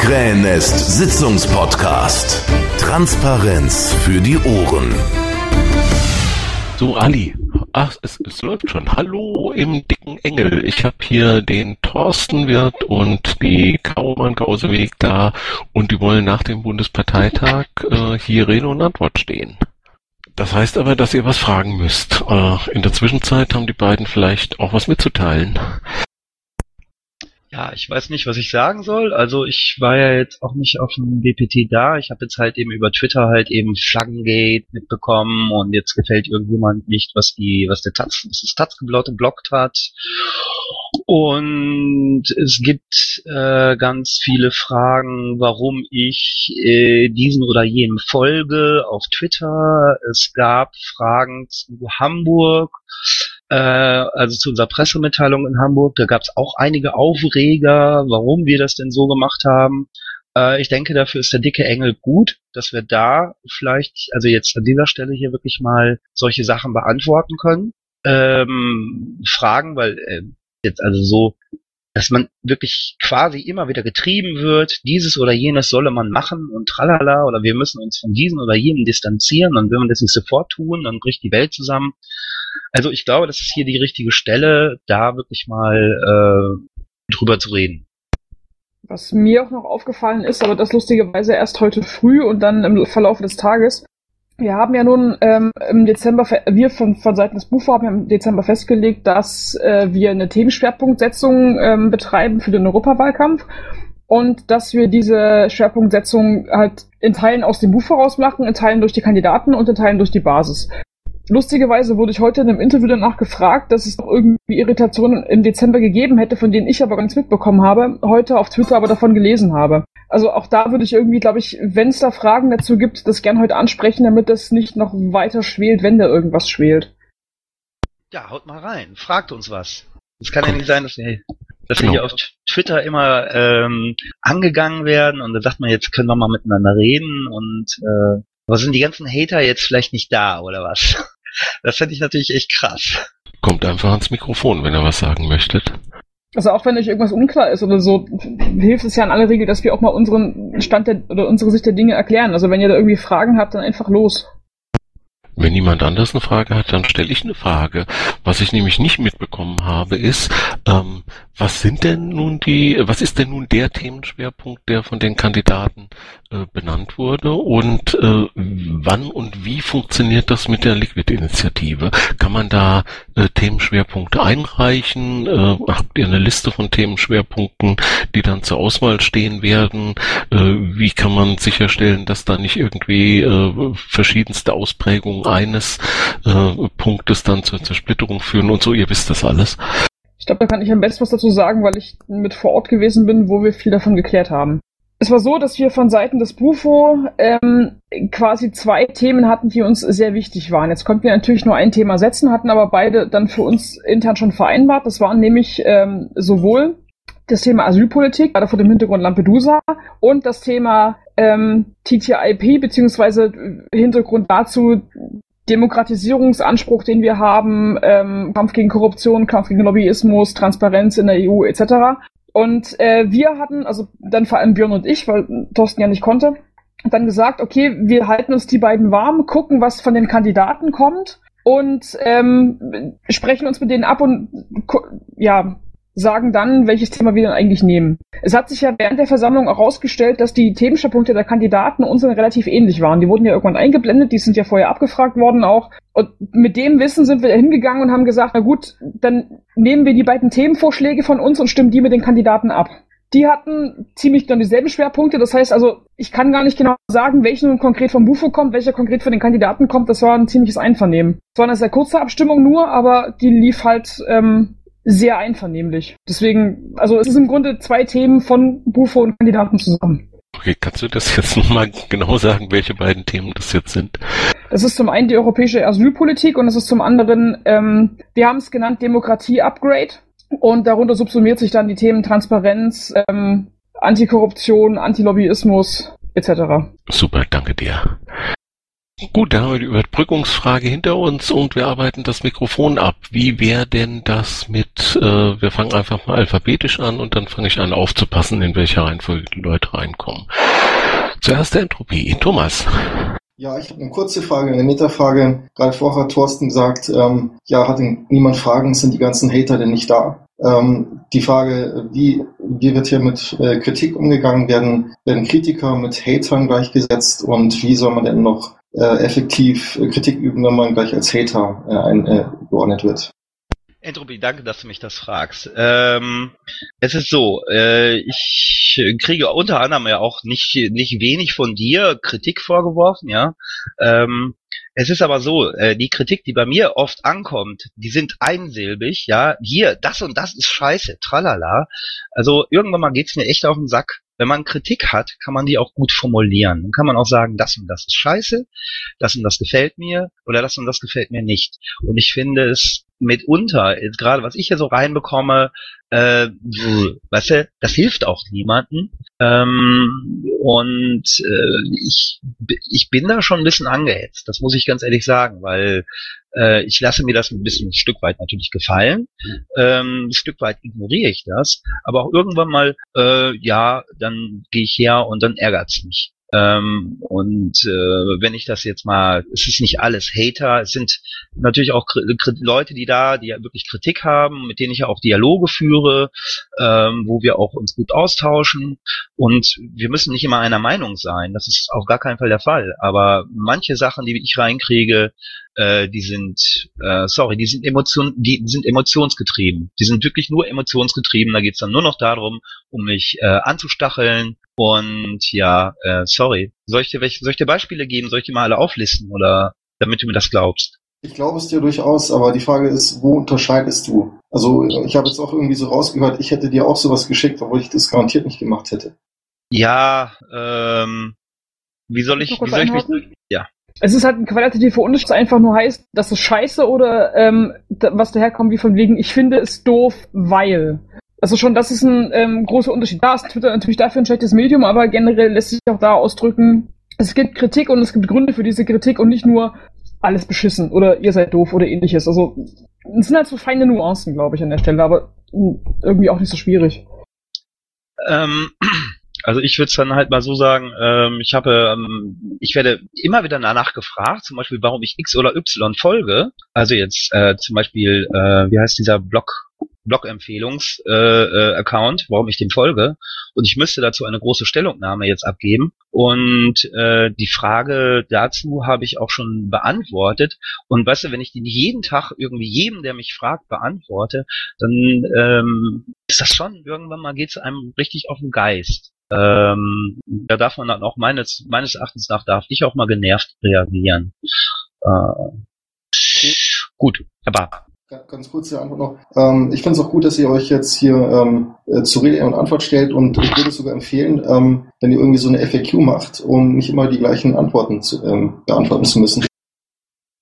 Krähennest Sitzungspodcast. Transparenz für die Ohren. So, Ali. Ach, es, es läuft schon. Hallo im dicken Engel. Ich habe hier den Thorsten Wirt und die Kaumann Gauseweg da und die wollen nach dem Bundesparteitag äh, hier Rede und Antwort stehen. Das heißt aber, dass ihr was fragen müsst. Äh, in der Zwischenzeit haben die beiden vielleicht auch was mitzuteilen. Ja, ich weiß nicht, was ich sagen soll. Also ich war ja jetzt auch nicht auf dem BPT da. Ich habe jetzt halt eben über Twitter halt eben Flaggengate mitbekommen und jetzt gefällt irgendjemand nicht, was die, was der Taz, was das Taz geblockt hat. Und es gibt äh, ganz viele Fragen, warum ich äh, diesen oder jenen folge auf Twitter. Es gab Fragen zu Hamburg äh, also zu unserer Pressemitteilung in Hamburg. Da gab es auch einige Aufreger, warum wir das denn so gemacht haben. Äh, ich denke, dafür ist der dicke Engel gut, dass wir da vielleicht, also jetzt an dieser Stelle hier wirklich mal solche Sachen beantworten können. Ähm, Fragen, weil äh, jetzt also so, dass man wirklich quasi immer wieder getrieben wird, dieses oder jenes solle man machen und tralala, oder wir müssen uns von diesen oder jenen distanzieren und wenn wir das nicht sofort tun, dann bricht die Welt zusammen. Also ich glaube, das ist hier die richtige Stelle, da wirklich mal äh, drüber zu reden. Was mir auch noch aufgefallen ist, aber das lustigerweise erst heute früh und dann im Verlauf des Tages. Wir haben ja nun ähm, im Dezember, wir von, von Seiten des BUFO haben ja im Dezember festgelegt, dass äh, wir eine Themenschwerpunktsetzung ähm, betreiben für den Europawahlkampf und dass wir diese Schwerpunktsetzung halt in Teilen aus dem Buch heraus machen, in Teilen durch die Kandidaten und in Teilen durch die Basis. Lustigerweise wurde ich heute in einem Interview danach gefragt, dass es doch irgendwie Irritationen im Dezember gegeben hätte, von denen ich aber gar nichts mitbekommen habe, heute auf Twitter aber davon gelesen habe. Also auch da würde ich irgendwie, glaube ich, wenn es da Fragen dazu gibt, das gern heute ansprechen, damit das nicht noch weiter schwelt, wenn da irgendwas schwelt. Ja, haut mal rein, fragt uns was. Es kann ja nicht sein, dass wir, dass wir hier auf Twitter immer ähm, angegangen werden und da sagt man, jetzt können wir mal miteinander reden und äh, aber sind die ganzen Hater jetzt vielleicht nicht da oder was? Das fände ich natürlich echt krass. Kommt einfach ans Mikrofon, wenn ihr was sagen möchtet. Also auch wenn euch irgendwas unklar ist oder so, hilft es ja in aller Regel, dass wir auch mal unseren Stand der, oder unsere Sicht der Dinge erklären. Also wenn ihr da irgendwie Fragen habt, dann einfach los. Wenn niemand anders eine Frage hat, dann stelle ich eine Frage. Was ich nämlich nicht mitbekommen habe, ist, ähm, was sind denn nun die, was ist denn nun der Themenschwerpunkt, der von den Kandidaten äh, benannt wurde und äh, wann und wie funktioniert das mit der Liquid-Initiative? Kann man da äh, Themenschwerpunkte einreichen? Äh, habt ihr eine Liste von Themenschwerpunkten, die dann zur Auswahl stehen werden? Äh, wie kann man sicherstellen, dass da nicht irgendwie äh, verschiedenste Ausprägungen eines äh, Punktes dann zur Zersplitterung führen und so? Ihr wisst das alles. Ich glaube, da kann ich am besten was dazu sagen, weil ich mit vor Ort gewesen bin, wo wir viel davon geklärt haben. Es war so, dass wir von Seiten des Bufo ähm, quasi zwei Themen hatten, die uns sehr wichtig waren. Jetzt konnten wir natürlich nur ein Thema setzen, hatten aber beide dann für uns intern schon vereinbart. Das waren nämlich ähm, sowohl das Thema Asylpolitik, gerade vor dem Hintergrund Lampedusa, und das Thema ähm, TTIP, beziehungsweise Hintergrund dazu Demokratisierungsanspruch, den wir haben, ähm, Kampf gegen Korruption, Kampf gegen Lobbyismus, Transparenz in der EU etc. Und äh, wir hatten, also dann vor allem Björn und ich, weil Thorsten ja nicht konnte, dann gesagt, okay, wir halten uns die beiden warm, gucken, was von den Kandidaten kommt und ähm, sprechen uns mit denen ab und ja, sagen dann, welches Thema wir dann eigentlich nehmen. Es hat sich ja während der Versammlung auch herausgestellt, dass die Themenschwerpunkte der Kandidaten unseren relativ ähnlich waren. Die wurden ja irgendwann eingeblendet, die sind ja vorher abgefragt worden auch. Und mit dem Wissen sind wir hingegangen und haben gesagt, na gut, dann nehmen wir die beiden Themenvorschläge von uns und stimmen die mit den Kandidaten ab. Die hatten ziemlich genau dieselben Schwerpunkte. Das heißt also, ich kann gar nicht genau sagen, welcher nun konkret vom Bufo kommt, welcher konkret von den Kandidaten kommt. Das war ein ziemliches Einvernehmen. Es war eine sehr kurze Abstimmung nur, aber die lief halt ähm, sehr einvernehmlich. Deswegen, also es ist im Grunde zwei Themen von Bufo und Kandidaten zusammen. Okay, kannst du das jetzt nochmal genau sagen, welche beiden Themen das jetzt sind? Das ist zum einen die europäische Asylpolitik und es ist zum anderen, ähm, wir haben es genannt, Demokratie-Upgrade. Und darunter subsumiert sich dann die Themen Transparenz, ähm, Antikorruption, Antilobbyismus etc. Super, danke dir. Gut, da haben wir die Überbrückungsfrage hinter uns und wir arbeiten das Mikrofon ab. Wie wäre denn das mit, äh, wir fangen einfach mal alphabetisch an und dann fange ich an aufzupassen, in welcher Reihenfolge die Leute reinkommen. Zuerst der Entropie. Thomas. Ja, ich habe eine kurze Frage, eine Metafrage. Gerade vorher hat Thorsten gesagt, ähm, ja, hat denn niemand Fragen, sind die ganzen Hater denn nicht da? Ähm, die Frage, wie, wie wird hier mit äh, Kritik umgegangen? Werden, werden Kritiker mit Hatern gleichgesetzt? Und wie soll man denn noch effektiv Kritik üben, wenn man gleich als Hater äh, eingeordnet äh, wird? Entropie, danke, dass du mich das fragst. Ähm, es ist so, äh, ich kriege unter anderem ja auch nicht, nicht wenig von dir Kritik vorgeworfen, ja. Ähm, es ist aber so, äh, die Kritik, die bei mir oft ankommt, die sind einsilbig, ja. Hier, das und das ist scheiße, tralala. Also irgendwann mal geht's mir echt auf den Sack. Wenn man Kritik hat, kann man die auch gut formulieren. Dann kann man auch sagen, das und das ist scheiße, das und das gefällt mir oder das und das gefällt mir nicht. Und ich finde es mitunter, gerade was ich hier so reinbekomme, äh, weißt du, das hilft auch niemanden. Ähm, und äh, ich, ich bin da schon ein bisschen angehetzt, das muss ich ganz ehrlich sagen, weil äh, ich lasse mir das ein bisschen ein Stück weit natürlich gefallen. Ähm, ein Stück weit ignoriere ich das, aber auch irgendwann mal, äh, ja, dann gehe ich her und dann ärgert's mich. Ähm, und äh, wenn ich das jetzt mal, es ist nicht alles Hater, es sind natürlich auch Leute, die da, die ja wirklich Kritik haben, mit denen ich ja auch Dialoge führe, ähm, wo wir auch uns gut austauschen. Und wir müssen nicht immer einer Meinung sein, das ist auf gar keinen Fall der Fall. Aber manche Sachen, die ich reinkriege, äh, die sind, äh, sorry, die sind Emotion, die sind emotionsgetrieben. Die sind wirklich nur emotionsgetrieben. Da geht's dann nur noch darum, um mich äh, anzustacheln. Und ja, äh, sorry. Soll ich, dir welche, soll ich dir Beispiele geben? Soll ich dir mal alle auflisten oder damit du mir das glaubst? Ich glaube es dir durchaus, aber die Frage ist, wo unterscheidest du? Also ich habe jetzt auch irgendwie so rausgehört, ich hätte dir auch sowas geschickt, obwohl ich das garantiert nicht gemacht hätte. Ja, ähm, wie soll ich, wie soll ich mich, ja. Es ist halt ein qualitativer Unterschied, das einfach nur heißt, das ist scheiße oder ähm, da, was daherkommt, wie von wegen, ich finde es doof, weil. Also schon, das ist ein ähm, großer Unterschied. Da ist Twitter natürlich dafür ein schlechtes Medium, aber generell lässt sich auch da ausdrücken, es gibt Kritik und es gibt Gründe für diese Kritik und nicht nur alles beschissen oder ihr seid doof oder ähnliches. Also es sind halt so feine Nuancen, glaube ich, an der Stelle, aber irgendwie auch nicht so schwierig. Ähm, also ich würde es dann halt mal so sagen, ähm, ich habe, ähm, ich werde immer wieder danach gefragt, zum Beispiel, warum ich X oder Y folge. Also jetzt äh, zum Beispiel, äh, wie heißt dieser Blog, Blog-Empfehlungs-Account, äh, äh, warum ich dem folge. Und ich müsste dazu eine große Stellungnahme jetzt abgeben. Und äh, die Frage dazu habe ich auch schon beantwortet. Und weißt du, wenn ich die jeden Tag irgendwie jedem, der mich fragt, beantworte, dann ähm, ist das schon, irgendwann mal geht es einem richtig auf den Geist. Ähm, da darf man dann auch meines, meines Erachtens nach, darf ich auch mal genervt reagieren. Äh, gut, aber Ganz kurze Antwort noch. Ähm, ich finde es auch gut, dass ihr euch jetzt hier ähm, äh, zu Rede und Antwort stellt und ich würde sogar empfehlen, ähm, wenn ihr irgendwie so eine FAQ macht, um nicht immer die gleichen Antworten zu, ähm, beantworten zu müssen.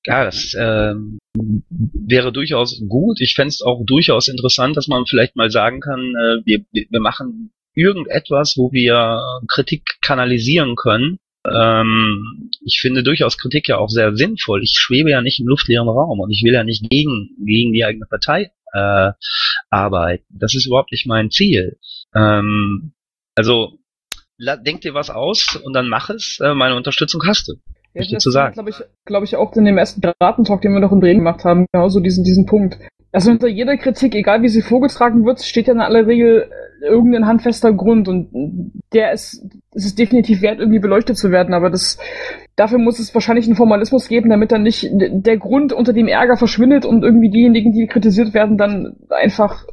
Ja, das ähm, wäre durchaus gut. Ich fände es auch durchaus interessant, dass man vielleicht mal sagen kann, äh, wir, wir machen irgendetwas, wo wir Kritik kanalisieren können. Ähm, ich finde durchaus Kritik ja auch sehr sinnvoll. Ich schwebe ja nicht im luftleeren Raum und ich will ja nicht gegen, gegen die eigene Partei äh, arbeiten. Das ist überhaupt nicht mein Ziel. Ähm, also denk dir was aus und dann mach es. Äh, meine Unterstützung hast du. Ja, das zu sagen. glaube ich, glaube ich, auch in dem ersten Piratentalk, den wir noch in Bremen gemacht haben, genauso diesen, diesen Punkt. Also hinter jeder Kritik, egal wie sie vorgetragen wird, steht ja in aller Regel äh, irgendein handfester Grund und der ist, es ist definitiv wert, irgendwie beleuchtet zu werden, aber das, dafür muss es wahrscheinlich einen Formalismus geben, damit dann nicht der Grund unter dem Ärger verschwindet und irgendwie diejenigen, die kritisiert werden, dann einfach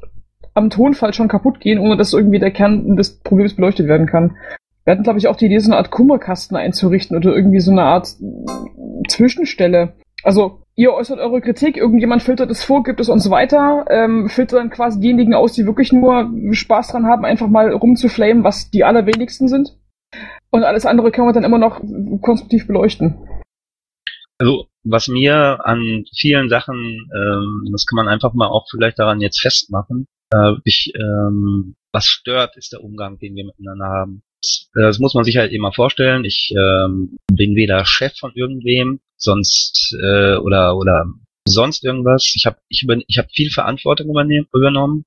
am Tonfall schon kaputt gehen, ohne dass irgendwie der Kern des Problems beleuchtet werden kann. Wir hatten, glaube ich, auch die Idee, so eine Art Kummerkasten einzurichten oder irgendwie so eine Art Zwischenstelle. Also ihr äußert eure Kritik, irgendjemand filtert es vor, gibt es uns weiter, ähm, filtert dann quasi diejenigen aus, die wirklich nur Spaß dran haben, einfach mal rumzuflamen, was die allerwenigsten sind. Und alles andere können wir dann immer noch konstruktiv beleuchten. Also, was mir an vielen Sachen, ähm, das kann man einfach mal auch vielleicht daran jetzt festmachen, äh, ich, ähm, was stört, ist der Umgang, den wir miteinander haben. Das muss man sich halt immer vorstellen. Ich ähm, bin weder Chef von irgendwem, sonst äh, oder oder sonst irgendwas. Ich habe ich, über, ich hab viel Verantwortung übernommen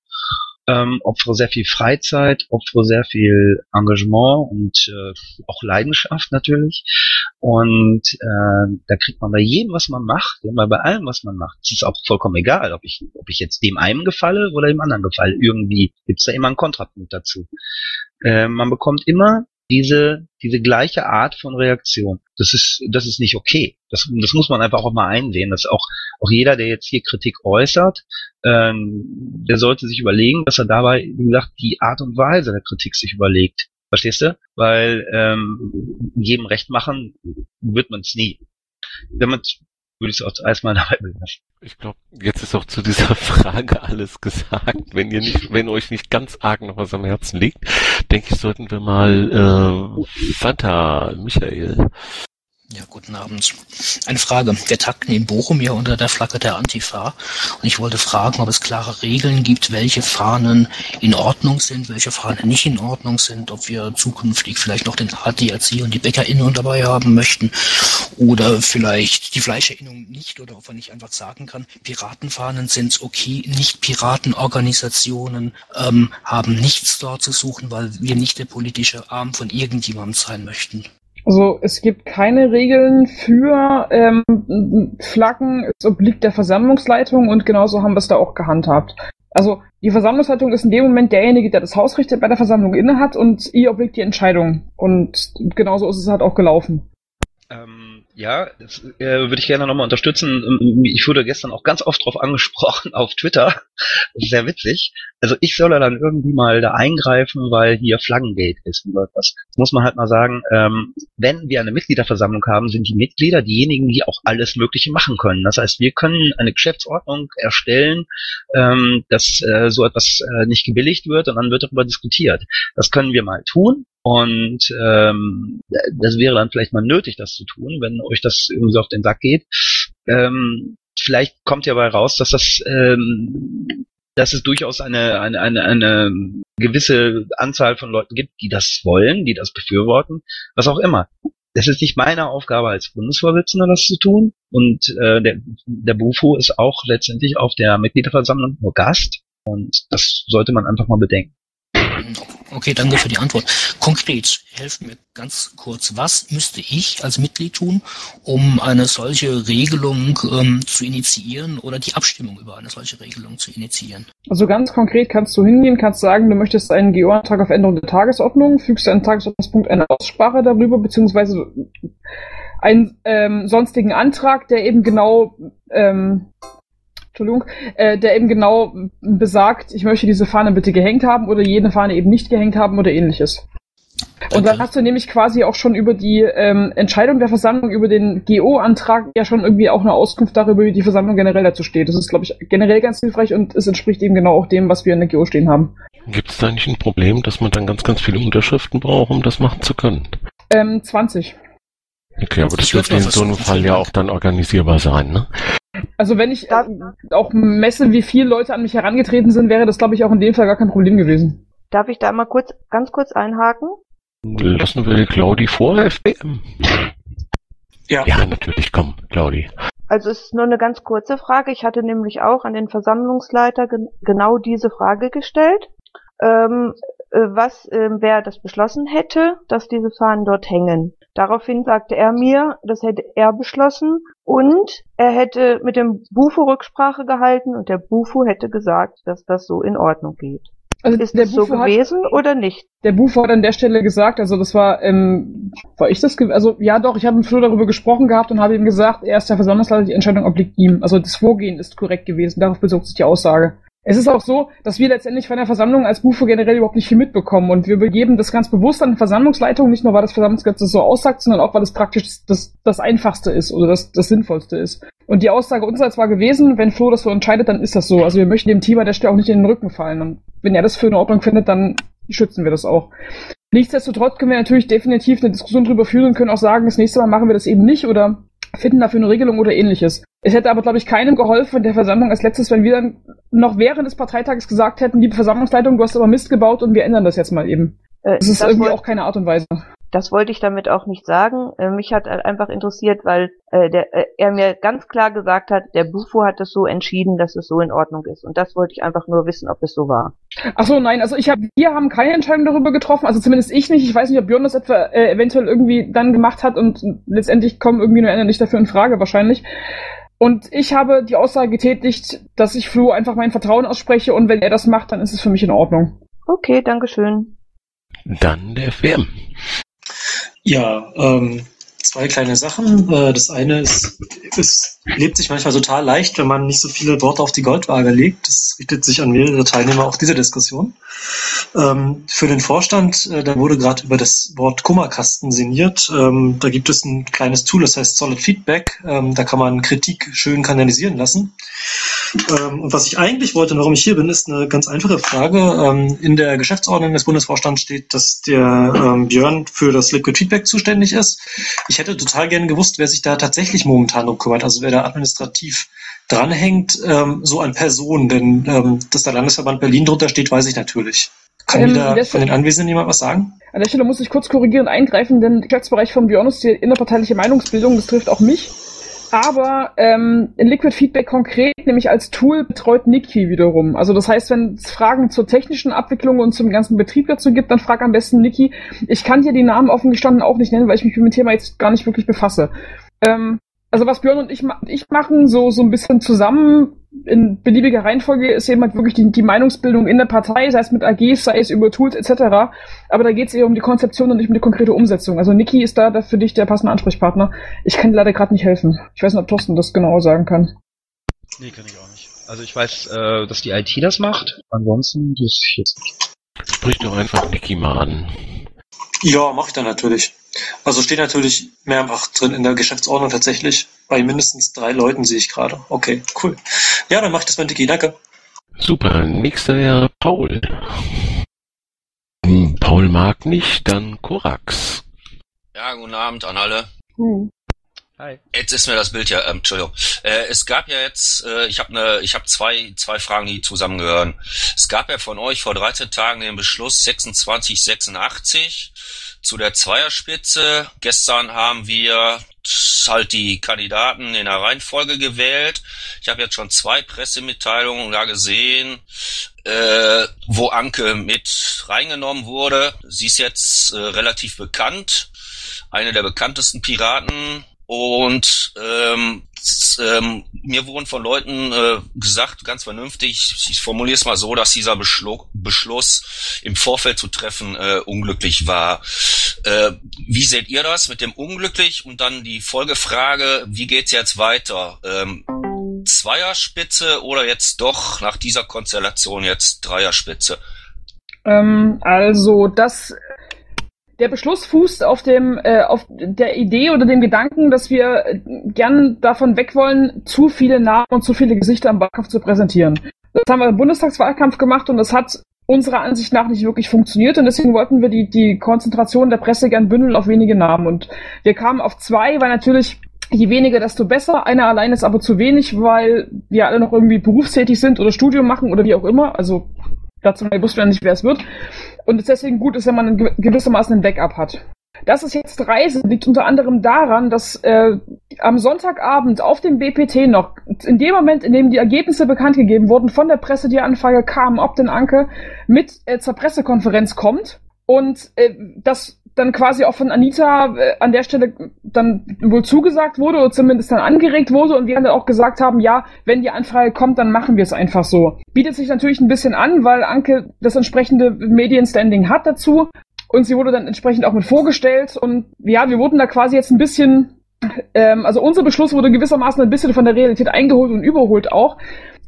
ähm, opfere sehr viel Freizeit, opfere sehr viel Engagement und äh, auch Leidenschaft natürlich. Und äh, da kriegt man bei jedem, was man macht, ja, bei allem, was man macht, es ist auch vollkommen egal, ob ich, ob ich jetzt dem einen gefalle oder dem anderen gefalle. Irgendwie gibt's da immer einen Kontrapunkt dazu. Äh, man bekommt immer diese, diese gleiche Art von Reaktion. Das ist, das ist nicht okay. Das, das muss man einfach auch mal einsehen. Dass auch, auch jeder, der jetzt hier Kritik äußert, ähm, der sollte sich überlegen, dass er dabei, wie gesagt, die Art und Weise der Kritik sich überlegt. Verstehst du? Weil ähm, jedem Recht machen wird man es nie. Damit würde ich es auch erstmal dabei belassen. Ich glaube, jetzt ist auch zu dieser Frage alles gesagt. Wenn ihr nicht, wenn euch nicht ganz arg noch was am Herzen liegt, denke ich, sollten wir mal äh, Fanta, Michael. Ja, guten Abend. Eine Frage. Wir takten in Bochum ja unter der Flagge der Antifa. Und ich wollte fragen, ob es klare Regeln gibt, welche Fahnen in Ordnung sind, welche Fahnen nicht in Ordnung sind, ob wir zukünftig vielleicht noch den ADAC und die BäckerInnen dabei haben möchten oder vielleicht die Fleischerinnung nicht oder ob man nicht einfach sagen kann, Piratenfahnen sind okay, nicht Piratenorganisationen ähm, haben nichts dort zu suchen, weil wir nicht der politische Arm von irgendjemandem sein möchten. Also es gibt keine Regeln für ähm, Flaggen. Es obliegt der Versammlungsleitung und genauso haben wir es da auch gehandhabt. Also die Versammlungsleitung ist in dem Moment derjenige, der das Hausrecht bei der Versammlung innehat und ihr obliegt die Entscheidung. Und genauso ist es halt auch gelaufen. Ähm ja, das äh, würde ich gerne nochmal unterstützen. Ähm, ich wurde gestern auch ganz oft darauf angesprochen auf Twitter. Sehr witzig. Also ich soll ja dann irgendwie mal da eingreifen, weil hier Flaggengate ist und was. Das muss man halt mal sagen. Ähm, wenn wir eine Mitgliederversammlung haben, sind die Mitglieder diejenigen, die auch alles Mögliche machen können. Das heißt, wir können eine Geschäftsordnung erstellen, ähm, dass äh, so etwas äh, nicht gebilligt wird und dann wird darüber diskutiert. Das können wir mal tun. Und ähm, das wäre dann vielleicht mal nötig, das zu tun, wenn euch das irgendwie so auf den Sack geht. Ähm, vielleicht kommt ja bei raus, dass das ähm, dass es durchaus eine, eine, eine, eine gewisse Anzahl von Leuten gibt, die das wollen, die das befürworten, was auch immer. Es ist nicht meine Aufgabe als Bundesvorsitzender, das zu tun. Und äh, der, der Bufo ist auch letztendlich auf der Mitgliederversammlung nur Gast. Und das sollte man einfach mal bedenken. Okay, danke für die Antwort. Konkret, helfen mir ganz kurz, was müsste ich als Mitglied tun, um eine solche Regelung ähm, zu initiieren oder die Abstimmung über eine solche Regelung zu initiieren? Also ganz konkret kannst du hingehen, kannst sagen, du möchtest einen GO-Antrag auf Änderung der Tagesordnung, fügst einen Tagesordnungspunkt eine Aussprache darüber, beziehungsweise einen ähm, sonstigen Antrag, der eben genau ähm, Entschuldigung, äh, der eben genau besagt, ich möchte diese Fahne bitte gehängt haben oder jene Fahne eben nicht gehängt haben oder ähnliches. Und dann hast du nämlich quasi auch schon über die ähm, Entscheidung der Versammlung, über den GO-Antrag ja schon irgendwie auch eine Auskunft darüber, wie die Versammlung generell dazu steht. Das ist, glaube ich, generell ganz hilfreich und es entspricht eben genau auch dem, was wir in der GO stehen haben. Gibt es da nicht ein Problem, dass man dann ganz, ganz viele Unterschriften braucht, um das machen zu können? Ähm, 20. Okay, aber das wird in so einem Fall ja auch dann organisierbar sein, ne? Also wenn ich äh, auch messe, wie viele Leute an mich herangetreten sind, wäre das, glaube ich, auch in dem Fall gar kein Problem gewesen. Darf ich da mal kurz, ganz kurz einhaken? Lassen wir Claudi vor, FBM. Ja. ja, natürlich, komm, Claudi. Also es ist nur eine ganz kurze Frage. Ich hatte nämlich auch an den Versammlungsleiter gen genau diese Frage gestellt. Ähm, äh, was, äh, wer das beschlossen hätte, dass diese Fahnen dort hängen. Daraufhin sagte er mir, das hätte er beschlossen und er hätte mit dem Bufo Rücksprache gehalten und der Bufo hätte gesagt, dass das so in Ordnung geht. Also ist das so gewesen hat, oder nicht? Der Bufo hat an der Stelle gesagt, also das war, ähm, war ich das, also ja doch, ich habe mit Flo darüber gesprochen gehabt und habe ihm gesagt, er ist der Versammlungsleiter, die Entscheidung obliegt ihm. Also das Vorgehen ist korrekt gewesen, darauf bezog sich die Aussage. Es ist auch so, dass wir letztendlich von der Versammlung als Bufo generell überhaupt nicht viel mitbekommen und wir begeben das ganz bewusst an die Versammlungsleitung, nicht nur weil das Versammlungsgesetz so aussagt, sondern auch weil es praktisch das, das Einfachste ist oder das, das Sinnvollste ist. Und die Aussage unsererseits war gewesen, wenn Flo das so entscheidet, dann ist das so. Also wir möchten dem Team an der Stelle auch nicht in den Rücken fallen. Und wenn er das für eine Ordnung findet, dann schützen wir das auch. Nichtsdestotrotz können wir natürlich definitiv eine Diskussion darüber führen und können auch sagen, das nächste Mal machen wir das eben nicht oder finden dafür eine Regelung oder ähnliches. Es hätte aber, glaube ich, keinem geholfen der Versammlung als letztes, wenn wir dann noch während des Parteitages gesagt hätten, liebe Versammlungsleitung, du hast aber Mist gebaut und wir ändern das jetzt mal eben. Äh, Das ist das irgendwie auch keine Art und Weise. Das wollte ich damit auch nicht sagen. Äh, mich hat halt einfach interessiert, weil äh, der, äh, er mir ganz klar gesagt hat, der Bufo hat es so entschieden, dass es so in Ordnung ist. Und das wollte ich einfach nur wissen, ob es so war. Ach so, nein, also ich hab, wir haben keine Entscheidung darüber getroffen, also zumindest ich nicht. Ich weiß nicht, ob Björn das etwa äh, eventuell irgendwie dann gemacht hat und letztendlich kommen irgendwie nur Ende nicht dafür in Frage wahrscheinlich. Und ich habe die Aussage getätigt, dass ich Flo einfach mein Vertrauen ausspreche und wenn er das macht, dann ist es für mich in Ordnung. Okay, Dankeschön. Dann der FM. Ja, ähm, zwei kleine Sachen. Äh, das eine ist, es lebt sich manchmal total leicht, wenn man nicht so viele Worte auf die Goldwaage legt. Das richtet sich an mehrere Teilnehmer auch dieser Diskussion. Ähm, für den Vorstand, äh, da wurde gerade über das Wort Kummerkasten sinniert. Ähm, da gibt es ein kleines Tool, das heißt Solid Feedback. Ähm, da kann man Kritik schön kanalisieren lassen. Und was ich eigentlich wollte, und warum ich hier bin, ist eine ganz einfache Frage. In der Geschäftsordnung des Bundesvorstands steht, dass der Björn für das Liquid Feedback zuständig ist. Ich hätte total gerne gewusst, wer sich da tatsächlich momentan drum kümmert, also wer da administrativ dranhängt, ähm, so an Personen, denn ähm, dass der Landesverband Berlin drunter steht, weiß ich natürlich. Kann Ähm, da von den Anwesenden jemand was sagen? An der Stelle muss ich kurz korrigierend eingreifen, denn der Geschäftsbereich von Björn ist die innerparteiliche Meinungsbildung, das trifft auch mich. Aber ähm, in Liquid Feedback konkret, nämlich als Tool, betreut Niki wiederum. Also das heißt, wenn es Fragen zur technischen Abwicklung und zum ganzen Betrieb dazu gibt, dann frag am besten Niki. Ich kann dir die Namen offen gestanden auch nicht nennen, weil ich mich mit dem Thema jetzt gar nicht wirklich befasse. Ähm, also was Björn und ich, ich machen, so, so ein bisschen zusammen in beliebiger Reihenfolge, ist eben halt wirklich die, die Meinungsbildung in der Partei, sei es mit AGs, sei es über Tools etc. Aber da geht es eher um die Konzeption und nicht um die konkrete Umsetzung. Also Niki ist da, da für dich der passende Ansprechpartner. Ich kann dir leider gerade nicht helfen. Ich weiß nicht, ob Thorsten das genauer sagen kann. Nee, kann ich auch nicht. Also ich weiß, äh, dass die IT das macht. Ansonsten, das ist jetzt nicht. Sprich doch einfach Niki mal an. Ja, mache ich dann natürlich. Also steht natürlich mehrfach drin in der Geschäftsordnung tatsächlich. Bei mindestens drei Leuten sehe ich gerade. Okay, cool. Ja, dann mach ich das mit Dicky. Danke. Super, nächster wäre Paul. Hm, Paul mag nicht, dann Korax. Ja, guten Abend an alle. Hm. Hi. Jetzt ist mir das Bild ja, ähm, Entschuldigung. Äh, es gab ja jetzt, äh, ich habe ne, ich habe zwei zwei Fragen, die zusammengehören. Es gab ja von euch vor 13 Tagen den Beschluss 2686 zu der Zweierspitze. Gestern haben wir halt die Kandidaten in der Reihenfolge gewählt. Ich habe jetzt schon zwei Pressemitteilungen da gesehen, äh, wo Anke mit reingenommen wurde. Sie ist jetzt äh, relativ bekannt, eine der bekanntesten Piraten und ähm, ähm, mir wurden von Leuten äh, gesagt, ganz vernünftig, ich formuliere es mal so, dass dieser Beschlu Beschluss im Vorfeld zu treffen äh, unglücklich war. Äh, wie seht ihr das mit dem unglücklich? Und dann die Folgefrage, wie geht's jetzt weiter? Ähm, Zweierspitze oder jetzt doch nach dieser Konstellation jetzt Dreierspitze? Ähm, also das der Beschluss fußt auf dem äh, auf der Idee oder dem Gedanken, dass wir äh, gern davon weg wollen, zu viele Namen und zu viele Gesichter im Wahlkampf zu präsentieren. Das haben wir im Bundestagswahlkampf gemacht und das hat unserer Ansicht nach nicht wirklich funktioniert und deswegen wollten wir die die Konzentration der Presse gern bündeln auf wenige Namen und wir kamen auf zwei, weil natürlich je weniger, desto besser. Einer allein ist aber zu wenig, weil wir alle noch irgendwie berufstätig sind oder Studium machen oder wie auch immer. Also dazu wussten wir nicht, wer es wird. Und es deswegen gut ist, wenn man gewissermaßen ein Backup hat. Dass es jetzt Reise liegt unter anderem daran, dass äh, am Sonntagabend auf dem BPT noch, in dem Moment, in dem die Ergebnisse bekannt gegeben wurden, von der Presse die Anfrage kam, ob denn Anke mit äh, zur Pressekonferenz kommt und äh, das dann quasi auch von Anita äh, an der Stelle dann wohl zugesagt wurde oder zumindest dann angeregt wurde und wir dann auch gesagt haben, ja, wenn die Anfrage kommt, dann machen wir es einfach so. Bietet sich natürlich ein bisschen an, weil Anke das entsprechende Medienstanding hat dazu und sie wurde dann entsprechend auch mit vorgestellt und ja, wir wurden da quasi jetzt ein bisschen ähm, also unser Beschluss wurde gewissermaßen ein bisschen von der Realität eingeholt und überholt auch.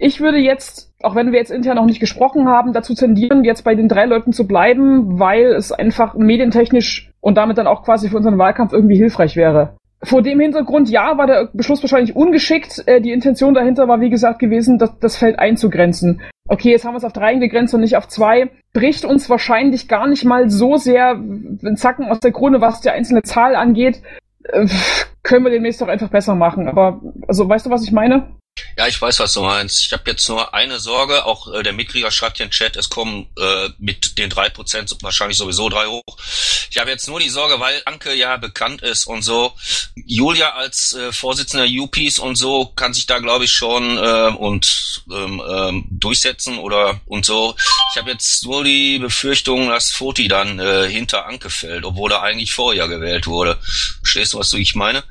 Ich würde jetzt, auch wenn wir jetzt intern noch nicht gesprochen haben, dazu tendieren, jetzt bei den drei Leuten zu bleiben, weil es einfach medientechnisch und damit dann auch quasi für unseren Wahlkampf irgendwie hilfreich wäre. Vor dem Hintergrund, ja, war der Beschluss wahrscheinlich ungeschickt. Äh, die Intention dahinter war, wie gesagt, gewesen, das, das Feld einzugrenzen. Okay, jetzt haben wir es auf drei gegrenzt und nicht auf zwei. Bricht uns wahrscheinlich gar nicht mal so sehr ein Zacken aus der Krone, was die einzelne Zahl angeht. Äh, können wir demnächst doch einfach besser machen. Aber, also, weißt du, was ich meine? Ja, ich weiß, was du meinst. Ich habe jetzt nur eine Sorge, auch äh, der Mitglieder schreibt hier im Chat, es kommen äh, mit den drei Prozent wahrscheinlich sowieso drei hoch. Ich habe jetzt nur die Sorge, weil Anke ja bekannt ist und so. Julia als äh, Vorsitzender UPs und so kann sich da, glaube ich, schon äh, und ähm, ähm, durchsetzen oder und so. Ich habe jetzt nur die Befürchtung, dass Foti dann äh, hinter Anke fällt, obwohl er eigentlich vorher gewählt wurde. Verstehst du, was du ich meine?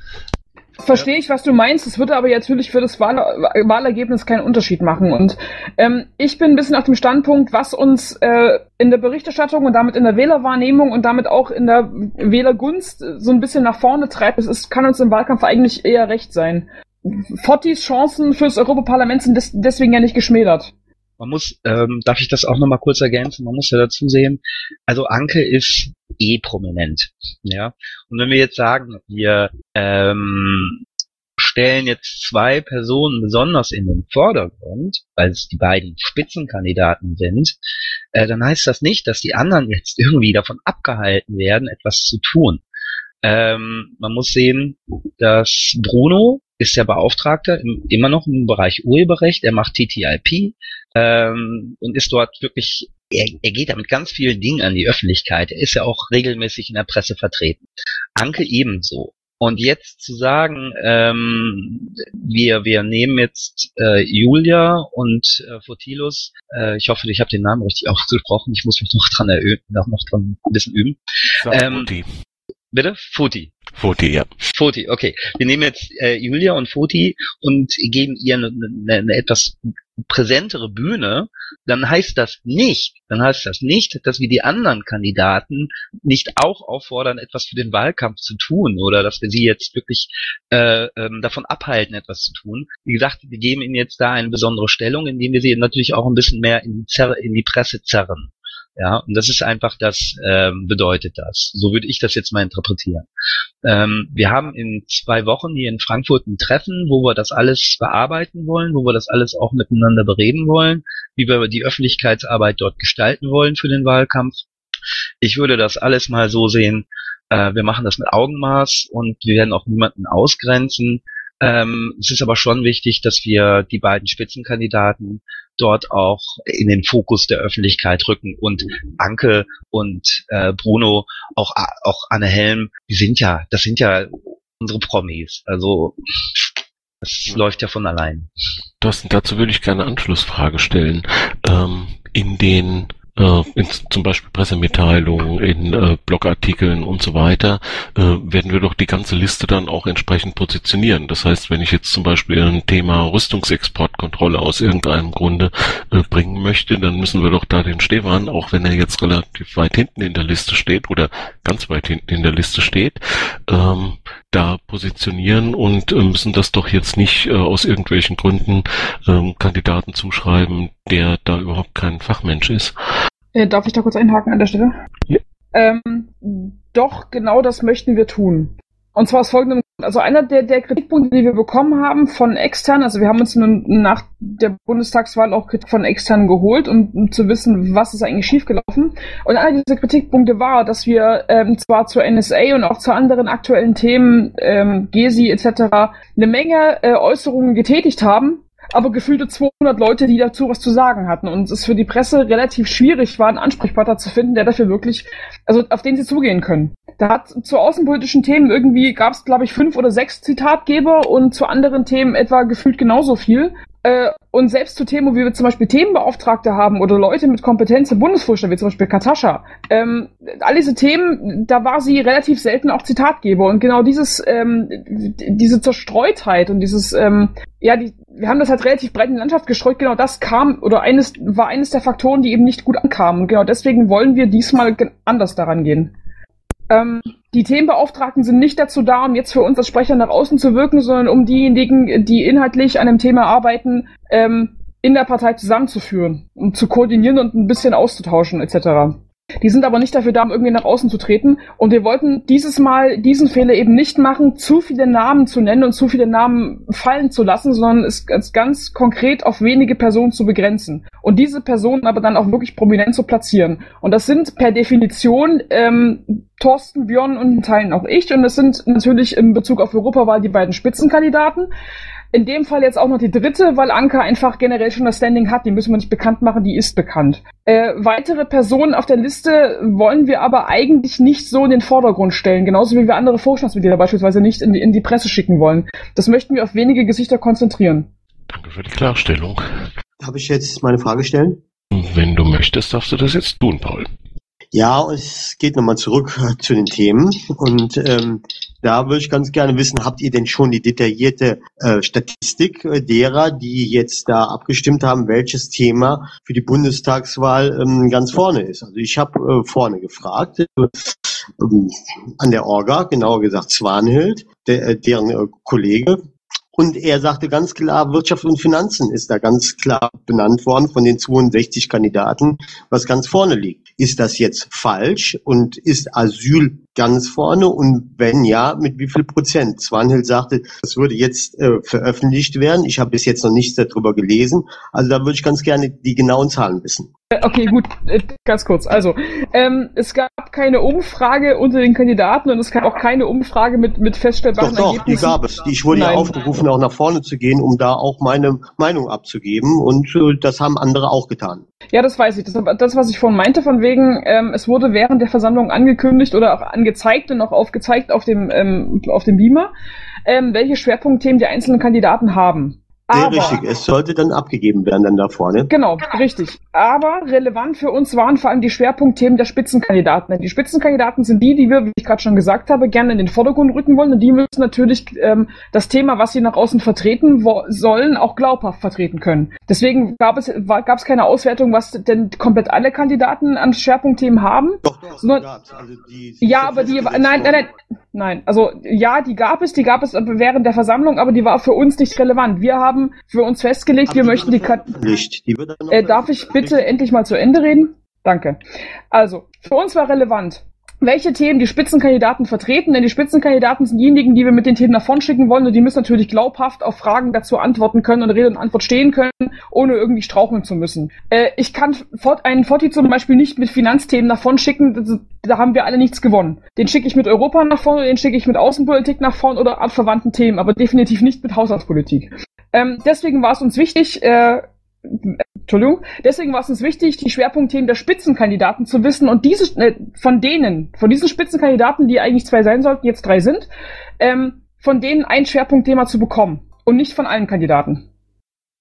Verstehe ich, was du meinst. Es würde aber natürlich für das Wahl Wahlergebnis keinen Unterschied machen. Und ähm, ich bin ein bisschen auf dem Standpunkt, was uns äh, in der Berichterstattung und damit in der Wählerwahrnehmung und damit auch in der Wählergunst so ein bisschen nach vorne treibt. Es ist, kann uns im Wahlkampf eigentlich eher recht sein. Fottis Chancen fürs Europaparlament sind des deswegen ja nicht geschmälert. Man muss, ähm, darf ich das auch nochmal kurz ergänzen? Man muss ja dazu sehen, also Anke ist eh prominent, ja. Und wenn wir jetzt sagen, wir ähm, stellen jetzt zwei Personen besonders in den Vordergrund, weil es die beiden Spitzenkandidaten sind, äh, dann heißt das nicht, dass die anderen jetzt irgendwie davon abgehalten werden, etwas zu tun. Ähm, man muss sehen, dass Bruno ist der Beauftragte im, immer noch im Bereich Urheberrecht. Er macht TTIP ähm, und ist dort wirklich, er, er geht da mit ganz vielen Dingen an die Öffentlichkeit. Er ist ja auch regelmäßig in der Presse vertreten. Anke ebenso. Und jetzt zu sagen, ähm, wir, wir nehmen jetzt äh, Julia und äh, Fotilus, äh, ich hoffe, ich habe den Namen richtig ausgesprochen, ich muss mich noch dran erhöhen, noch, noch dran ein bisschen üben. Ähm, Bitte? Foti. Foti, ja. Foti, okay. Wir nehmen jetzt äh, Julia und Foti und geben ihr eine, eine, eine etwas präsentere Bühne, dann heißt das nicht, dann heißt das nicht, dass wir die anderen Kandidaten nicht auch auffordern, etwas für den Wahlkampf zu tun oder dass wir sie jetzt wirklich äh, ähm, davon abhalten, etwas zu tun. Wie gesagt, wir geben ihnen jetzt da eine besondere Stellung, indem wir sie natürlich auch ein bisschen mehr in die, Zer in die Presse zerren. Ja, und das ist einfach das, ähm, bedeutet das. So würde ich das jetzt mal interpretieren. Ähm, wir haben in zwei Wochen hier in Frankfurt ein Treffen, wo wir das alles bearbeiten wollen, wo wir das alles auch miteinander bereden wollen, wie wir die Öffentlichkeitsarbeit dort gestalten wollen für den Wahlkampf. Ich würde das alles mal so sehen, äh, wir machen das mit Augenmaß und wir werden auch niemanden ausgrenzen. Ähm, es ist aber schon wichtig, dass wir die beiden Spitzenkandidaten dort auch in den Fokus der Öffentlichkeit rücken und Anke und äh, Bruno, auch auch Anne Helm, die sind ja, das sind ja unsere Promis. Also das läuft ja von allein. Das, dazu würde ich gerne eine Anschlussfrage stellen. Ähm, in den in zum Beispiel Pressemitteilungen, in äh, Blogartikeln und so weiter, äh, werden wir doch die ganze Liste dann auch entsprechend positionieren. Das heißt, wenn ich jetzt zum Beispiel ein Thema Rüstungsexportkontrolle aus irgendeinem Grunde äh, bringen möchte, dann müssen wir doch da den Stevan, auch wenn er jetzt relativ weit hinten in der Liste steht oder ganz weit hinten in der Liste steht, ähm, da positionieren und äh, müssen das doch jetzt nicht äh, aus irgendwelchen Gründen ähm, Kandidaten zuschreiben, der da überhaupt kein Fachmensch ist. Äh, darf ich da kurz einhaken an der Stelle? Ja. Ähm, doch, genau das möchten wir tun. Und zwar aus folgendem, also einer der, der Kritikpunkte, die wir bekommen haben von extern, also wir haben uns nun nach der Bundestagswahl auch Kritik von extern geholt, um, um zu wissen, was ist eigentlich schiefgelaufen. Und einer dieser Kritikpunkte war, dass wir ähm, zwar zur NSA und auch zu anderen aktuellen Themen, ähm, GESI etc., eine Menge äh, Äußerungen getätigt haben, aber gefühlte 200 Leute, die dazu was zu sagen hatten. Und es für die Presse relativ schwierig war, einen Ansprechpartner zu finden, der dafür wirklich, also auf den sie zugehen können. Da hat zu außenpolitischen Themen irgendwie gab es, glaube ich, fünf oder sechs Zitatgeber und zu anderen Themen etwa gefühlt genauso viel. Äh, und selbst zu Themen, wo wir zum Beispiel Themenbeauftragte haben oder Leute mit Kompetenz im Bundesvorstand, wie zum Beispiel Katascha, ähm, all diese Themen, da war sie relativ selten auch Zitatgeber. Und genau dieses, ähm, diese Zerstreutheit und dieses, ähm, ja, die, wir haben das halt relativ breit in die Landschaft gestreut, genau das kam, oder eines, war eines der Faktoren, die eben nicht gut ankamen. Und genau deswegen wollen wir diesmal anders daran gehen. Ähm, die Themenbeauftragten sind nicht dazu da, um jetzt für uns als Sprecher nach außen zu wirken, sondern um diejenigen, die inhaltlich an einem Thema arbeiten, ähm, in der Partei zusammenzuführen, um zu koordinieren und ein bisschen auszutauschen etc. Die sind aber nicht dafür da, um irgendwie nach außen zu treten. Und wir wollten dieses Mal diesen Fehler eben nicht machen, zu viele Namen zu nennen und zu viele Namen fallen zu lassen, sondern es ganz, konkret auf wenige Personen zu begrenzen. Und diese Personen aber dann auch wirklich prominent zu platzieren. Und das sind per Definition ähm, Thorsten, Björn und in Teilen auch ich. Und das sind natürlich in Bezug auf Europawahl die beiden Spitzenkandidaten. In dem Fall jetzt auch noch die dritte, weil Anka einfach generell schon das Standing hat. Die müssen wir nicht bekannt machen, die ist bekannt. Äh, weitere Personen auf der Liste wollen wir aber eigentlich nicht so in den Vordergrund stellen. Genauso wie wir andere Vorstandsmitglieder beispielsweise nicht in die, in die Presse schicken wollen. Das möchten wir auf wenige Gesichter konzentrieren. Danke für die Klarstellung. Darf ich jetzt meine Frage stellen? Wenn du möchtest, darfst du das jetzt tun, Paul. Ja, es geht nochmal zurück zu den Themen. Und ähm, da würde ich ganz gerne wissen, habt ihr denn schon die detaillierte äh, Statistik äh, derer, die jetzt da abgestimmt haben, welches Thema für die Bundestagswahl ähm, ganz vorne ist? Also ich habe äh, vorne gefragt, äh, an der Orga, genauer gesagt Swanhild, der, äh, deren äh, Kollege, und er sagte ganz klar, Wirtschaft und Finanzen ist da ganz klar benannt worden von den 62 Kandidaten, was ganz vorne liegt. Ist das jetzt falsch und ist Asyl ganz vorne? Und wenn ja, mit wie viel Prozent? Swanhild sagte, das würde jetzt äh, veröffentlicht werden. Ich habe bis jetzt noch nichts darüber gelesen. Also da würde ich ganz gerne die genauen Zahlen wissen. Äh, okay, gut, äh, ganz kurz. Also, ähm, es gab keine Umfrage unter den Kandidaten und es gab auch keine Umfrage mit, mit feststellbaren doch, doch, die gab es. Ich wurde Nein. ja aufgerufen, auch nach vorne zu gehen, um da auch meine Meinung abzugeben und äh, das haben andere auch getan. Ja, das weiß ich. Das, das was ich vorhin meinte, von wegen, ähm, es wurde während der Versammlung angekündigt oder auch angezeigt und auch aufgezeigt auf dem, ähm, auf dem Beamer, ähm, welche Schwerpunktthemen die einzelnen Kandidaten haben. Aber, richtig, es sollte dann abgegeben werden dann da vorne. Genau, richtig. Aber relevant für uns waren vor allem die Schwerpunktthemen der Spitzenkandidaten. Die Spitzenkandidaten sind die, die wir, wie ich gerade schon gesagt habe, gerne in den Vordergrund rücken wollen. Und die müssen natürlich ähm, das Thema, was sie nach außen vertreten sollen, auch glaubhaft vertreten können. Deswegen gab es, gab es keine Auswertung, was denn komplett alle Kandidaten an Schwerpunktthemen haben. Doch, doch, sondern, also die, ja, aber die, nein, nein, nein, nein. Also ja, die gab es, die gab es während der Versammlung, aber die war für uns nicht relevant. Wir haben für uns festgelegt, Aber wir möchten die Kat die äh, Darf ich bitte endlich mal zu Ende reden? Danke. Also, für uns war relevant, welche Themen die Spitzenkandidaten vertreten, denn die Spitzenkandidaten sind diejenigen, die wir mit den Themen davon schicken wollen und die müssen natürlich glaubhaft auf Fragen dazu antworten können und Rede und Antwort stehen können, ohne irgendwie straucheln zu müssen. Äh, ich kann einen Forti zum Beispiel nicht mit Finanzthemen davon schicken, da haben wir alle nichts gewonnen. Den schicke ich mit Europa nach vorne, den schicke ich mit Außenpolitik nach vorne oder abverwandten Themen, aber definitiv nicht mit Haushaltspolitik. Ähm, deswegen war es uns wichtig, äh, Entschuldigung, deswegen war es uns wichtig, die Schwerpunktthemen der Spitzenkandidaten zu wissen und diese äh, von denen, von diesen Spitzenkandidaten, die eigentlich zwei sein sollten, jetzt drei sind, ähm, von denen ein Schwerpunktthema zu bekommen und nicht von allen Kandidaten.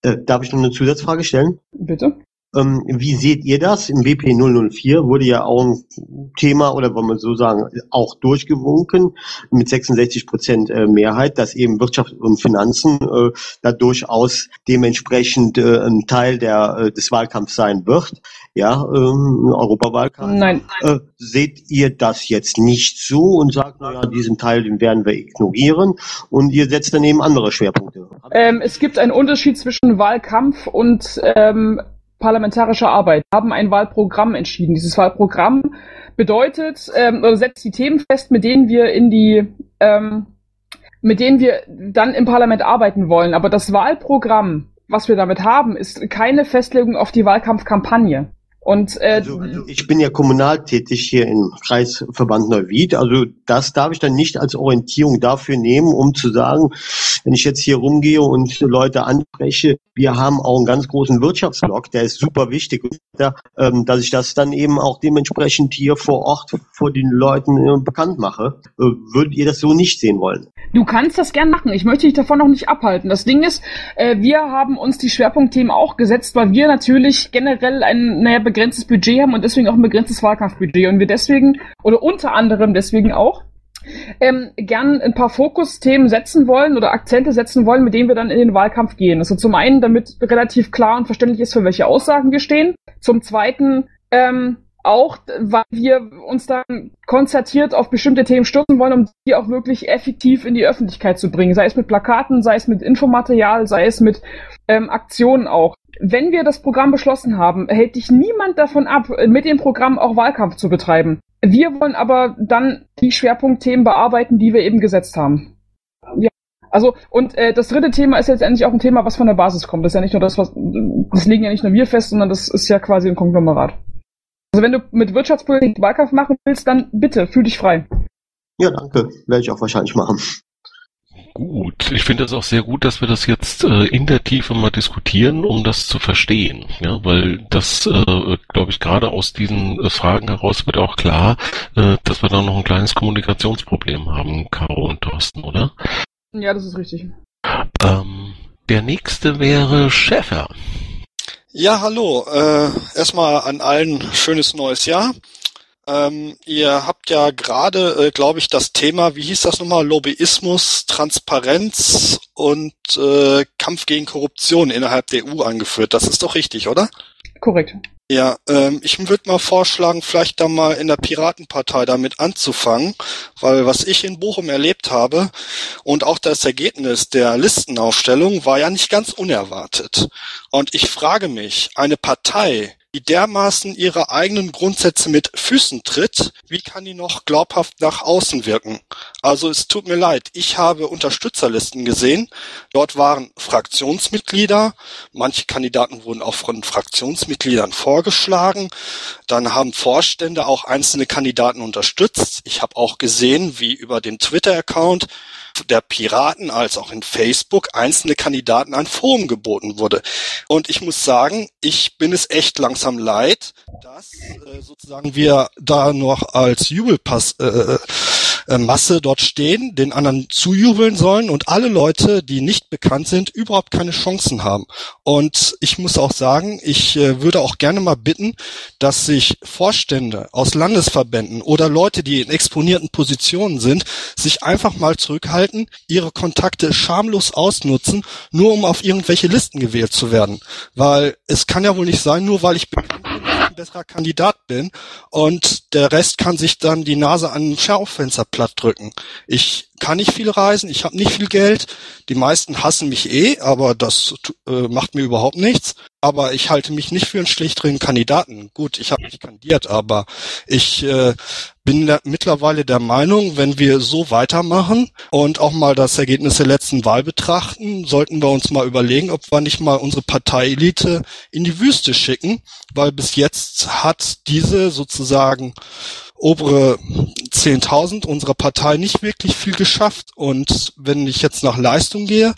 Äh, darf ich noch eine Zusatzfrage stellen? Bitte. Ähm, wie seht ihr das? Im WP 004 wurde ja auch ein Thema, oder wollen wir so sagen, auch durchgewunken mit 66 Prozent äh, Mehrheit, dass eben Wirtschaft und Finanzen äh, da durchaus dementsprechend äh, ein Teil der, äh, des Wahlkampfs sein wird. Ja, ähm, Europawahlkampf. Nein. Äh, seht ihr das jetzt nicht so und sagt, naja, diesen Teil, den werden wir ignorieren und ihr setzt daneben andere Schwerpunkte? Ähm, es gibt einen Unterschied zwischen Wahlkampf und ähm, parlamentarische Arbeit. Haben ein Wahlprogramm entschieden. Dieses Wahlprogramm bedeutet ähm, oder setzt die Themen fest, mit denen wir in die ähm, mit denen wir dann im Parlament arbeiten wollen. Aber das Wahlprogramm, was wir damit haben, ist keine Festlegung auf die Wahlkampfkampagne. Und, äh, also, also ich bin ja kommunal tätig hier im Kreisverband Neuwied. Also das darf ich dann nicht als Orientierung dafür nehmen, um zu sagen, wenn ich jetzt hier rumgehe und Leute anspreche, wir haben auch einen ganz großen Wirtschaftsblock, der ist super wichtig, ähm, dass ich das dann eben auch dementsprechend hier vor Ort vor den Leuten äh, bekannt mache. Äh, würdet ihr das so nicht sehen wollen? Du kannst das gern machen. Ich möchte dich davon noch nicht abhalten. Das Ding ist, äh, wir haben uns die Schwerpunktthemen auch gesetzt, weil wir natürlich generell ein naja, begrenztes Budget haben und deswegen auch ein begrenztes Wahlkampfbudget. Und wir deswegen, oder unter anderem deswegen auch, ähm, gern ein paar Fokusthemen setzen wollen oder Akzente setzen wollen, mit denen wir dann in den Wahlkampf gehen. Also zum einen, damit relativ klar und verständlich ist, für welche Aussagen wir stehen. Zum zweiten, ähm, auch, weil wir uns dann konzertiert auf bestimmte Themen stürzen wollen, um die auch wirklich effektiv in die Öffentlichkeit zu bringen. Sei es mit Plakaten, sei es mit Infomaterial, sei es mit ähm, Aktionen auch. Wenn wir das Programm beschlossen haben, hält dich niemand davon ab, mit dem Programm auch Wahlkampf zu betreiben. Wir wollen aber dann die Schwerpunktthemen bearbeiten, die wir eben gesetzt haben. Ja. Also, und äh, das dritte Thema ist jetzt endlich auch ein Thema, was von der Basis kommt. Das ist ja nicht nur das, was das legen ja nicht nur wir fest, sondern das ist ja quasi ein Konglomerat. Also wenn du mit Wirtschaftspolitik Wahlkampf machen willst, dann bitte, fühl dich frei. Ja, danke. Werde ich auch wahrscheinlich machen. Gut. Ich finde es auch sehr gut, dass wir das jetzt äh, in der Tiefe mal diskutieren, um das zu verstehen. Ja, weil das, äh, glaube ich, gerade aus diesen äh, Fragen heraus wird auch klar, äh, dass wir da noch ein kleines Kommunikationsproblem haben, Caro und Thorsten, oder? Ja, das ist richtig. Ähm, der nächste wäre Schäfer. Ja, hallo. Äh, erstmal an allen schönes neues Jahr. Ähm, ihr habt ja gerade, äh, glaube ich, das Thema, wie hieß das nochmal, Lobbyismus, Transparenz und äh, Kampf gegen Korruption innerhalb der EU angeführt. Das ist doch richtig, oder? Korrekt. Ja, ähm, ich würde mal vorschlagen, vielleicht da mal in der Piratenpartei damit anzufangen, weil was ich in Bochum erlebt habe und auch das Ergebnis der Listenaufstellung war ja nicht ganz unerwartet. Und ich frage mich, eine Partei, die dermaßen ihre eigenen Grundsätze mit Füßen tritt, wie kann die noch glaubhaft nach außen wirken? Also es tut mir leid, ich habe Unterstützerlisten gesehen. Dort waren Fraktionsmitglieder, manche Kandidaten wurden auch von Fraktionsmitgliedern vorgeschlagen. Dann haben Vorstände auch einzelne Kandidaten unterstützt. Ich habe auch gesehen, wie über den Twitter-Account der Piraten als auch in Facebook einzelne Kandidaten ein Forum geboten wurde. Und ich muss sagen, ich bin es echt langsam leid, dass äh, sozusagen wir da noch als Jubelpass äh, äh, Masse dort stehen, den anderen zujubeln sollen und alle Leute, die nicht bekannt sind, überhaupt keine Chancen haben. Und ich muss auch sagen, ich äh, würde auch gerne mal bitten, dass sich Vorstände aus Landesverbänden oder Leute, die in exponierten Positionen sind, sich einfach mal zurückhalten, ihre Kontakte schamlos ausnutzen, nur um auf irgendwelche Listen gewählt zu werden. Weil es kann ja wohl nicht sein, nur weil ich bekannt bin, dass ich ein besserer Kandidat bin und der Rest kann sich dann die Nase an ein Schaufenster platt drücken. Ich kann nicht viel reisen, ich habe nicht viel Geld. Die meisten hassen mich eh, aber das äh, macht mir überhaupt nichts. Aber ich halte mich nicht für einen schlechteren Kandidaten. Gut, ich habe nicht kandidiert, aber ich äh, bin mittlerweile der Meinung, wenn wir so weitermachen und auch mal das Ergebnis der letzten Wahl betrachten, sollten wir uns mal überlegen, ob wir nicht mal unsere Parteielite in die Wüste schicken, weil bis jetzt hat diese sozusagen obere 10.000 unserer Partei nicht wirklich viel geschafft. Und wenn ich jetzt nach Leistung gehe,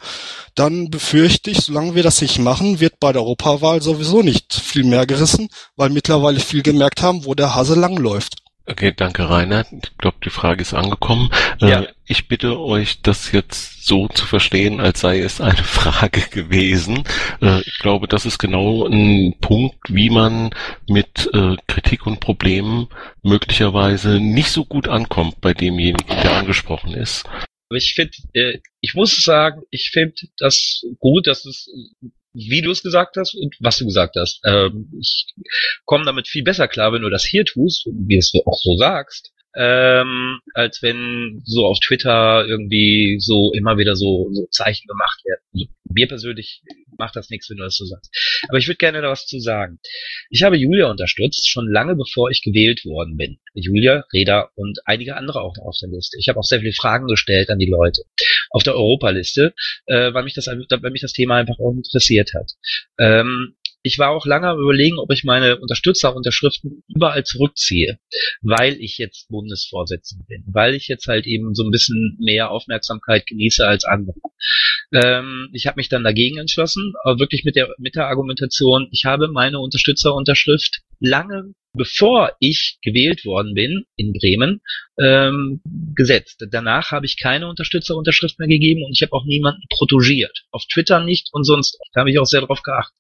dann befürchte ich, solange wir das nicht machen, wird bei der Europawahl sowieso nicht viel mehr gerissen, weil mittlerweile viel gemerkt haben, wo der Hase langläuft. Okay, danke Rainer. Ich glaube, die Frage ist angekommen. Ja. Äh, ich bitte euch, das jetzt so zu verstehen, als sei es eine Frage gewesen. Äh, ich glaube, das ist genau ein Punkt, wie man mit äh, Kritik und Problemen möglicherweise nicht so gut ankommt bei demjenigen, der angesprochen ist. Ich finde, ich muss sagen, ich finde das gut, dass es wie du es gesagt hast und was du gesagt hast. Ähm, ich komme damit viel besser klar, wenn du das hier tust, wie es auch so sagst, ähm, als wenn so auf Twitter irgendwie so immer wieder so, so Zeichen gemacht werden. Also, mir persönlich macht das nichts, wenn du das so sagst. Aber ich würde gerne da was zu sagen. Ich habe Julia unterstützt, schon lange bevor ich gewählt worden bin. Julia, Reda und einige andere auch auf der Liste. Ich habe auch sehr viele Fragen gestellt an die Leute auf der Europaliste, äh, weil mich das weil mich das Thema einfach auch interessiert hat. Ähm, ich war auch lange überlegen, ob ich meine Unterstützerunterschriften überall zurückziehe, weil ich jetzt Bundesvorsitzender bin, weil ich jetzt halt eben so ein bisschen mehr Aufmerksamkeit genieße als andere. Ähm, ich habe mich dann dagegen entschlossen, aber wirklich mit der mit der Argumentation, ich habe meine Unterstützerunterschrift lange bevor ich gewählt worden bin in Bremen, ähm, gesetzt. Danach habe ich keine Unterstützerunterschrift mehr gegeben und ich habe auch niemanden protegiert. Auf Twitter nicht und sonst. Da habe ich auch sehr darauf geachtet.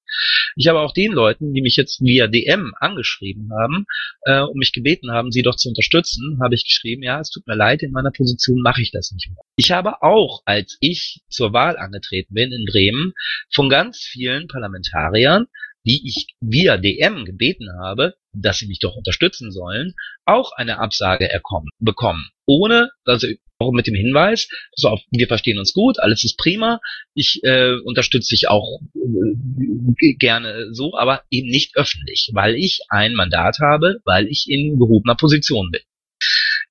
Ich habe auch den Leuten, die mich jetzt via DM angeschrieben haben äh, und mich gebeten haben, sie doch zu unterstützen, habe ich geschrieben, ja, es tut mir leid, in meiner Position mache ich das nicht mehr. Ich habe auch, als ich zur Wahl angetreten bin in Bremen, von ganz vielen Parlamentariern die ich via DM gebeten habe, dass sie mich doch unterstützen sollen, auch eine Absage erkommen, bekommen. Ohne, also auch mit dem Hinweis, so, wir verstehen uns gut, alles ist prima, ich äh, unterstütze dich auch äh, gerne so, aber eben nicht öffentlich, weil ich ein Mandat habe, weil ich in gehobener Position bin.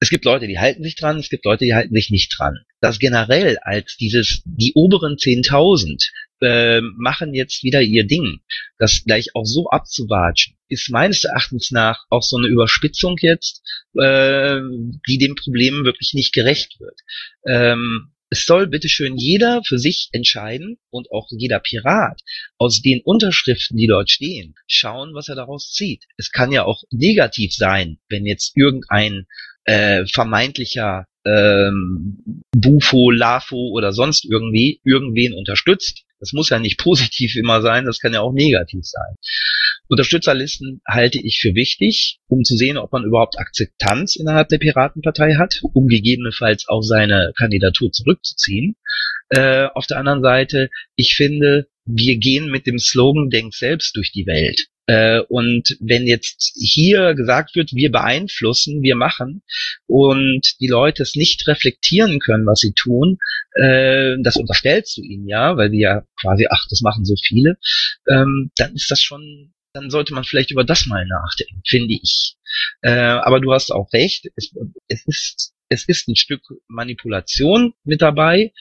Es gibt Leute, die halten sich dran, es gibt Leute, die halten sich nicht dran. Das generell als dieses, die oberen 10.000 äh, machen jetzt wieder ihr Ding. Das gleich auch so abzuwatschen, ist meines Erachtens nach auch so eine Überspitzung jetzt, äh, die dem Problem wirklich nicht gerecht wird. Ähm, es soll bitteschön jeder für sich entscheiden und auch jeder Pirat aus den Unterschriften, die dort stehen, schauen, was er daraus zieht. Es kann ja auch negativ sein, wenn jetzt irgendein äh, vermeintlicher ähm, Bufo, Lafo oder sonst irgendwie irgendwen unterstützt. Das muss ja nicht positiv immer sein, das kann ja auch negativ sein. Unterstützerlisten halte ich für wichtig, um zu sehen, ob man überhaupt Akzeptanz innerhalb der Piratenpartei hat, um gegebenenfalls auch seine Kandidatur zurückzuziehen. Äh, auf der anderen Seite, ich finde, wir gehen mit dem Slogan Denk selbst durch die Welt. Äh, und wenn jetzt hier gesagt wird, wir beeinflussen, wir machen und die Leute es nicht reflektieren können, was sie tun, äh, das unterstellst du ihnen ja, weil die ja quasi, ach, das machen so viele, ähm, dann ist das schon dann sollte man vielleicht über das mal nachdenken, finde ich. Äh, aber du hast auch recht, es, es, ist es ist ein Stück Manipulation mit dabei.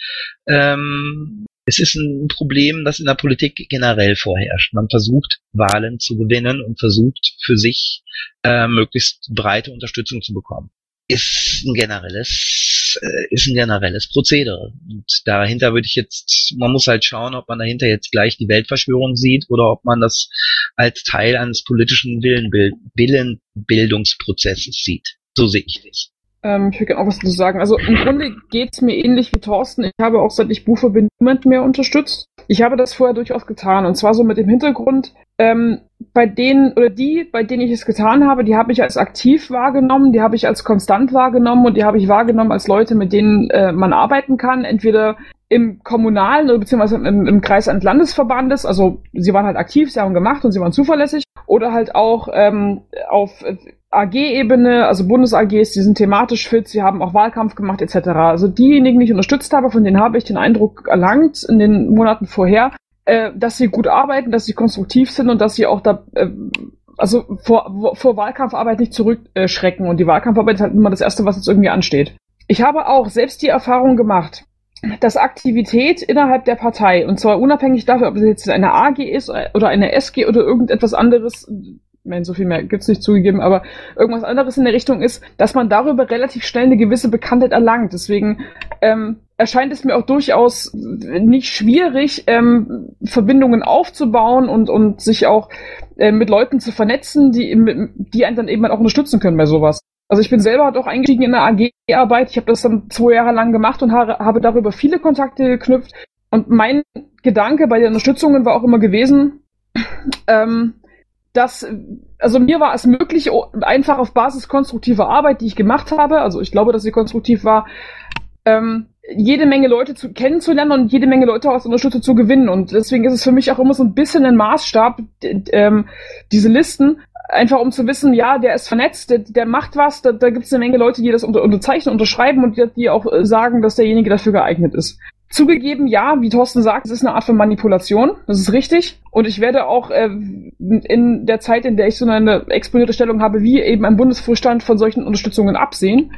Ähm, es ist ein Problem, das in der Politik generell vorherrscht. Man versucht, Wahlen zu gewinnen und versucht, für sich äh, möglichst breite Unterstützung zu bekommen. Ist ein generelles, äh, ist ein generelles Prozedere. Und dahinter würde ich jetzt, man muss halt schauen, ob man dahinter jetzt gleich die Weltverschwörung sieht oder ob man das als Teil eines politischen Willenbild, Willenbildungsprozesses sieht. So sehe ich das. Ähm, ich will gerne auch was dazu sagen. Also im Grunde geht's mir ähnlich wie Thorsten. Ich habe auch seit ich Buche bin niemand mehr unterstützt. Ich habe das vorher durchaus getan. Und zwar so mit dem Hintergrund, ähm, bei denen oder die, bei denen ich es getan habe, die habe ich als aktiv wahrgenommen, die habe ich als konstant wahrgenommen und die habe ich wahrgenommen als Leute, mit denen äh, man arbeiten kann, entweder im kommunalen oder beziehungsweise im, im Kreis eines Landesverbandes, also sie waren halt aktiv, sie haben gemacht und sie waren zuverlässig, oder halt auch ähm, auf AG-Ebene, also Bundes-AGs, die sind thematisch fit, sie haben auch Wahlkampf gemacht etc. Also diejenigen, die ich unterstützt habe, von denen habe ich den Eindruck erlangt in den Monaten vorher, äh, dass sie gut arbeiten, dass sie konstruktiv sind und dass sie auch da äh, also vor, vor Wahlkampfarbeit nicht zurückschrecken und die Wahlkampfarbeit ist halt immer das Erste, was jetzt irgendwie ansteht. Ich habe auch selbst die Erfahrung gemacht, dass Aktivität innerhalb der Partei, und zwar unabhängig dafür, ob es jetzt eine AG ist oder eine SG oder irgendetwas anderes, meine, so viel mehr gibt's nicht zugegeben, aber irgendwas anderes in der Richtung ist, dass man darüber relativ schnell eine gewisse Bekanntheit erlangt. Deswegen ähm, erscheint es mir auch durchaus nicht schwierig, ähm, Verbindungen aufzubauen und, und sich auch äh, mit Leuten zu vernetzen, die, die einen dann eben auch unterstützen können bei sowas. Also ich bin selber halt auch eingestiegen in der AG-Arbeit. Ich habe das dann zwei Jahre lang gemacht und habe darüber viele Kontakte geknüpft. Und mein Gedanke bei den Unterstützungen war auch immer gewesen, ähm, dass, also mir war es möglich, einfach auf Basis konstruktiver Arbeit, die ich gemacht habe, also ich glaube, dass sie konstruktiv war, ähm, jede Menge Leute zu, kennenzulernen und jede Menge Leute aus Unterstützung zu gewinnen. Und deswegen ist es für mich auch immer so ein bisschen ein Maßstab, ähm, diese Listen, einfach um zu wissen, ja, der ist vernetzt, der, der macht was, da, da gibt es eine Menge Leute, die das unter, unterzeichnen, unterschreiben und die, die auch äh, sagen, dass derjenige dafür geeignet ist. Zugegeben, ja, wie Thorsten sagt, es ist eine Art von Manipulation, das ist richtig. Und ich werde auch äh, in der Zeit, in der ich so eine exponierte Stellung habe, wie eben ein Bundesvorstand von solchen Unterstützungen absehen.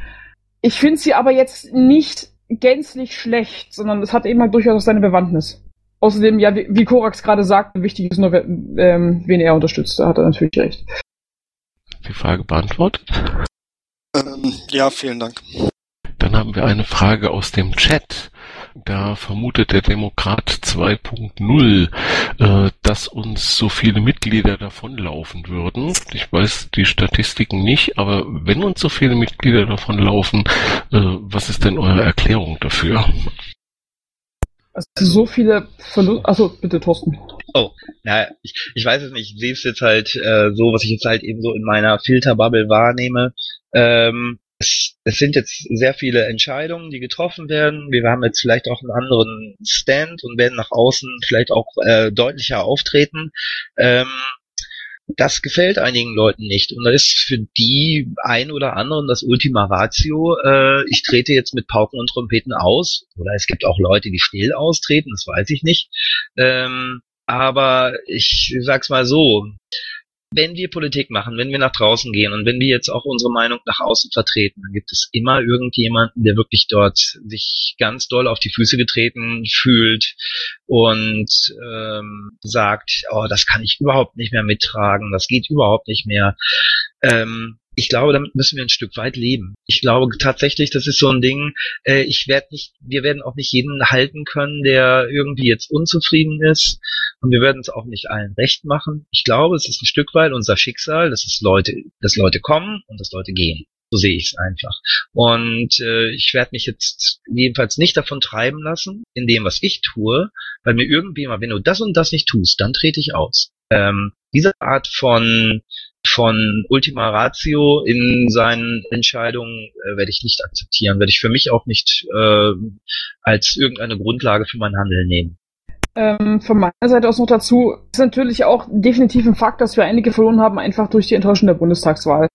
Ich finde sie aber jetzt nicht gänzlich schlecht, sondern es hat eben halt durchaus seine Bewandtnis. Außerdem, ja, wie, wie Korax gerade sagt, wichtig ist nur, ähm, wen er unterstützt. Da hat er natürlich recht. Die Frage beantwortet? Ähm, ja, vielen Dank. Dann haben wir eine Frage aus dem Chat. Da vermutet der Demokrat 2.0, äh, dass uns so viele Mitglieder davonlaufen würden. Ich weiß die Statistiken nicht, aber wenn uns so viele Mitglieder davonlaufen, äh, was ist denn eure Erklärung dafür? Also so viele Verluste. Achso, bitte, Thorsten. Oh, na, ich, ich weiß es nicht. Ich sehe es jetzt halt äh, so, was ich jetzt halt eben so in meiner Filterbubble wahrnehme. Ähm, es, es sind jetzt sehr viele Entscheidungen, die getroffen werden. Wir haben jetzt vielleicht auch einen anderen Stand und werden nach außen vielleicht auch äh, deutlicher auftreten. Ähm, das gefällt einigen Leuten nicht. Und da ist für die ein oder anderen das Ultima Ratio, äh, ich trete jetzt mit Pauken und Trompeten aus. Oder es gibt auch Leute, die still austreten, das weiß ich nicht. Ähm, aber ich sag's mal so, wenn wir Politik machen, wenn wir nach draußen gehen und wenn wir jetzt auch unsere Meinung nach außen vertreten, dann gibt es immer irgendjemanden, der wirklich dort sich ganz doll auf die Füße getreten fühlt und ähm, sagt, oh, das kann ich überhaupt nicht mehr mittragen, das geht überhaupt nicht mehr. Ähm, ich glaube, damit müssen wir ein Stück weit leben. Ich glaube tatsächlich, das ist so ein Ding, äh, ich werde nicht, wir werden auch nicht jeden halten können, der irgendwie jetzt unzufrieden ist. Und wir werden es auch nicht allen recht machen. Ich glaube, es ist ein Stück weit unser Schicksal, dass es Leute, dass Leute kommen und dass Leute gehen. So sehe ich es einfach. Und äh, ich werde mich jetzt jedenfalls nicht davon treiben lassen, in dem, was ich tue, weil mir irgendwie mal, wenn du das und das nicht tust, dann trete ich aus. Ähm, diese Art von von Ultima Ratio in seinen Entscheidungen äh, werde ich nicht akzeptieren, werde ich für mich auch nicht äh, als irgendeine Grundlage für mein Handeln nehmen. Ähm, von meiner Seite aus noch dazu ist natürlich auch definitiv ein Fakt, dass wir einige verloren haben, einfach durch die Enttäuschung der Bundestagswahl.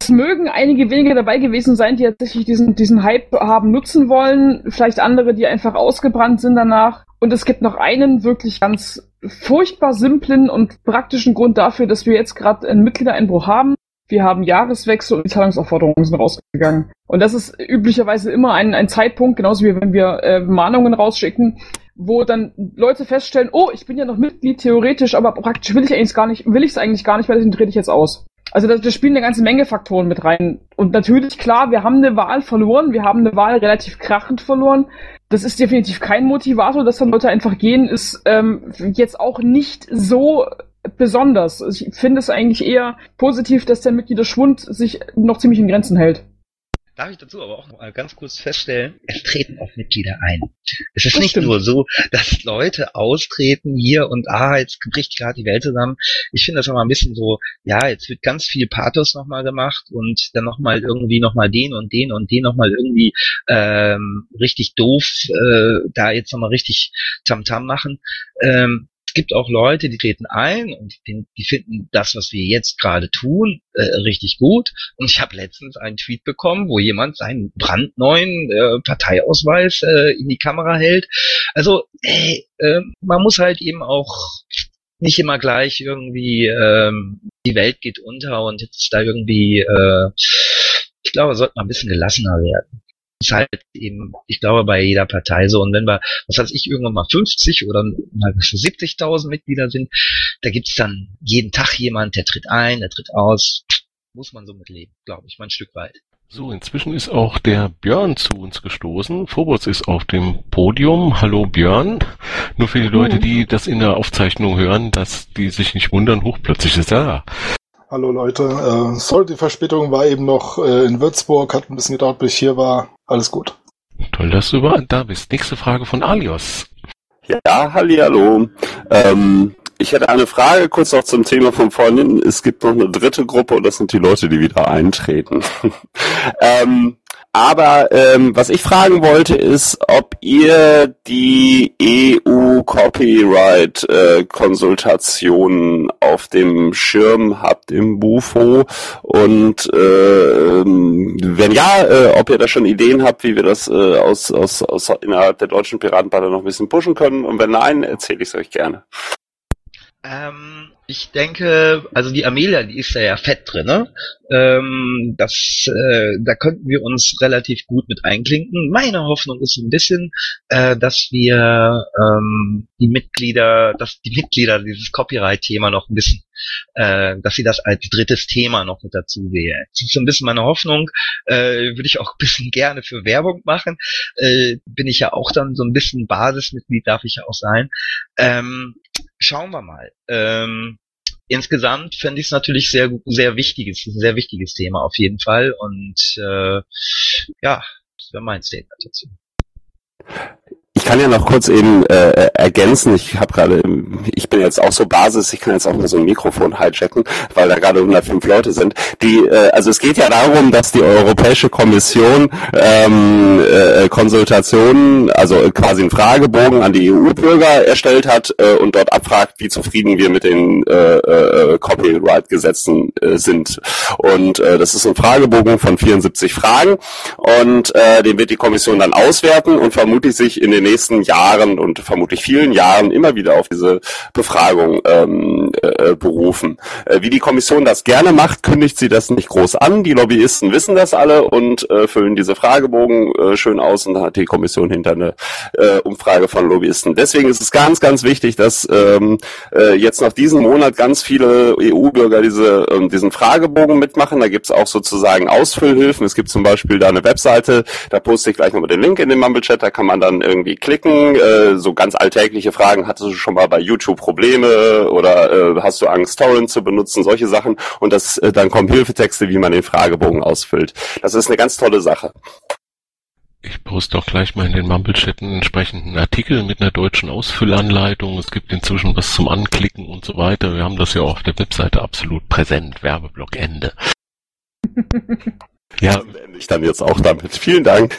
Es mögen einige wenige dabei gewesen sein, die tatsächlich diesen, diesen Hype haben nutzen wollen, vielleicht andere, die einfach ausgebrannt sind danach. Und es gibt noch einen wirklich ganz furchtbar simplen und praktischen Grund dafür, dass wir jetzt gerade einen Mitgliedereinbruch haben. Wir haben Jahreswechsel und die Zahlungsaufforderungen sind rausgegangen. Und das ist üblicherweise immer ein, ein Zeitpunkt, genauso wie wenn wir äh, Mahnungen rausschicken, wo dann Leute feststellen, oh, ich bin ja noch Mitglied theoretisch, aber praktisch will ich eigentlich gar nicht, will ich es eigentlich gar nicht, weil deswegen trete ich jetzt aus. Also da, da spielen eine ganze Menge Faktoren mit rein. Und natürlich, klar, wir haben eine Wahl verloren, wir haben eine Wahl relativ krachend verloren. Das ist definitiv kein Motivator, dass dann Leute einfach gehen, ist ähm, jetzt auch nicht so besonders. Ich finde es eigentlich eher positiv, dass der Mitgliederschwund sich noch ziemlich in Grenzen hält. Darf ich dazu aber auch noch mal ganz kurz feststellen, es treten auch Mitglieder ein. Es ist das nicht stimmt. nur so, dass Leute austreten hier und ah, jetzt bricht gerade die Welt zusammen. Ich finde das auch mal ein bisschen so, ja, jetzt wird ganz viel Pathos nochmal gemacht und dann nochmal irgendwie nochmal den und den und den nochmal irgendwie ähm, richtig doof äh, da jetzt nochmal richtig Tamtam -Tam machen. Ähm, es gibt auch Leute, die treten ein und die, die finden das, was wir jetzt gerade tun, äh, richtig gut. Und ich habe letztens einen Tweet bekommen, wo jemand seinen brandneuen äh, Parteiausweis äh, in die Kamera hält. Also, ey, äh, man muss halt eben auch nicht immer gleich irgendwie ähm, die Welt geht unter und jetzt da irgendwie äh, ich glaube, sollte man ein bisschen gelassener werden ist halt eben, ich glaube, bei jeder Partei so. Und wenn wir, was weiß ich, irgendwann mal 50 oder mal 70.000 Mitglieder sind, da gibt's dann jeden Tag jemand, der tritt ein, der tritt aus. Muss man so mitleben, glaube ich, mal ein Stück weit. So, inzwischen ist auch der Björn zu uns gestoßen. Phobos ist auf dem Podium. Hallo Björn. Nur für die Leute, die das in der Aufzeichnung hören, dass die sich nicht wundern, hoch plötzlich ist er da. Hallo Leute, äh, sorry, die Verspätung war eben noch äh, in Würzburg, hat ein bisschen gedauert, bis ich hier war. Alles gut. Toll, dass du überall da bist. Nächste Frage von Alios. Ja, halli, hallo. Ähm, ich hätte eine Frage kurz noch zum Thema von vorhin. Es gibt noch eine dritte Gruppe und das sind die Leute, die wieder eintreten. ähm, aber ähm, was ich fragen wollte, ist, ob ihr die EU-Copyright-Konsultationen äh, auf dem Schirm habt im Bufo und äh, wenn ja, äh, ob ihr da schon Ideen habt, wie wir das äh, aus, aus, aus innerhalb der deutschen Piratenpartei noch ein bisschen pushen können. Und wenn nein, erzähle ich es euch gerne. Ähm, ich denke, also die Amelia, die ist da ja fett drin, ne? Ähm, das, äh, da könnten wir uns relativ gut mit einklinken. Meine Hoffnung ist ein bisschen, äh, dass wir ähm, die Mitglieder, dass die Mitglieder dieses Copyright-Thema noch ein bisschen, äh, dass sie das als drittes Thema noch mit dazu wählen. Das ist so ein bisschen meine Hoffnung. Äh, Würde ich auch ein bisschen gerne für Werbung machen. Äh, bin ich ja auch dann so ein bisschen Basismitglied, darf ich ja auch sein. Ähm, schauen wir mal. Ähm, insgesamt fände ich es natürlich sehr, sehr wichtiges, ein sehr wichtiges Thema auf jeden Fall. Und äh, ja, das wäre mein Statement dazu. Ich kann ja noch kurz eben äh, ergänzen. Ich habe gerade, ich bin jetzt auch so Basis. Ich kann jetzt auch mal so ein Mikrofon hijacken, weil da gerade 105 Leute sind. Die, äh, also es geht ja darum, dass die Europäische Kommission ähm, äh, Konsultationen, also quasi einen Fragebogen an die EU-Bürger erstellt hat äh, und dort abfragt, wie zufrieden wir mit den äh, äh, Copyright-Gesetzen äh, sind. Und äh, das ist ein Fragebogen von 74 Fragen und äh, den wird die Kommission dann auswerten und vermutlich sich in den nächsten Jahren und vermutlich vielen Jahren immer wieder auf diese Befragung ähm, äh, berufen. Äh, wie die Kommission das gerne macht, kündigt sie das nicht groß an. Die Lobbyisten wissen das alle und äh, füllen diese Fragebogen äh, schön aus und hat die Kommission hinter eine äh, Umfrage von Lobbyisten. Deswegen ist es ganz, ganz wichtig, dass ähm, äh, jetzt noch diesen Monat ganz viele EU-Bürger diese, ähm, diesen Fragebogen mitmachen. Da gibt's auch sozusagen Ausfüllhilfen. Es gibt zum Beispiel da eine Webseite, da poste ich gleich nochmal den Link in den Mumble-Chat, da kann man dann irgendwie klicken. Äh, so ganz alltägliche Fragen, hattest du schon mal bei YouTube Probleme oder äh, hast du Angst, Torrent zu benutzen, solche Sachen. Und das, äh, dann kommen Hilfetexte, wie man den Fragebogen ausfüllt. Das ist eine ganz tolle Sache. Ich poste auch gleich mal in den Mumble-Chat einen entsprechenden Artikel mit einer deutschen Ausfüllanleitung. Es gibt inzwischen was zum Anklicken und so weiter. Wir haben das ja auch auf der Webseite absolut präsent. Werbeblock Ende. ja. Ich dann jetzt auch damit. Vielen Dank.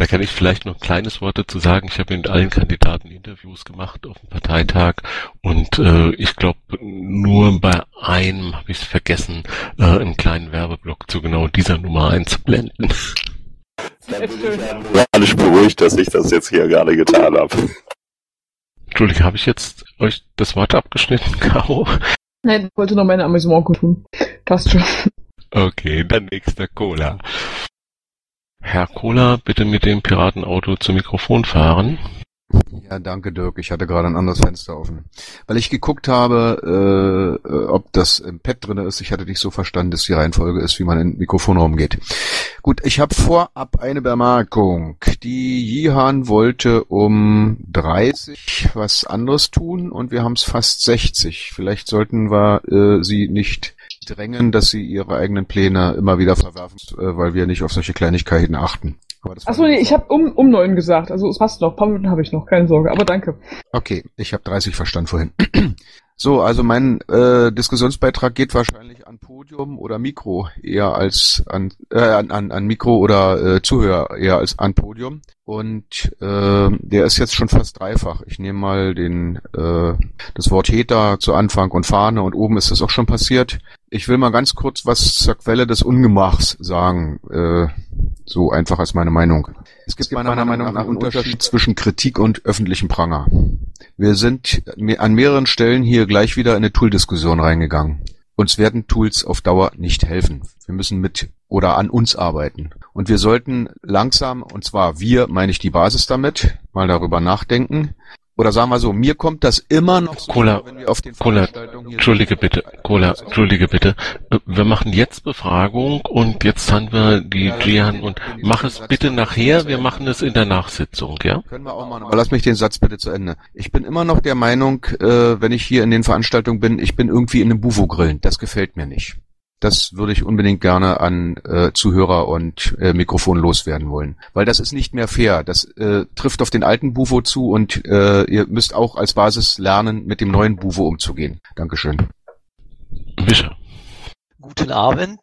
Da kann ich vielleicht noch ein kleines Wort dazu sagen. Ich habe mit allen Kandidaten Interviews gemacht auf dem Parteitag und äh, ich glaube, nur bei einem habe ich es vergessen, äh, einen kleinen Werbeblock zu genau dieser Nummer einzublenden. Dann bin ich ja alles beruhigt, dass ich das jetzt hier gerade getan habe. Entschuldige, habe ich jetzt euch das Wort abgeschnitten, Caro? Nein, ich wollte noch meine Amüsement tun. Passt schon. Okay, dann nächster Cola. Herr Cola, bitte mit dem Piratenauto zum Mikrofon fahren. Ja, danke Dirk. Ich hatte gerade ein anderes Fenster offen. Weil ich geguckt habe, äh, ob das im Pad drinne ist. Ich hatte dich so verstanden, dass die Reihenfolge ist, wie man in den Mikrofonraum geht. Gut, ich habe vorab eine Bemerkung. Die Jihan wollte um 30 was anderes tun und wir haben es fast 60. Vielleicht sollten wir äh, sie nicht drängen, dass sie ihre eigenen Pläne immer wieder verwerfen, äh, weil wir nicht auf solche Kleinigkeiten achten. Achso, nee, ich habe um, um neun gesagt. Also es passt noch. Ein paar Minuten habe ich noch, keine Sorge. Aber danke. Okay, ich habe 30 verstanden vorhin. so, also mein äh, Diskussionsbeitrag geht wahrscheinlich an Podium oder Mikro eher als an, äh, an, an, an Mikro oder äh, Zuhörer eher als an Podium. Und äh, der ist jetzt schon fast dreifach. Ich nehme mal den äh, das Wort Heter zu Anfang und Fahne und oben ist das auch schon passiert. Ich will mal ganz kurz was zur Quelle des Ungemachs sagen. Äh, so einfach als meine Meinung. Es gibt, es gibt meiner, Meinung nach einen Unterschied zwischen Kritik und öffentlichem Pranger. Wir sind an mehreren Stellen hier gleich wieder in eine Tool-Diskussion reingegangen. Uns werden Tools auf Dauer nicht helfen. Wir müssen mit oder an uns arbeiten. Und wir sollten langsam, und zwar wir, meine ich die Basis damit, mal darüber nachdenken, oder sagen wir so, mir kommt das immer noch so, Cola, wenn wir auf den Cola, Entschuldige bitte, Cola, Entschuldige bitte. Wir machen jetzt Befragung und jetzt haben wir die Gian und mach es bitte nachher, wir machen es in der Nachsitzung, ja? Können wir auch machen, aber lass mich den Satz bitte zu Ende. Ich bin immer noch der Meinung, äh, wenn ich hier in den Veranstaltungen bin, ich bin irgendwie in einem Bufo grillen. Das gefällt mir nicht. Das würde ich unbedingt gerne an äh, Zuhörer und äh, Mikrofon loswerden wollen. Weil das ist nicht mehr fair. Das äh, trifft auf den alten Buvo zu und äh, ihr müsst auch als Basis lernen, mit dem neuen Buvo umzugehen. Dankeschön. Bitte. Guten Abend.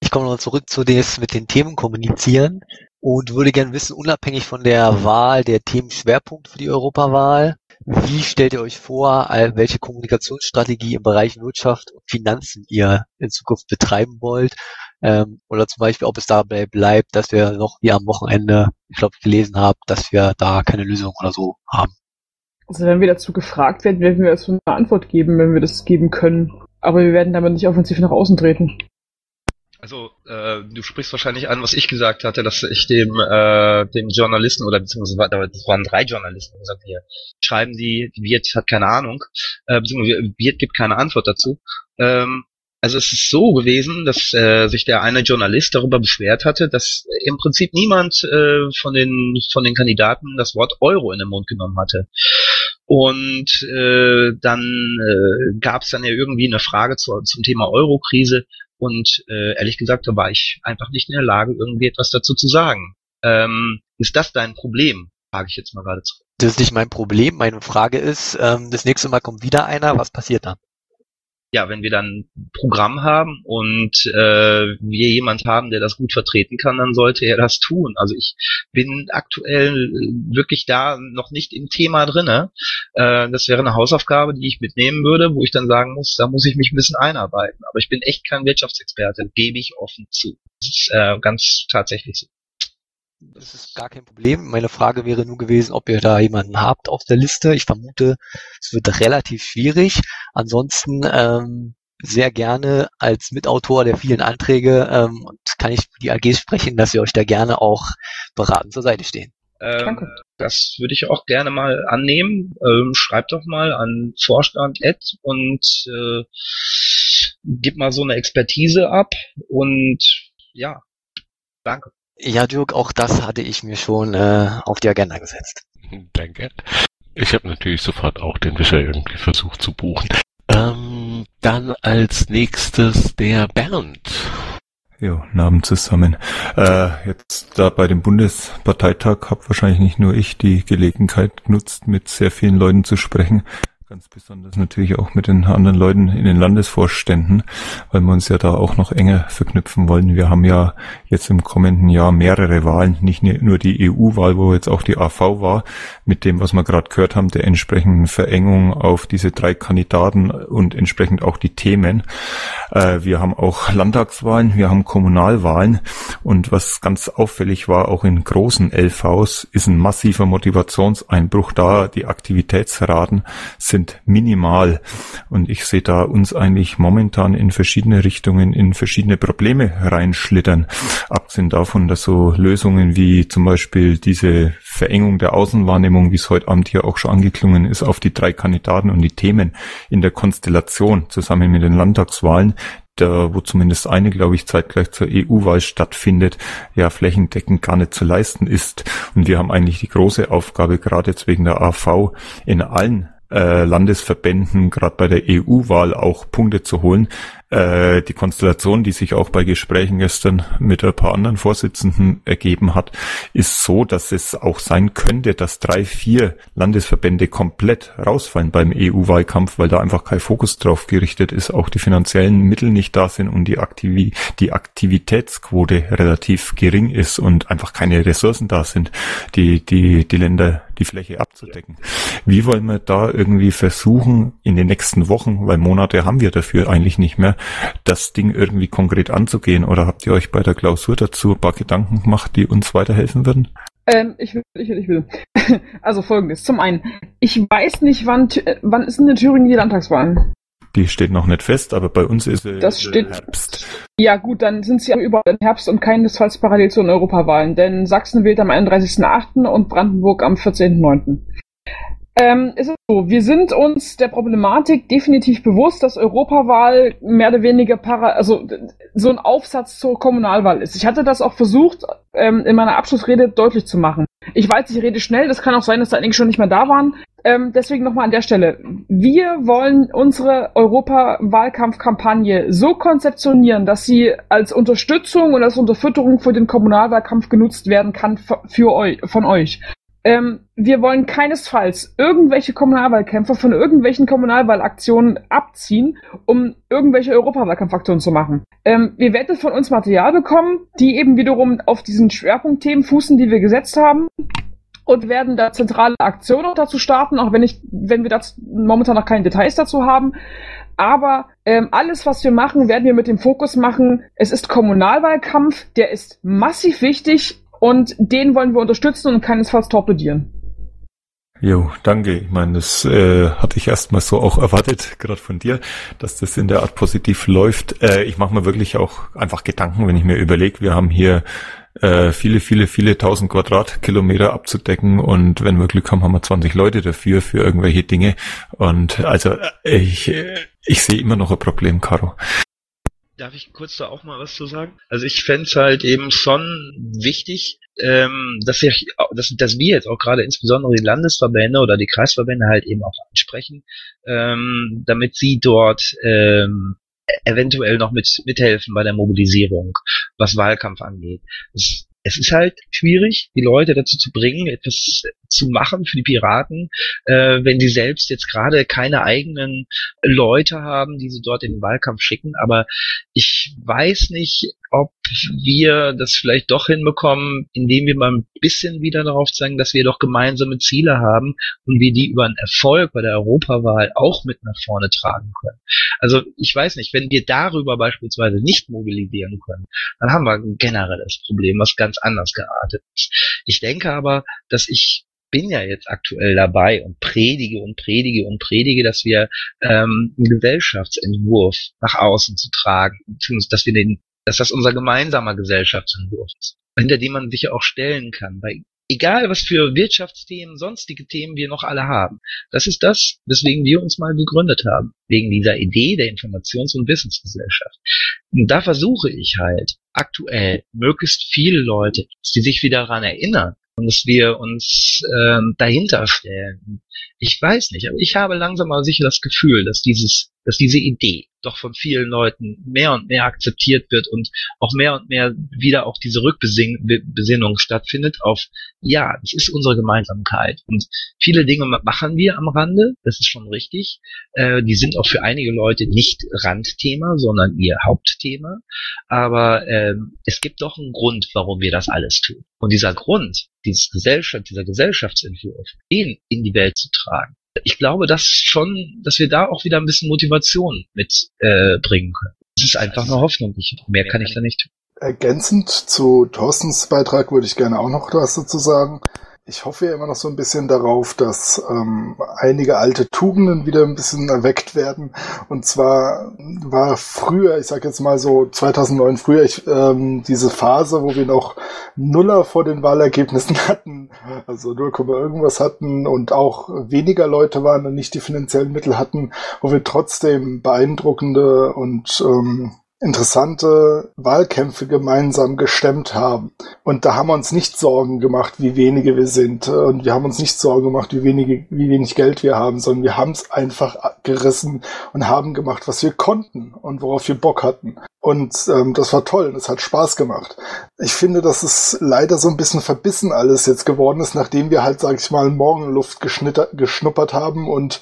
Ich komme noch zurück zu des mit den Themen kommunizieren und würde gerne wissen, unabhängig von der Wahl der Themenschwerpunkte für die Europawahl, wie stellt ihr euch vor, welche Kommunikationsstrategie im Bereich Wirtschaft und Finanzen ihr in Zukunft betreiben wollt? Ähm, oder zum Beispiel, ob es dabei bleibt, dass wir noch wie am Wochenende, ich glaube, gelesen haben, dass wir da keine Lösung oder so haben. Also wenn wir dazu gefragt werden, werden wir dazu eine Antwort geben, wenn wir das geben können. Aber wir werden damit nicht offensiv nach außen treten. Also äh, du sprichst wahrscheinlich an, was ich gesagt hatte, dass ich dem äh, dem Journalisten oder beziehungsweise das waren drei Journalisten gesagt hier schreiben die Wirt hat keine Ahnung äh, beziehungsweise Wirt gibt keine Antwort dazu. Ähm, also es ist so gewesen, dass äh, sich der eine Journalist darüber beschwert hatte, dass im Prinzip niemand äh, von den von den Kandidaten das Wort Euro in den Mund genommen hatte. Und äh, dann äh, gab es dann ja irgendwie eine Frage zu, zum Thema Euro-Krise und äh, ehrlich gesagt, da war ich einfach nicht in der Lage, irgendwie etwas dazu zu sagen. Ähm, ist das dein Problem? Frage ich jetzt mal gerade zurück. Das ist nicht mein Problem. Meine Frage ist, ähm, das nächste Mal kommt wieder einer, was passiert dann? Ja, wenn wir dann ein Programm haben und äh, wir jemand haben, der das gut vertreten kann, dann sollte er das tun. Also ich bin aktuell wirklich da noch nicht im Thema drinne. Äh, das wäre eine Hausaufgabe, die ich mitnehmen würde, wo ich dann sagen muss, da muss ich mich ein bisschen einarbeiten. Aber ich bin echt kein Wirtschaftsexperte, gebe ich offen zu. Das ist äh, ganz tatsächlich so. Das ist gar kein Problem. Meine Frage wäre nur gewesen, ob ihr da jemanden habt auf der Liste. Ich vermute, es wird relativ schwierig. Ansonsten ähm, sehr gerne als Mitautor der vielen Anträge ähm, und kann ich für die AGs sprechen, dass wir euch da gerne auch beratend zur Seite stehen. Ähm, das würde ich auch gerne mal annehmen. Ähm, schreibt doch mal an Vorstand Ed und äh, gib mal so eine Expertise ab und ja, danke. Ja, Dirk, auch das hatte ich mir schon äh, auf die Agenda gesetzt. Danke. Ich habe natürlich sofort auch den Wischer irgendwie versucht zu buchen. Ähm, dann als nächstes der Bernd. Jo, Namen zusammen. Äh, jetzt da bei dem Bundesparteitag habe wahrscheinlich nicht nur ich die Gelegenheit genutzt, mit sehr vielen Leuten zu sprechen. Ganz besonders natürlich auch mit den anderen Leuten in den Landesvorständen, weil wir uns ja da auch noch enger verknüpfen wollen. Wir haben ja jetzt im kommenden Jahr mehrere Wahlen, nicht nur die EU-Wahl, wo jetzt auch die AV war, mit dem, was wir gerade gehört haben, der entsprechenden Verengung auf diese drei Kandidaten und entsprechend auch die Themen. Äh, wir haben auch Landtagswahlen, wir haben Kommunalwahlen und was ganz auffällig war, auch in großen LVs, ist ein massiver Motivationseinbruch da. Die Aktivitätsraten sind sind minimal. Und ich sehe da uns eigentlich momentan in verschiedene Richtungen, in verschiedene Probleme reinschlittern. Abgesehen davon, dass so Lösungen wie zum Beispiel diese Verengung der Außenwahrnehmung, wie es heute Abend hier auch schon angeklungen ist, auf die drei Kandidaten und die Themen in der Konstellation zusammen mit den Landtagswahlen, da, wo zumindest eine, glaube ich, zeitgleich zur EU-Wahl stattfindet, ja flächendeckend gar nicht zu leisten ist. Und wir haben eigentlich die große Aufgabe, gerade jetzt wegen der AV, in allen äh, Landesverbänden gerade bei der EU-Wahl auch Punkte zu holen. Äh, die Konstellation, die sich auch bei Gesprächen gestern mit ein paar anderen Vorsitzenden ergeben hat, ist so, dass es auch sein könnte, dass drei, vier Landesverbände komplett rausfallen beim EU-Wahlkampf, weil da einfach kein Fokus drauf gerichtet ist, auch die finanziellen Mittel nicht da sind und die, Aktivi die Aktivitätsquote relativ gering ist und einfach keine Ressourcen da sind, die, die, die Länder die Fläche abzudecken. Wie wollen wir da irgendwie versuchen, in den nächsten Wochen, weil Monate haben wir dafür eigentlich nicht mehr, das Ding irgendwie konkret anzugehen? Oder habt ihr euch bei der Klausur dazu ein paar Gedanken gemacht, die uns weiterhelfen würden? Ähm, ich will, ich will, ich will. Also folgendes. Zum einen, ich weiß nicht, wann, wann ist denn in Thüringen die Landtagswahlen? Die steht noch nicht fest, aber bei uns ist es das steht, Herbst. Ja gut, dann sind sie überall im Herbst und keinesfalls parallel zu den Europawahlen, denn Sachsen wählt am 31.8. und Brandenburg am 14.9. Ähm, ist es so, wir sind uns der Problematik definitiv bewusst, dass Europawahl mehr oder weniger para, also so ein Aufsatz zur Kommunalwahl ist. Ich hatte das auch versucht, ähm, in meiner Abschlussrede deutlich zu machen. Ich weiß, ich rede schnell, das kann auch sein, dass da einige schon nicht mehr da waren. Ähm, deswegen nochmal an der Stelle. Wir wollen unsere Europawahlkampfkampagne so konzeptionieren, dass sie als Unterstützung und als Unterfütterung für den Kommunalwahlkampf genutzt werden kann für euch, von euch. Ähm, wir wollen keinesfalls irgendwelche Kommunalwahlkämpfer von irgendwelchen Kommunalwahlaktionen abziehen, um irgendwelche Europawahlkampfaktionen zu machen. Ähm, ihr werdet von uns Material bekommen, die eben wiederum auf diesen Schwerpunktthemen fußen, die wir gesetzt haben und werden da zentrale Aktionen auch dazu starten, auch wenn ich, wenn wir das momentan noch keine Details dazu haben. Aber ähm, alles, was wir machen, werden wir mit dem Fokus machen. Es ist Kommunalwahlkampf, der ist massiv wichtig und den wollen wir unterstützen und keinesfalls torpedieren. Jo, danke. Ich meine, das äh, hatte ich erstmal so auch erwartet, gerade von dir, dass das in der Art positiv läuft. Äh, ich mache mir wirklich auch einfach Gedanken, wenn ich mir überlege, wir haben hier äh, viele, viele, viele tausend Quadratkilometer abzudecken und wenn wir Glück haben, haben wir 20 Leute dafür, für irgendwelche Dinge. Und also äh, ich, ich sehe immer noch ein Problem, Caro. Darf ich kurz da auch mal was zu sagen? Also ich fände halt eben schon wichtig, ähm, dass, wir, dass, dass wir jetzt auch gerade insbesondere die Landesverbände oder die Kreisverbände halt eben auch ansprechen, ähm, damit sie dort ähm, eventuell noch mit mithelfen bei der Mobilisierung, was Wahlkampf angeht. Es, es ist halt schwierig, die Leute dazu zu bringen, etwas zu machen für die Piraten, äh, wenn sie selbst jetzt gerade keine eigenen Leute haben, die sie dort in den Wahlkampf schicken. Aber ich weiß nicht, ob wir das vielleicht doch hinbekommen, indem wir mal ein bisschen wieder darauf zeigen, dass wir doch gemeinsame Ziele haben und wir die über einen Erfolg bei der Europawahl auch mit nach vorne tragen können. Also ich weiß nicht, wenn wir darüber beispielsweise nicht mobilisieren können, dann haben wir ein generelles Problem, was ganz anders geartet ist. Ich denke aber, dass ich bin ja jetzt aktuell dabei und predige und predige und predige, dass wir ähm, einen Gesellschaftsentwurf nach außen zu tragen, dass wir den, dass das unser gemeinsamer Gesellschaftsentwurf ist, hinter dem man sich ja auch stellen kann. Weil egal was für Wirtschaftsthemen, sonstige Themen wir noch alle haben. Das ist das, weswegen wir uns mal gegründet haben. Wegen dieser Idee der Informations- und Wissensgesellschaft. Und da versuche ich halt aktuell möglichst viele Leute, die sich wieder daran erinnern, dass wir uns ähm, dahinter stellen. Ich weiß nicht, aber ich habe langsam aber sicher das Gefühl, dass dieses, dass diese Idee doch von vielen Leuten mehr und mehr akzeptiert wird und auch mehr und mehr wieder auch diese Rückbesinnung stattfindet auf, ja, das ist unsere Gemeinsamkeit. Und viele Dinge machen wir am Rande, das ist schon richtig. Äh, die sind auch für einige Leute nicht Randthema, sondern ihr Hauptthema. Aber äh, es gibt doch einen Grund, warum wir das alles tun. Und dieser Grund, dieses Gesellschaft, dieser Gesellschaftsentwurf, den in die Welt zu tragen. Ich glaube, dass schon, dass wir da auch wieder ein bisschen Motivation mitbringen äh, können. Das ist einfach eine Hoffnung. Ich, mehr kann ich da nicht tun. Ergänzend zu Thorstens Beitrag würde ich gerne auch noch was dazu sagen ich hoffe ja immer noch so ein bisschen darauf, dass ähm, einige alte Tugenden wieder ein bisschen erweckt werden. Und zwar war früher, ich sag jetzt mal so 2009 früher, ich, ähm, diese Phase, wo wir noch Nuller vor den Wahlergebnissen hatten, also 0, irgendwas hatten und auch weniger Leute waren und nicht die finanziellen Mittel hatten, wo wir trotzdem beeindruckende und ähm, interessante Wahlkämpfe gemeinsam gestemmt haben. Und da haben wir uns nicht Sorgen gemacht, wie wenige wir sind. Und wir haben uns nicht Sorgen gemacht, wie, wenige, wie wenig Geld wir haben, sondern wir haben es einfach gerissen und haben gemacht, was wir konnten und worauf wir Bock hatten. Und ähm, das war toll und es hat Spaß gemacht. Ich finde, dass es leider so ein bisschen verbissen alles jetzt geworden ist, nachdem wir halt, sag ich mal, Morgenluft geschnuppert haben und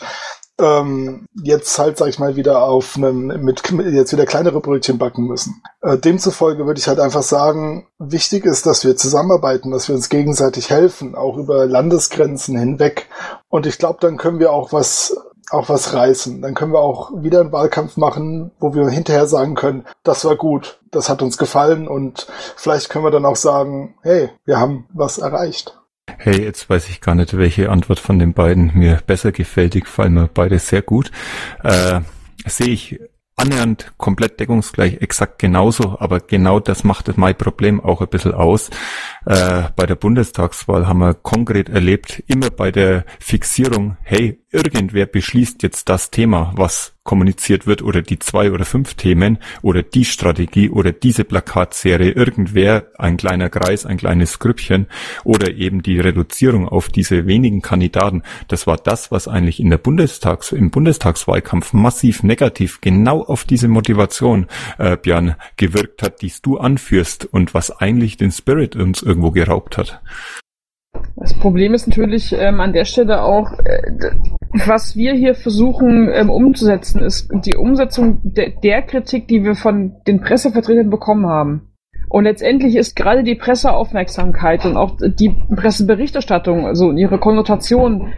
ähm, jetzt halt, sag ich mal, wieder auf einem, mit jetzt wieder kleinere Brötchen backen müssen. Äh, demzufolge würde ich halt einfach sagen, wichtig ist, dass wir zusammenarbeiten, dass wir uns gegenseitig helfen, auch über Landesgrenzen hinweg. Und ich glaube, dann können wir auch was auch was reißen. Dann können wir auch wieder einen Wahlkampf machen, wo wir hinterher sagen können, das war gut, das hat uns gefallen und vielleicht können wir dann auch sagen, hey, wir haben was erreicht. Hey, jetzt weiß ich gar nicht, welche Antwort von den beiden mir besser gefällt. Die gefallen mir beide sehr gut. Äh, sehe ich annähernd komplett deckungsgleich, exakt genauso, aber genau das macht mein Problem auch ein bisschen aus. Äh, bei der Bundestagswahl haben wir konkret erlebt, immer bei der Fixierung, hey, irgendwer beschließt jetzt das Thema, was kommuniziert wird oder die zwei oder fünf Themen oder die Strategie oder diese Plakatserie, irgendwer, ein kleiner Kreis, ein kleines Grüppchen oder eben die Reduzierung auf diese wenigen Kandidaten, das war das, was eigentlich in der Bundestags, im Bundestagswahlkampf massiv negativ genau auf diese Motivation, äh, Björn, gewirkt hat, die du anführst und was eigentlich den Spirit uns irgendwo geraubt hat. Das Problem ist natürlich ähm, an der Stelle auch, äh, was wir hier versuchen ähm, umzusetzen, ist die Umsetzung de der Kritik, die wir von den Pressevertretern bekommen haben. Und letztendlich ist gerade die Presseaufmerksamkeit und auch die Presseberichterstattung, also ihre Konnotation,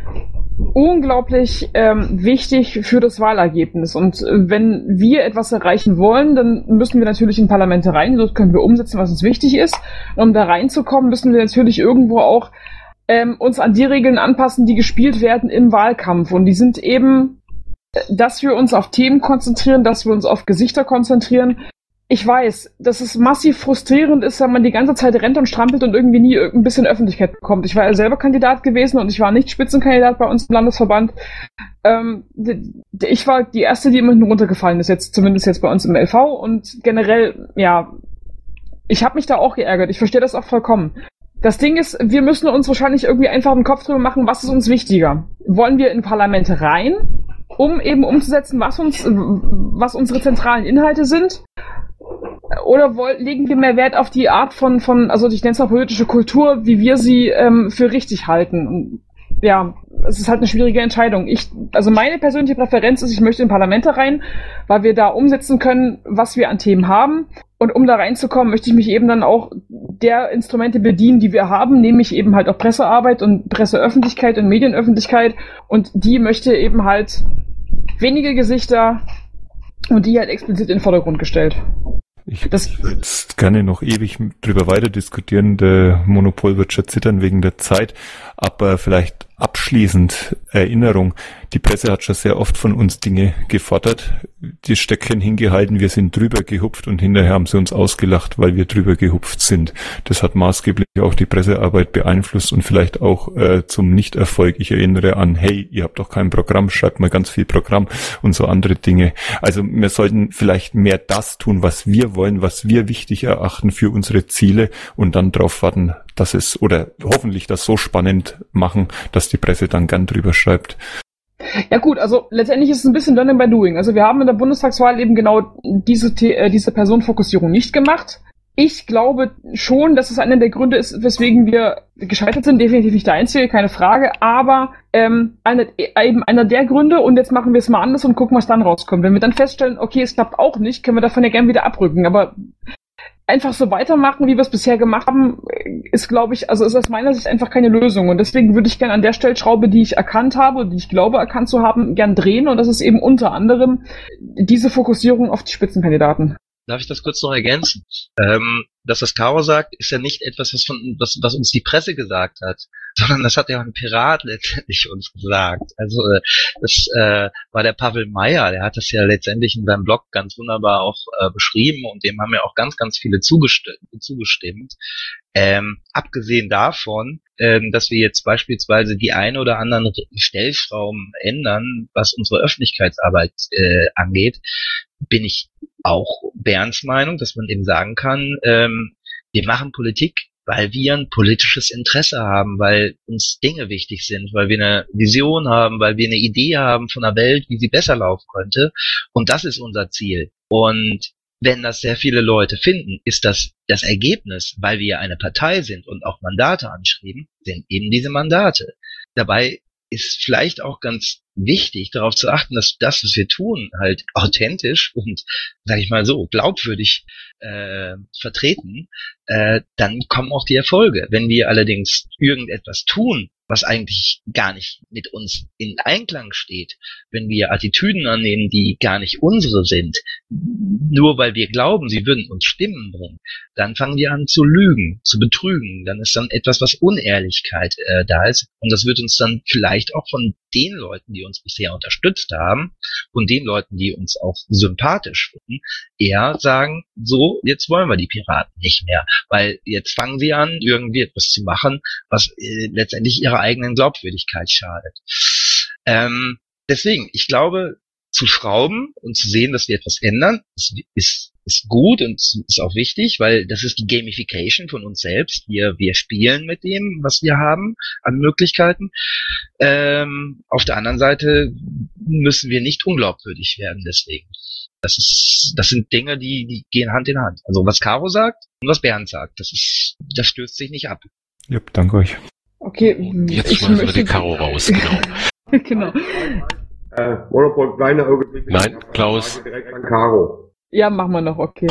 unglaublich ähm, wichtig für das Wahlergebnis. Und äh, wenn wir etwas erreichen wollen, dann müssen wir natürlich in Parlamente rein. Dort können wir umsetzen, was uns wichtig ist. Und um da reinzukommen, müssen wir natürlich irgendwo auch ähm, uns an die Regeln anpassen, die gespielt werden im Wahlkampf. Und die sind eben, äh, dass wir uns auf Themen konzentrieren, dass wir uns auf Gesichter konzentrieren. Ich weiß, dass es massiv frustrierend ist, wenn man die ganze Zeit rennt und strampelt und irgendwie nie ein bisschen Öffentlichkeit bekommt. Ich war ja selber Kandidat gewesen und ich war nicht Spitzenkandidat bei uns im Landesverband. Ähm, ich war die erste, die immer runtergefallen ist, jetzt zumindest jetzt bei uns im LV und generell, ja, ich habe mich da auch geärgert. Ich verstehe das auch vollkommen. Das Ding ist, wir müssen uns wahrscheinlich irgendwie einfach einen Kopf drüber machen, was ist uns wichtiger? Wollen wir in Parlamente rein, um eben umzusetzen, was uns, was unsere zentralen Inhalte sind? Oder woll, legen wir mehr Wert auf die Art von, von also ich nenne es mal politische Kultur, wie wir sie ähm, für richtig halten? Und, ja, es ist halt eine schwierige Entscheidung. Ich, also meine persönliche Präferenz ist, ich möchte in Parlamente rein, weil wir da umsetzen können, was wir an Themen haben. Und um da reinzukommen, möchte ich mich eben dann auch der Instrumente bedienen, die wir haben, nämlich eben halt auch Pressearbeit und Presseöffentlichkeit und Medienöffentlichkeit. Und die möchte eben halt wenige Gesichter und die halt explizit in den Vordergrund gestellt. Ich würde jetzt gerne noch ewig drüber weiter diskutieren. Der Monopol wird schon zittern wegen der Zeit, aber vielleicht abschließend Erinnerung. Die Presse hat schon sehr oft von uns Dinge gefordert, die Stöckchen hingehalten, wir sind drüber gehupft und hinterher haben sie uns ausgelacht, weil wir drüber gehupft sind. Das hat maßgeblich auch die Pressearbeit beeinflusst und vielleicht auch äh, zum Nichterfolg. Ich erinnere an, hey, ihr habt doch kein Programm, schreibt mal ganz viel Programm und so andere Dinge. Also wir sollten vielleicht mehr das tun, was wir wollen, was wir wichtig erachten für unsere Ziele und dann darauf warten, dass es oder hoffentlich das so spannend machen, dass die Presse dann gern drüber schreibt. Ja gut, also letztendlich ist es ein bisschen Learning by Doing. Also wir haben in der Bundestagswahl eben genau diese, äh, diese Personenfokussierung nicht gemacht. Ich glaube schon, dass es einer der Gründe ist, weswegen wir gescheitert sind. Definitiv nicht der einzige, keine Frage. Aber ähm, einer, eben einer der Gründe, und jetzt machen wir es mal anders und gucken, was dann rauskommt. Wenn wir dann feststellen, okay, es klappt auch nicht, können wir davon ja gern wieder abrücken. Aber einfach so weitermachen, wie wir es bisher gemacht haben, ist, glaube ich, also ist aus meiner Sicht einfach keine Lösung. Und deswegen würde ich gerne an der Stellschraube, die ich erkannt habe, die ich glaube erkannt zu haben, gern drehen. Und das ist eben unter anderem diese Fokussierung auf die Spitzenkandidaten. Darf ich das kurz noch ergänzen? Ähm, dass das Caro sagt, ist ja nicht etwas, was, von, was, was uns die Presse gesagt hat, sondern das hat ja auch ein Pirat letztendlich uns gesagt. Also äh, das äh, war der Pavel Meyer, der hat das ja letztendlich in seinem Blog ganz wunderbar auch äh, beschrieben und dem haben ja auch ganz, ganz viele zugestimmt. zugestimmt. Ähm, abgesehen davon, ähm, dass wir jetzt beispielsweise die ein oder anderen Stellschrauben ändern, was unsere Öffentlichkeitsarbeit äh, angeht, bin ich auch Bernds Meinung, dass man eben sagen kann, ähm, wir machen Politik, weil wir ein politisches Interesse haben, weil uns Dinge wichtig sind, weil wir eine Vision haben, weil wir eine Idee haben von einer Welt, wie sie besser laufen könnte. Und das ist unser Ziel. Und wenn das sehr viele Leute finden, ist das das Ergebnis, weil wir eine Partei sind und auch Mandate anschreiben, sind eben diese Mandate. Dabei ist vielleicht auch ganz wichtig, darauf zu achten, dass das, was wir tun, halt authentisch und, sag ich mal so, glaubwürdig äh, vertreten, äh, dann kommen auch die Erfolge. Wenn wir allerdings irgendetwas tun, was eigentlich gar nicht mit uns in Einklang steht, wenn wir Attitüden annehmen, die gar nicht unsere sind, nur weil wir glauben, sie würden uns Stimmen bringen, dann fangen wir an zu lügen, zu betrügen. Dann ist dann etwas, was Unehrlichkeit äh, da ist. Und das wird uns dann vielleicht auch von den Leuten, die uns bisher unterstützt haben und den Leuten, die uns auch sympathisch finden, eher sagen, so, jetzt wollen wir die Piraten nicht mehr, weil jetzt fangen sie an, irgendwie etwas zu machen, was äh, letztendlich ihrer eigenen Glaubwürdigkeit schadet. Ähm, deswegen, ich glaube, zu schrauben und zu sehen, dass wir etwas ändern, ist, ist, ist gut und ist auch wichtig, weil das ist die Gamification von uns selbst. Wir, wir spielen mit dem, was wir haben an Möglichkeiten. Ähm, auf der anderen Seite müssen wir nicht unglaubwürdig werden deswegen. Das ist, das sind Dinge, die, die gehen Hand in Hand. Also was Caro sagt und was Bernd sagt, das ist, das stößt sich nicht ab. Ja, danke euch. Okay, jetzt schmeißen wir die Karo raus, genau. genau. Äh, Monopol, kleiner Augenblick. Nein, Klaus. Direkt an Caro. Ja, machen wir noch, okay.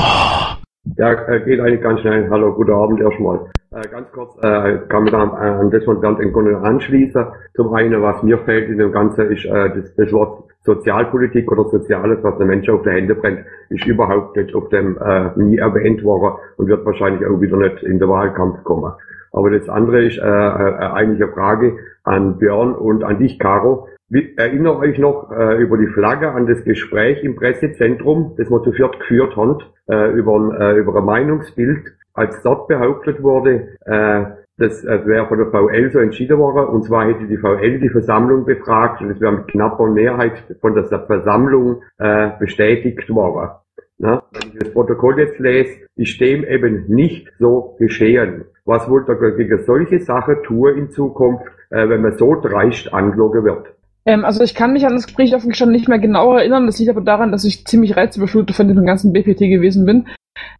Ja, äh, geht eigentlich ganz schnell. Hallo, guten Abend erstmal. Äh, ganz kurz, äh, kann mich an, an das von Bernd im Grunde anschließen. Zum einen, was mir fällt in dem Ganzen, ist äh, das, das Wort Sozialpolitik oder Soziales, was der Mensch auf die Hände brennt, ist überhaupt nicht auf dem äh, nie erwähnt worden und wird wahrscheinlich auch wieder nicht in der Wahlkampf kommen. Aber das andere ist äh, äh, eigentlich eine Frage an Björn und an dich, Caro. Wie, erinnert euch noch äh, über die Flagge an das Gespräch im Pressezentrum, das wir zu viert geführt haben, äh, über, äh, über ein Meinungsbild, als dort behauptet wurde, äh, das äh, wäre von der VL so entschieden worden, und zwar hätte die VL die Versammlung befragt und es wäre mit knapper Mehrheit von der Versammlung äh, bestätigt worden. Na, wenn ich das Protokoll jetzt lese, ist dem eben nicht so geschehen. Was wollt ihr gegen solche Sachen tun in Zukunft, äh, wenn man so dreist angelogen wird? Ähm, also ich kann mich an das Gespräch offen gestanden nicht mehr genau erinnern. Das liegt aber daran, dass ich ziemlich reizüberflutet von dem ganzen BPT gewesen bin.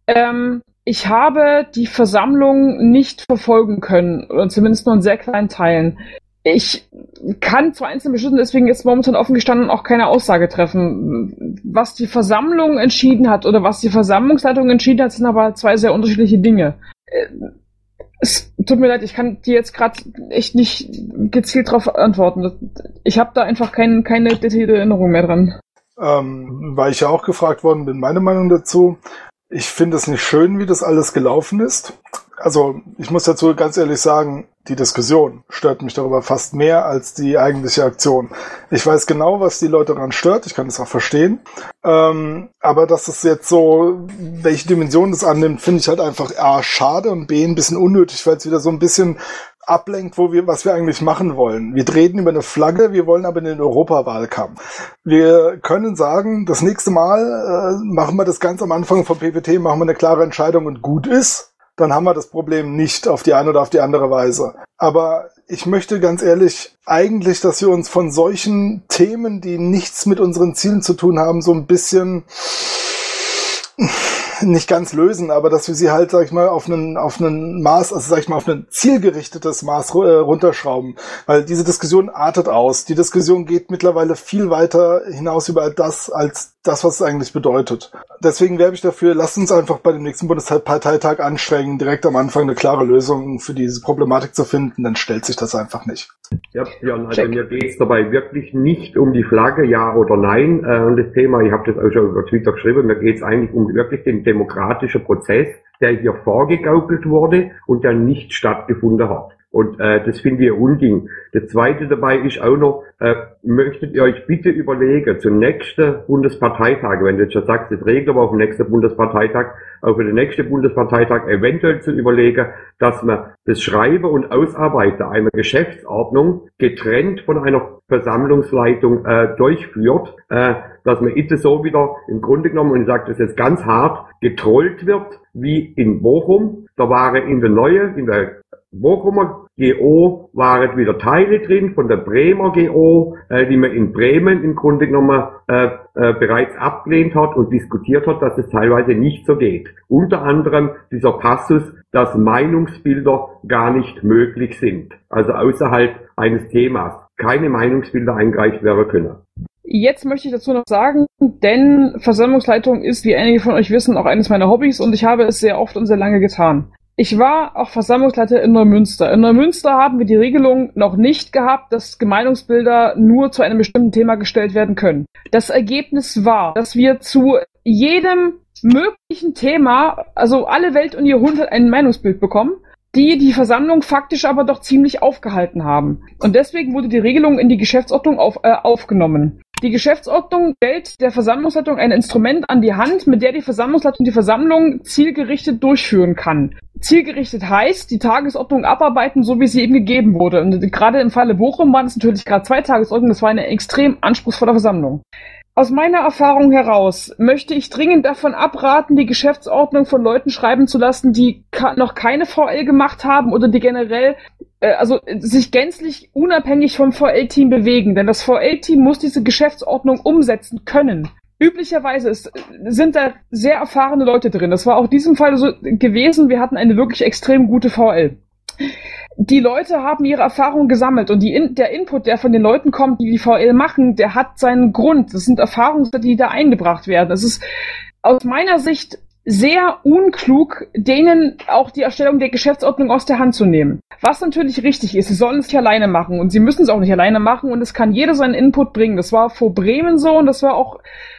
Ähm, ich habe die Versammlung nicht verfolgen können, oder zumindest nur in sehr kleinen Teilen. Ich kann zu einzelnen Beschlüssen deswegen jetzt momentan offen gestanden auch keine Aussage treffen. Was die Versammlung entschieden hat oder was die Versammlungsleitung entschieden hat, sind aber zwei sehr unterschiedliche Dinge. Es tut mir leid, ich kann dir jetzt gerade echt nicht gezielt darauf antworten. Ich habe da einfach kein, keine detaillierte Erinnerung mehr dran. Ähm, weil ich ja auch gefragt worden bin, meine Meinung dazu. Ich finde es nicht schön, wie das alles gelaufen ist. Also ich muss dazu ganz ehrlich sagen, die Diskussion stört mich darüber fast mehr als die eigentliche Aktion. Ich weiß genau, was die Leute daran stört, ich kann das auch verstehen. Ähm, aber dass es jetzt so, welche Dimension das annimmt, finde ich halt einfach A, schade und B, ein bisschen unnötig, weil es wieder so ein bisschen ablenkt, wo wir, was wir eigentlich machen wollen. Wir reden über eine Flagge, wir wollen aber in den Europawahlkampf. Wir können sagen, das nächste Mal äh, machen wir das ganz am Anfang vom PPT, machen wir eine klare Entscheidung und gut ist. Dann haben wir das Problem nicht auf die eine oder auf die andere Weise. Aber ich möchte ganz ehrlich eigentlich, dass wir uns von solchen Themen, die nichts mit unseren Zielen zu tun haben, so ein bisschen nicht ganz lösen, aber dass wir sie halt, sag ich mal, auf einen, auf einen Maß, also sag ich mal, auf ein zielgerichtetes Maß äh, runterschrauben. Weil diese Diskussion artet aus. Die Diskussion geht mittlerweile viel weiter hinaus über das, als das, was es eigentlich bedeutet. Deswegen werbe ich dafür, lasst uns einfach bei dem nächsten Bundesparteitag anstrengen, direkt am Anfang eine klare Lösung für diese Problematik zu finden, dann stellt sich das einfach nicht. Ja, Björn, also Check. mir geht es dabei wirklich nicht um die Flagge, ja oder nein. Äh, und das Thema, ich habe das auch schon über Twitter geschrieben, mir geht es eigentlich um wirklich den demokratischen Prozess, der hier vorgegaukelt wurde und der nicht stattgefunden hat. Und äh, das finde ich ein Unding. Das Zweite dabei ist auch noch, äh, möchtet ihr euch bitte überlegen, zum nächsten Bundesparteitag, wenn du jetzt schon sagst, das regelt aber auf dem nächsten Bundesparteitag, auch für den nächsten Bundesparteitag eventuell zu überlegen, dass man das Schreiben und Ausarbeiten einer Geschäftsordnung getrennt von einer Versammlungsleitung äh, durchführt, äh, dass man jetzt so wieder im Grunde genommen, und ich sage das jetzt ganz hart, getrollt wird, wie in Bochum. Da waren in der neue, in der Bochumer GO waren wieder Teile drin von der Bremer GO, äh, die man in Bremen im Grunde genommen äh, äh, bereits abgelehnt hat und diskutiert hat, dass es teilweise nicht so geht. Unter anderem dieser Passus, dass Meinungsbilder gar nicht möglich sind, also außerhalb eines Themas keine Meinungsbilder eingereicht werden können. Jetzt möchte ich dazu noch sagen, denn Versammlungsleitung ist, wie einige von euch wissen, auch eines meiner Hobbys und ich habe es sehr oft und sehr lange getan. Ich war auch Versammlungsleiter in Neumünster. In Neumünster haben wir die Regelung noch nicht gehabt, dass Gemeinungsbilder nur zu einem bestimmten Thema gestellt werden können. Das Ergebnis war, dass wir zu jedem möglichen Thema, also alle Welt und ihr Hund ein Meinungsbild bekommen die die Versammlung faktisch aber doch ziemlich aufgehalten haben. Und deswegen wurde die Regelung in die Geschäftsordnung auf, äh, aufgenommen. Die Geschäftsordnung stellt der Versammlungsleitung ein Instrument an die Hand, mit der die Versammlungsleitung die Versammlung zielgerichtet durchführen kann. Zielgerichtet heißt, die Tagesordnung abarbeiten, so wie sie eben gegeben wurde. Und gerade im Falle Bochum waren es natürlich gerade zwei Tagesordnungen, das war eine extrem anspruchsvolle Versammlung. Aus meiner Erfahrung heraus möchte ich dringend davon abraten, die Geschäftsordnung von Leuten schreiben zu lassen, die noch keine VL gemacht haben oder die generell äh, also sich gänzlich unabhängig vom VL-Team bewegen, denn das VL-Team muss diese Geschäftsordnung umsetzen können. Üblicherweise ist, sind da sehr erfahrene Leute drin. Das war auch in diesem Fall so gewesen. Wir hatten eine wirklich extrem gute VL die Leute haben ihre Erfahrungen gesammelt und die der Input, der von den Leuten kommt, die die VL machen, der hat seinen Grund. Das sind Erfahrungen, die da eingebracht werden. Es ist aus meiner Sicht sehr unklug, denen auch die Erstellung der Geschäftsordnung aus der Hand zu nehmen. Was natürlich richtig ist, sie sollen es nicht alleine machen und sie müssen es auch nicht alleine machen und es kann jeder seinen Input bringen. Das war vor Bremen so und das war auch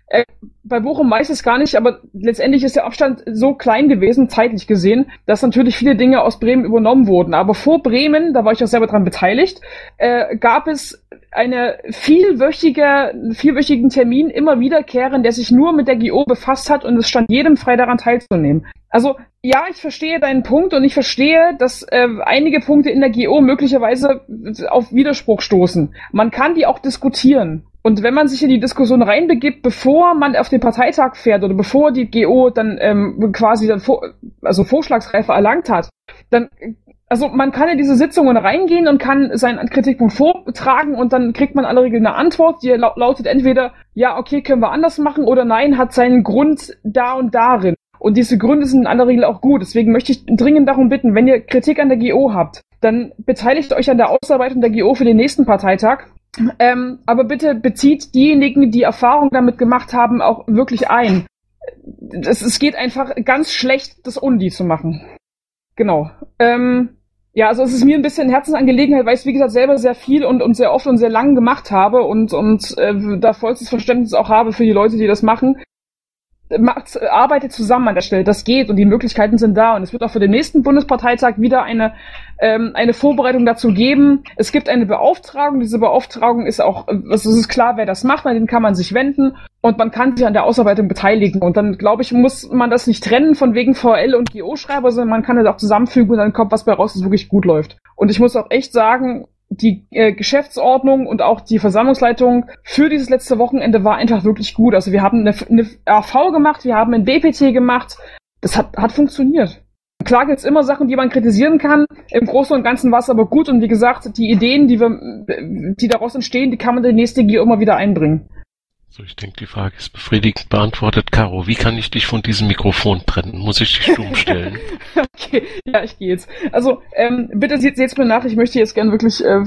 äh, bei Bochum weiß es gar nicht, aber letztendlich ist der Abstand so klein gewesen, zeitlich gesehen, dass natürlich viele Dinge aus Bremen übernommen wurden. Aber vor Bremen, da war ich auch selber dran beteiligt, äh, gab es eine vielwöchige, vielwöchigen Termin immer wiederkehren, der sich nur mit der GO befasst hat und es stand jedem frei daran teilzunehmen. Also ja, ich verstehe deinen Punkt und ich verstehe, dass äh, einige Punkte in der GO möglicherweise auf Widerspruch stoßen. Man kann die auch diskutieren. Und wenn man sich in die Diskussion reinbegibt, bevor man auf den Parteitag fährt oder bevor die GO dann ähm, quasi dann vor, also Vorschlagsreife erlangt hat, dann also man kann in diese Sitzungen reingehen und kann seinen Kritikpunkt vortragen und dann kriegt man alle Regeln eine Antwort, die lautet entweder ja, okay, können wir anders machen oder nein, hat seinen Grund da und darin. Und diese Gründe sind in aller Regel auch gut. Deswegen möchte ich dringend darum bitten, wenn ihr Kritik an der GO habt, dann beteiligt euch an der Ausarbeitung der GO für den nächsten Parteitag. Ähm, aber bitte bezieht diejenigen, die Erfahrung damit gemacht haben, auch wirklich ein. Es, es geht einfach ganz schlecht, das Undi zu machen. Genau. Ähm, ja, also es ist mir ein bisschen Herzensangelegenheit, weil ich es wie gesagt selber sehr viel und, und sehr oft und sehr lang gemacht habe und, und äh, da vollstes Verständnis auch habe für die Leute, die das machen macht, arbeitet zusammen an der Stelle. Das geht und die Möglichkeiten sind da. Und es wird auch für den nächsten Bundesparteitag wieder eine, ähm, eine Vorbereitung dazu geben. Es gibt eine Beauftragung. Diese Beauftragung ist auch, also es ist klar, wer das macht, an den kann man sich wenden und man kann sich an der Ausarbeitung beteiligen. Und dann, glaube ich, muss man das nicht trennen von wegen VL und GO-Schreiber, sondern man kann das auch zusammenfügen und dann kommt was bei raus, das wirklich gut läuft. Und ich muss auch echt sagen, die äh, Geschäftsordnung und auch die Versammlungsleitung für dieses letzte Wochenende war einfach wirklich gut. Also wir haben eine, eine AV gemacht, wir haben ein BPT gemacht. Das hat, hat funktioniert. Klar gibt's immer Sachen, die man kritisieren kann. Im Großen und Ganzen war es aber gut und wie gesagt, die Ideen, die wir, die daraus entstehen, die kann man in der nächste G immer wieder einbringen. So, ich denke, die Frage ist befriedigend beantwortet. Caro, wie kann ich dich von diesem Mikrofon trennen? Muss ich dich stumm stellen? okay, ja, ich gehe jetzt. Also, ähm, bitte seht, seht's mir nach. Ich möchte jetzt gern wirklich äh,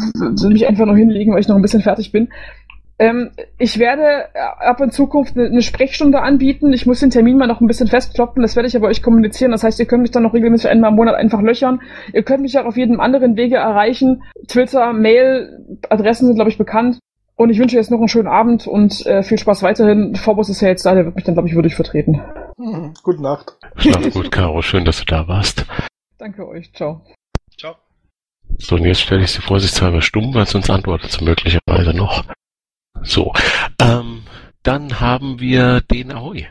mich einfach noch hinlegen, weil ich noch ein bisschen fertig bin. Ähm, ich werde äh, ab in Zukunft eine, eine Sprechstunde anbieten. Ich muss den Termin mal noch ein bisschen festkloppen. Das werde ich aber euch kommunizieren. Das heißt, ihr könnt mich dann noch regelmäßig einmal im Monat einfach löchern. Ihr könnt mich auch auf jedem anderen Wege erreichen. Twitter, Mail, Adressen sind, glaube ich, bekannt. Und ich wünsche jetzt noch einen schönen Abend und äh, viel Spaß weiterhin. Vorbus ist ja jetzt da, der wird mich dann, glaube ich, würdig vertreten. Hm, gute Nacht. Schlaf gut, Caro. Schön, dass du da warst. Danke euch. Ciao. Ciao. So, und jetzt stelle ich sie vorsichtshalber stumm, weil sonst antwortet sie möglicherweise noch. So, ähm, dann haben wir den Ahoi.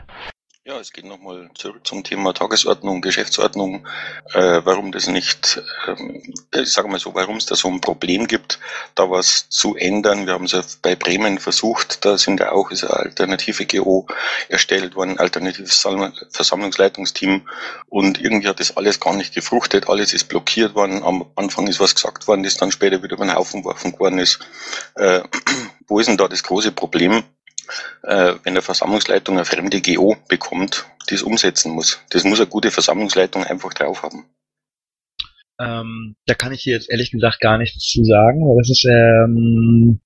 Ja, es geht nochmal zurück zum Thema Tagesordnung, Geschäftsordnung, äh, warum das nicht, ähm, ich sage mal so, warum es da so ein Problem gibt, da was zu ändern. Wir haben es ja bei Bremen versucht, da sind ja auch ist eine alternative GO erstellt worden, alternatives Versammlungsleitungsteam und irgendwie hat das alles gar nicht gefruchtet, alles ist blockiert worden, am Anfang ist was gesagt worden, das dann später wieder über den Haufen geworfen worden ist. Äh, wo ist denn da das große Problem? äh, wenn eine Versammlungsleitung eine fremde GO bekommt, die es umsetzen muss. Das muss eine gute Versammlungsleitung einfach drauf haben. Ähm, da kann ich hier jetzt ehrlich gesagt gar nichts zu sagen, weil das ist ähm,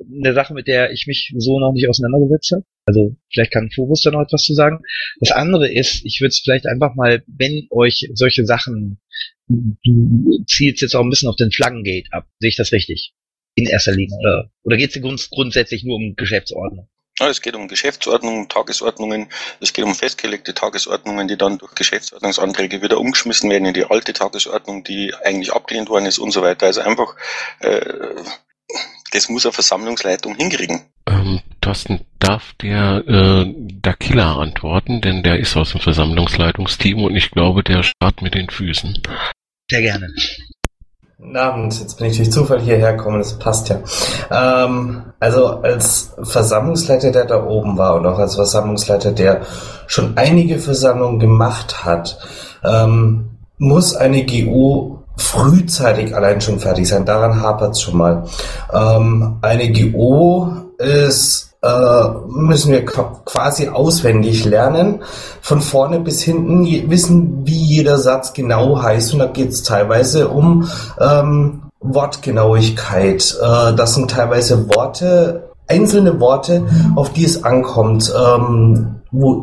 eine Sache, mit der ich mich so noch nicht auseinandergesetzt habe. Also vielleicht kann Phobos da noch etwas zu sagen. Das andere ist, ich würde es vielleicht einfach mal, wenn euch solche Sachen, du zielst jetzt auch ein bisschen auf den Flaggengate ab, sehe ich das richtig? In erster Linie. Oder, oder geht es grund grundsätzlich nur um Geschäftsordnung? Ja, es geht um Geschäftsordnung, Tagesordnungen, es geht um festgelegte Tagesordnungen, die dann durch Geschäftsordnungsanträge wieder umgeschmissen werden in die alte Tagesordnung, die eigentlich abgelehnt worden ist und so weiter. Also einfach, äh, das muss eine Versammlungsleitung hinkriegen. Ähm, Thorsten, darf der äh, Dakila antworten, denn der ist aus dem Versammlungsleitungsteam und ich glaube, der startet mit den Füßen. Sehr gerne. Guten Abend, jetzt bin ich durch Zufall hierher gekommen, das passt ja. Ähm, also als Versammlungsleiter, der da oben war und auch als Versammlungsleiter, der schon einige Versammlungen gemacht hat, ähm, muss eine GU frühzeitig allein schon fertig sein. Daran hapert es schon mal. Ähm, eine GU ist müssen wir quasi auswendig lernen, von vorne bis hinten wissen, wie jeder Satz genau heißt und da geht es teilweise um ähm, Wortgenauigkeit. Äh, das sind teilweise Worte, einzelne Worte, auf die es ankommt, ähm,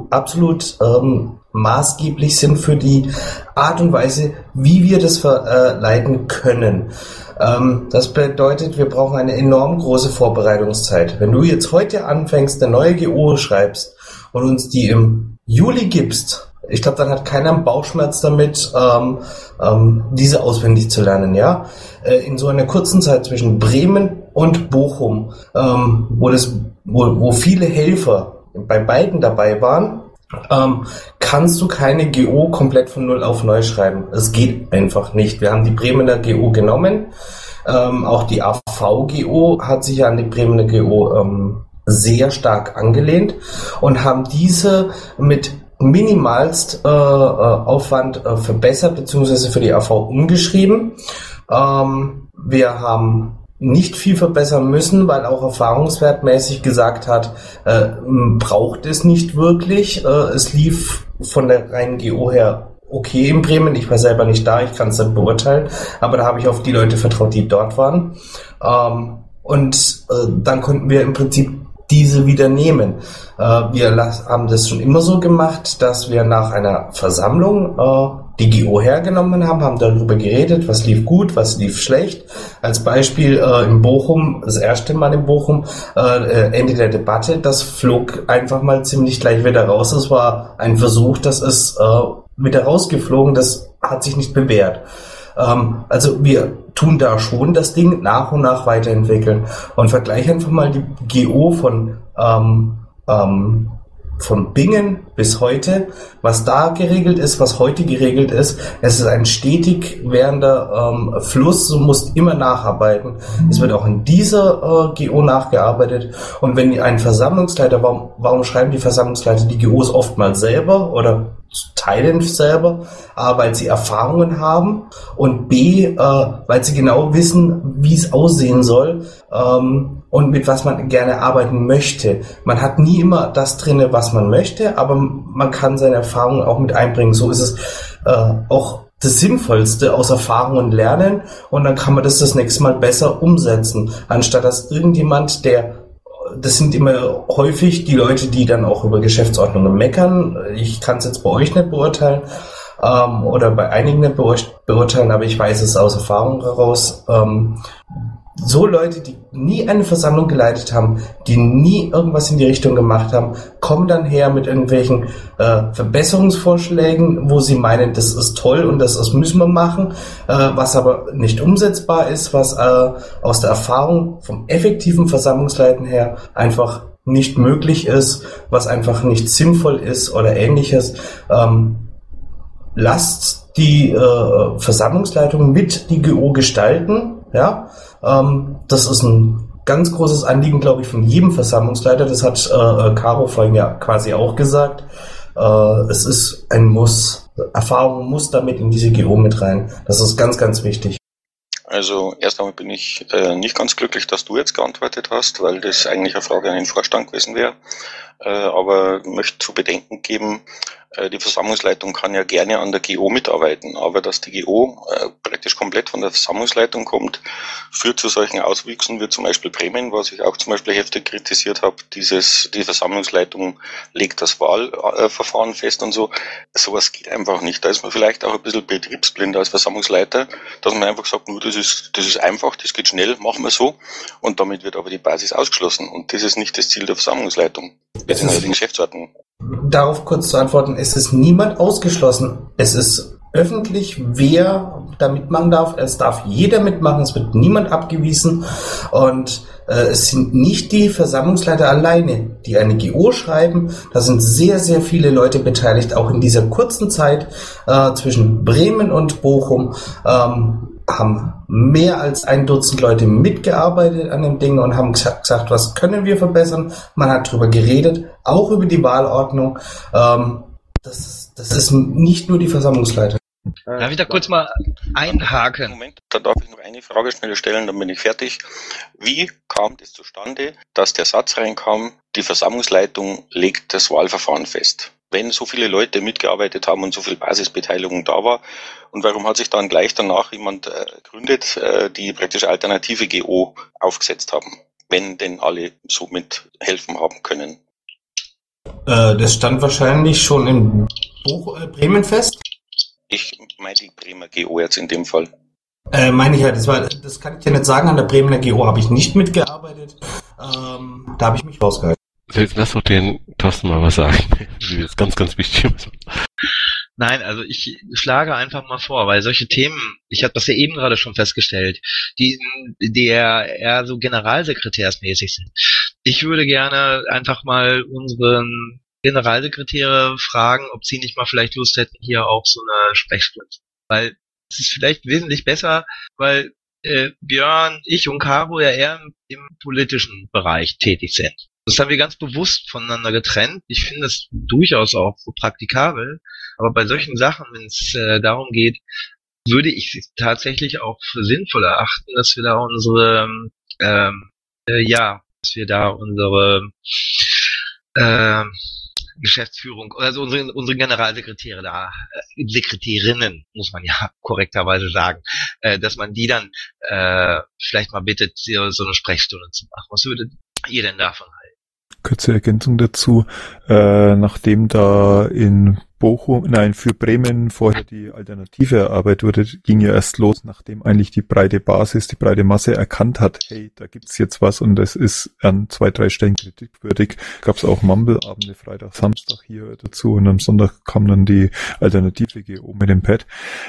absolut ähm, maßgeblich sind für die Art und Weise, wie wir das verleiten können. Ähm, das bedeutet, wir brauchen eine enorm große Vorbereitungszeit. Wenn du jetzt heute anfängst, eine neue GO schreibst und uns die im Juli gibst, ich glaube, dann hat keiner einen Bauchschmerz damit, ähm, ähm, diese auswendig zu lernen. Ja, äh, in so einer kurzen Zeit zwischen Bremen und Bochum, ähm, wo das, wo, wo viele Helfer bei beiden dabei waren, ähm, kannst du keine GO komplett von Null auf neu schreiben. Es geht einfach nicht. Wir haben die Bremener GO genommen. Ähm, auch die AV-GO hat sich an die Bremener GO ähm, sehr stark angelehnt und haben diese mit minimalst äh, äh, Aufwand äh, verbessert, beziehungsweise für die AV umgeschrieben. Ähm, wir haben nicht viel verbessern müssen, weil auch erfahrungswertmäßig gesagt hat, äh, braucht es nicht wirklich. Äh, es lief von der reinen GO her okay in Bremen. Ich war selber nicht da, ich kann es nicht beurteilen, aber da habe ich auf die Leute vertraut, die dort waren. Ähm, und äh, dann konnten wir im Prinzip diese wieder nehmen. Äh, wir haben das schon immer so gemacht, dass wir nach einer Versammlung äh, die GO hergenommen haben, haben darüber geredet, was lief gut, was lief schlecht. Als Beispiel äh, in Bochum, das erste Mal in Bochum, äh, äh Ende der Debatte, das flog einfach mal ziemlich gleich wieder raus. Es war ein Versuch, das ist äh, wieder rausgeflogen, das hat sich nicht bewährt. Ähm, also wir tun da schon das Ding nach und nach weiterentwickeln. Und vergleiche einfach mal die GO von ähm, ähm, von Bingen bis heute, was da geregelt ist, was heute geregelt ist. Es ist ein stetig währender ähm, Fluss, du musst immer nacharbeiten. Es wird auch in dieser äh, GO nachgearbeitet. Und wenn ein Versammlungsleiter, warum, warum schreiben die Versammlungsleiter die GOs oftmals selber oder teilen selber, A, weil sie Erfahrungen haben und B, äh, weil sie genau wissen, wie es aussehen soll ähm, und mit was man gerne arbeiten möchte. Man hat nie immer das drinne, was man möchte, aber man kann seine Erfahrungen auch mit einbringen. So ist es äh, auch das Sinnvollste aus Erfahrungen lernen und dann kann man das das nächste Mal besser umsetzen, anstatt dass irgendjemand, der das sind immer häufig die Leute, die dann auch über Geschäftsordnungen meckern. Ich kann es jetzt bei euch nicht beurteilen ähm, oder bei einigen nicht beurteilen, aber ich weiß es aus Erfahrung heraus. Ähm, so Leute, die nie eine Versammlung geleitet haben, die nie irgendwas in die Richtung gemacht haben, kommen dann her mit irgendwelchen äh, Verbesserungsvorschlägen, wo sie meinen, das ist toll und das, das müssen wir machen, äh, was aber nicht umsetzbar ist, was äh, aus der Erfahrung vom effektiven Versammlungsleiten her einfach nicht möglich ist, was einfach nicht sinnvoll ist oder ähnliches. Ähm, lasst die äh, Versammlungsleitung mit die GO gestalten, ja, ähm, das ist ein ganz großes Anliegen, glaube ich, von jedem Versammlungsleiter. Das hat äh, äh, Caro vorhin ja quasi auch gesagt. Äh, es ist ein Muss. Erfahrung muss damit in diese GO mit rein. Das ist ganz, ganz wichtig. Also erst einmal bin ich äh, nicht ganz glücklich, dass du jetzt geantwortet hast, weil das eigentlich eine Frage an den Vorstand gewesen wäre. Äh, aber möchte zu bedenken geben, äh, die Versammlungsleitung kann ja gerne an der GO mitarbeiten, aber dass die GO äh, praktisch komplett von der Versammlungsleitung kommt, führt zu solchen Auswüchsen wie zum Beispiel Bremen, was ich auch zum Beispiel heftig kritisiert habe. Dieses, die Versammlungsleitung legt das Wahlverfahren fest und so. Sowas geht einfach nicht. Da ist man vielleicht auch ein bisschen betriebsblind als Versammlungsleiter, dass man einfach sagt, nur das ist, das ist einfach, das geht schnell, machen wir so. Und damit wird aber die Basis ausgeschlossen. Und das ist nicht das Ziel der Versammlungsleitung. Das ist. Darauf kurz zu antworten, es ist niemand ausgeschlossen. Es ist öffentlich, wer da mitmachen darf. Es darf jeder mitmachen, es wird niemand abgewiesen. Und äh, es sind nicht die Versammlungsleiter alleine, die eine GO schreiben. Da sind sehr, sehr viele Leute beteiligt, auch in dieser kurzen Zeit äh, zwischen Bremen und Bochum. Ähm, haben mehr als ein Dutzend Leute mitgearbeitet an dem Ding und haben gesagt, was können wir verbessern. Man hat darüber geredet, auch über die Wahlordnung. Ähm, das, das ist nicht nur die Versammlungsleiter. Darf ich da kurz mal einhaken? Moment, da darf ich noch eine Frage schnell stellen, dann bin ich fertig. Wie kam das zustande, dass der Satz reinkam, die Versammlungsleitung legt das Wahlverfahren fest? Wenn so viele Leute mitgearbeitet haben und so viel Basisbeteiligung da war? Und warum hat sich dann gleich danach jemand äh, gegründet, äh, die praktisch alternative GO aufgesetzt haben, wenn denn alle so mithelfen haben können? Äh, das stand wahrscheinlich schon in Buch, Bremen fest. Ich meine die Bremer GO jetzt in dem Fall. Äh, meine ich ja, das, war, das kann ich dir nicht sagen. An der Bremer GO habe ich nicht mitgearbeitet. Ähm, da habe ich mich rausgehalten. Lass doch den Thorsten mal was sagen. Das ist ganz, ganz wichtig. Nein, also ich schlage einfach mal vor, weil solche Themen, ich habe das ja eben gerade schon festgestellt, die, die eher so generalsekretärsmäßig sind. Ich würde gerne einfach mal unseren Generalsekretäre fragen, ob sie nicht mal vielleicht Lust hätten, hier auch so eine Sprechstunde. Weil es ist vielleicht wesentlich besser, weil äh, Björn, ich und Caro ja eher im, im politischen Bereich tätig sind. Das haben wir ganz bewusst voneinander getrennt. Ich finde es durchaus auch so praktikabel. Aber bei solchen Sachen, wenn es äh, darum geht, würde ich tatsächlich auch für sinnvoll erachten, dass wir da unsere, ähm, äh, ja, dass wir da unsere, äh, Geschäftsführung, also unsere, unsere Generalsekretäre da, äh, Sekretärinnen, muss man ja korrekterweise sagen, äh, dass man die dann äh, vielleicht mal bittet, so eine Sprechstunde zu machen. Was würdet ihr denn davon halten? Kurze Ergänzung dazu, äh, nachdem da in Bochum, nein, für Bremen vorher die Alternative erarbeitet wurde, ging ja erst los, nachdem eigentlich die breite Basis, die breite Masse erkannt hat, hey, da gibt's jetzt was und das ist an zwei, drei Stellen kritikwürdig. Gab's auch Mumble-Abende, Freitag, Samstag hier dazu und am Sonntag kam dann die Alternative GO mit dem Pad.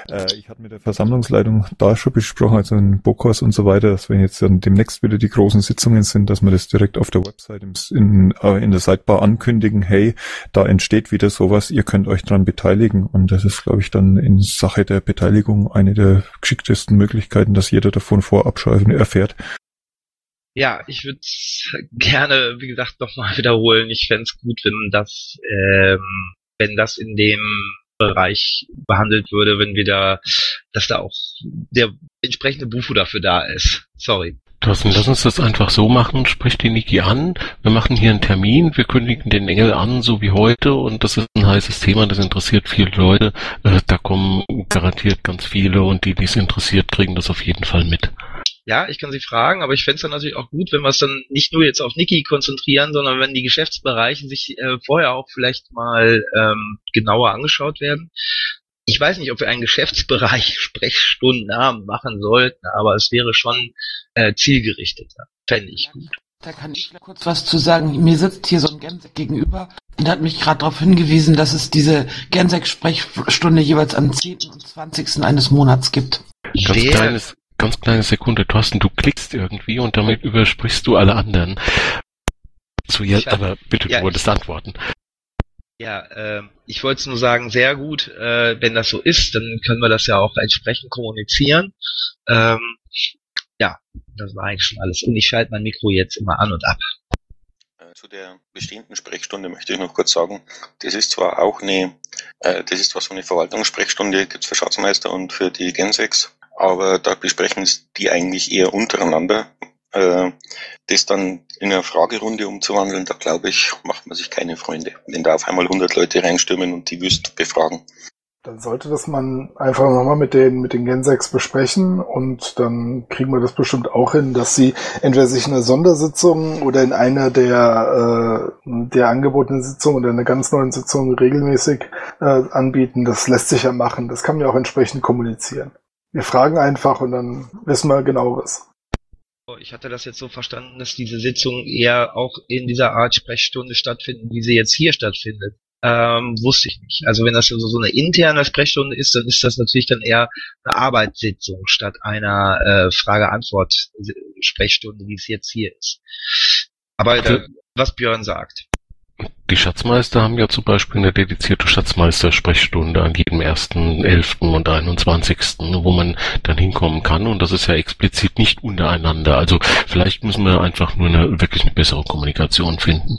Äh, ich hatte mit der Versammlungsleitung da schon besprochen, also in Bokos und so weiter, dass wenn jetzt dann demnächst wieder die großen Sitzungen sind, dass wir das direkt auf der Website in, äh, in der Sidebar ankündigen, hey, da entsteht wieder sowas, ihr könnt euch dran beteiligen. Und das ist, glaube ich, dann in Sache der Beteiligung eine der geschicktesten Möglichkeiten, dass jeder davon vorab erfährt. Ja, ich würde gerne, wie gesagt, nochmal wiederholen. Ich fände gut, wenn das, ähm, wenn das in dem Bereich behandelt würde, wenn wir da, dass da auch der entsprechende Bufo dafür da ist. Sorry. Thorsten, lass uns das einfach so machen. Sprich die Niki an. Wir machen hier einen Termin. Wir kündigen den Engel an, so wie heute. Und das ist ein heißes Thema. Das interessiert viele Leute. Äh, da kommen garantiert ganz viele. Und die, die es interessiert, kriegen das auf jeden Fall mit. Ja, ich kann sie fragen, aber ich fände es dann natürlich auch gut, wenn wir es dann nicht nur jetzt auf Niki konzentrieren, sondern wenn die Geschäftsbereiche sich äh, vorher auch vielleicht mal ähm, genauer angeschaut werden ich weiß nicht, ob wir einen Geschäftsbereich Sprechstundennamen machen sollten, aber es wäre schon äh, zielgerichteter. Fände ich gut. Da kann ich kurz was zu sagen. Mir sitzt hier so ein Gensek gegenüber und hat mich gerade darauf hingewiesen, dass es diese Gensek-Sprechstunde jeweils am 10. und 20. eines Monats gibt. Ganz Wer? kleines, ganz kleine Sekunde, Thorsten, du klickst irgendwie und damit übersprichst du alle anderen. Zu jetzt, aber bitte, ja, du wolltest antworten. Ja, äh, ich wollte nur sagen, sehr gut, äh, wenn das so ist, dann können wir das ja auch entsprechend kommunizieren. Ähm, ja, das war eigentlich schon alles. Und ich schalte mein Mikro jetzt immer an und ab. Äh, zu der bestehenden Sprechstunde möchte ich noch kurz sagen, das ist zwar auch eine, äh, das ist zwar so eine Verwaltungssprechstunde, gibt's für Schatzmeister und für die Gensex, aber da besprechen die eigentlich eher untereinander äh, das dann in eine Fragerunde umzuwandeln, da glaube ich, macht man sich keine Freunde, wenn da auf einmal 100 Leute reinstürmen und die wüst befragen. Dann sollte das man einfach nochmal mit den, mit den Gensex besprechen und dann kriegen wir das bestimmt auch hin, dass sie entweder sich in einer Sondersitzung oder in einer der, äh, der angebotenen Sitzungen oder in einer ganz neuen Sitzung regelmäßig äh, anbieten. Das lässt sich ja machen. Das kann man ja auch entsprechend kommunizieren. Wir fragen einfach und dann wissen wir genaueres. Ich hatte das jetzt so verstanden, dass diese Sitzungen eher auch in dieser Art Sprechstunde stattfinden, wie sie jetzt hier stattfindet. Ähm, wusste ich nicht. Also wenn das so, so eine interne Sprechstunde ist, dann ist das natürlich dann eher eine Arbeitssitzung statt einer äh, Frage-Antwort-Sprechstunde, wie es jetzt hier ist. Aber da, was Björn sagt. Die Schatzmeister haben ja zum Beispiel eine dedizierte Schatzmeister-Sprechstunde an jedem 1., und 21., wo man dann hinkommen kann und das ist ja explizit nicht untereinander. Also vielleicht müssen wir einfach nur eine wirklich eine bessere Kommunikation finden.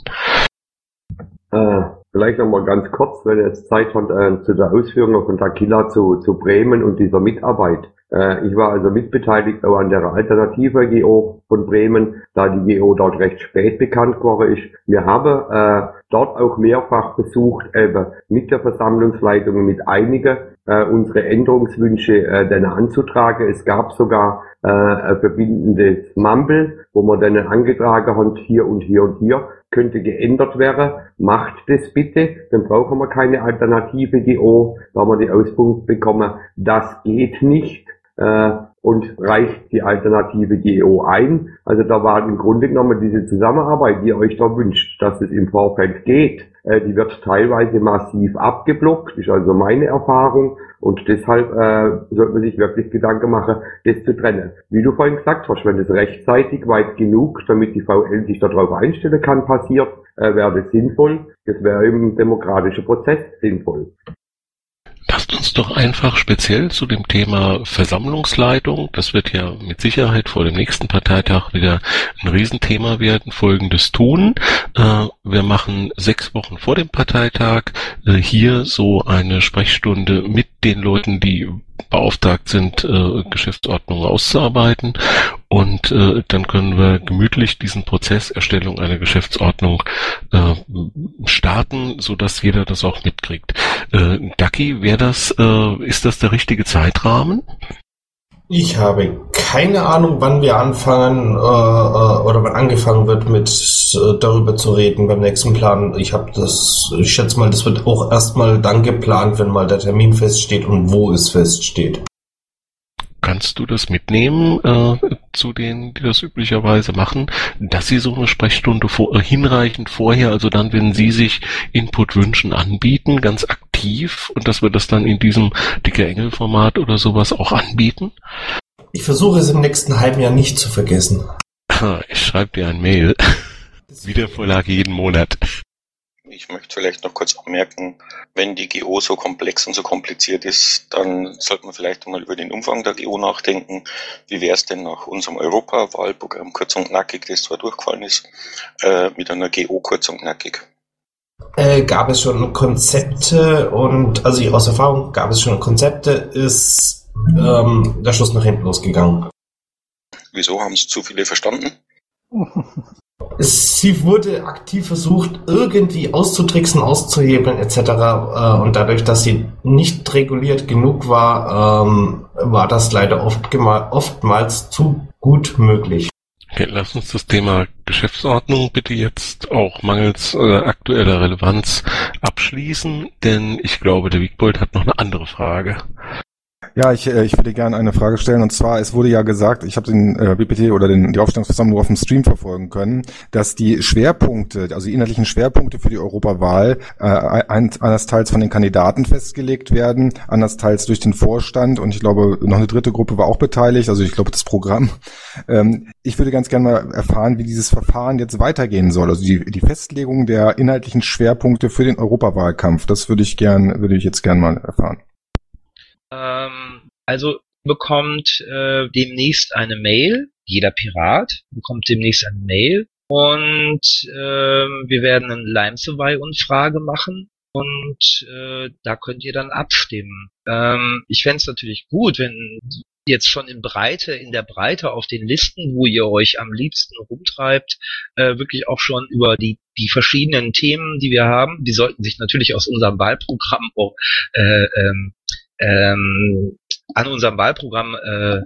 Äh, vielleicht nochmal ganz kurz, ihr jetzt Zeit habt, äh, zu der Ausführung von Takila zu, zu Bremen und dieser Mitarbeit. Äh, ich war also mitbeteiligt auch an der Alternative GO von Bremen, da die GO dort recht spät bekannt geworden ist. Wir haben äh, dort auch mehrfach versucht, eben mit der Versammlungsleitung, mit einigen äh, unsere Änderungswünsche äh, dann anzutragen. Es gab sogar äh, ein verbindendes Mumble, wo man dann angetragen hat, hier und hier und hier könnte geändert werden. Macht das bitte, dann brauchen wir keine alternative GO. Da haben wir die Auskunft bekommen, das geht nicht äh, und reicht die alternative GEO ein. Also da war im Grunde genommen diese Zusammenarbeit, die ihr euch da wünscht, dass es im Vorfeld geht, äh, die wird teilweise massiv abgeblockt, ist also meine Erfahrung und deshalb äh, sollte man sich wirklich Gedanken machen, das zu trennen. Wie du vorhin gesagt hast, wenn es rechtzeitig weit genug, damit die VL sich darauf einstellen kann, passiert, äh, wäre das sinnvoll. Das wäre im demokratischen Prozess sinnvoll. Lasst uns doch einfach speziell zu dem Thema Versammlungsleitung, das wird ja mit Sicherheit vor dem nächsten Parteitag wieder ein Riesenthema werden, folgendes tun. Äh, wir machen sechs Wochen vor dem Parteitag äh, hier so eine Sprechstunde mit den Leuten, die beauftragt sind, äh, Geschäftsordnungen auszuarbeiten. Und äh, dann können wir gemütlich diesen Prozess Erstellung einer Geschäftsordnung äh, starten, so dass jeder das auch mitkriegt. Äh, Ducky, wäre das, äh, ist das der richtige Zeitrahmen? Ich habe keine Ahnung, wann wir anfangen äh, äh, oder wann angefangen wird mit äh, darüber zu reden beim nächsten Plan. Ich habe das, ich schätze mal, das wird auch erstmal dann geplant, wenn mal der Termin feststeht und wo es feststeht. Kannst du das mitnehmen äh, zu denen, die das üblicherweise machen, dass sie so eine Sprechstunde vor, äh, hinreichend vorher, also dann, wenn sie sich Input wünschen, anbieten, ganz aktiv und dass wir das dann in diesem dicke Engel-Format oder sowas auch anbieten? Ich versuche es im nächsten halben Jahr nicht zu vergessen. Ich schreibe dir ein Mail. Wiedervorlage jeden Monat. Ich möchte vielleicht noch kurz anmerken, wenn die GO so komplex und so kompliziert ist, dann sollte man vielleicht mal über den Umfang der GO nachdenken. Wie wäre es denn nach unserem Europawahlprogramm kurz und knackig, das zwar durchgefallen ist, äh, mit einer GO kurz und knackig? Äh, gab es schon Konzepte und, also aus Erfahrung gab es schon Konzepte, ist ähm, der Schluss nach hinten losgegangen. Wieso haben es zu viele verstanden? Sie wurde aktiv versucht, irgendwie auszutricksen, auszuhebeln etc. Äh, Und dadurch, dass sie nicht reguliert genug war, ähm, war das leider oft oftmals zu gut möglich. Okay, lass uns das Thema Geschäftsordnung bitte jetzt auch mangels äh, aktueller Relevanz abschließen, denn ich glaube, der Wiegbold hat noch eine andere Frage. Ja, ich, äh, ich würde gerne eine Frage stellen. Und zwar, es wurde ja gesagt, ich habe den äh, BPT oder den, die Aufstellungsversammlung auf dem Stream verfolgen können, dass die Schwerpunkte, also die inhaltlichen Schwerpunkte für die Europawahl äh, ein, andersteils von den Kandidaten festgelegt werden, andersteils durch den Vorstand und ich glaube, noch eine dritte Gruppe war auch beteiligt, also ich glaube das Programm. Ähm, ich würde ganz gerne mal erfahren, wie dieses Verfahren jetzt weitergehen soll. Also die, die Festlegung der inhaltlichen Schwerpunkte für den Europawahlkampf. Das würde ich gern, würde ich jetzt gern mal erfahren. Ähm, also bekommt äh, demnächst eine Mail, jeder Pirat bekommt demnächst eine Mail. Und ähm, wir werden eine Lime Survey Umfrage machen. Und äh, da könnt ihr dann abstimmen. Ähm, ich fände es natürlich gut, wenn jetzt schon in Breite, in der Breite auf den Listen, wo ihr euch am liebsten rumtreibt, äh, wirklich auch schon über die, die verschiedenen Themen, die wir haben, die sollten sich natürlich aus unserem Wahlprogramm auch äh, ähm, ähm, an unserem Wahlprogramm äh,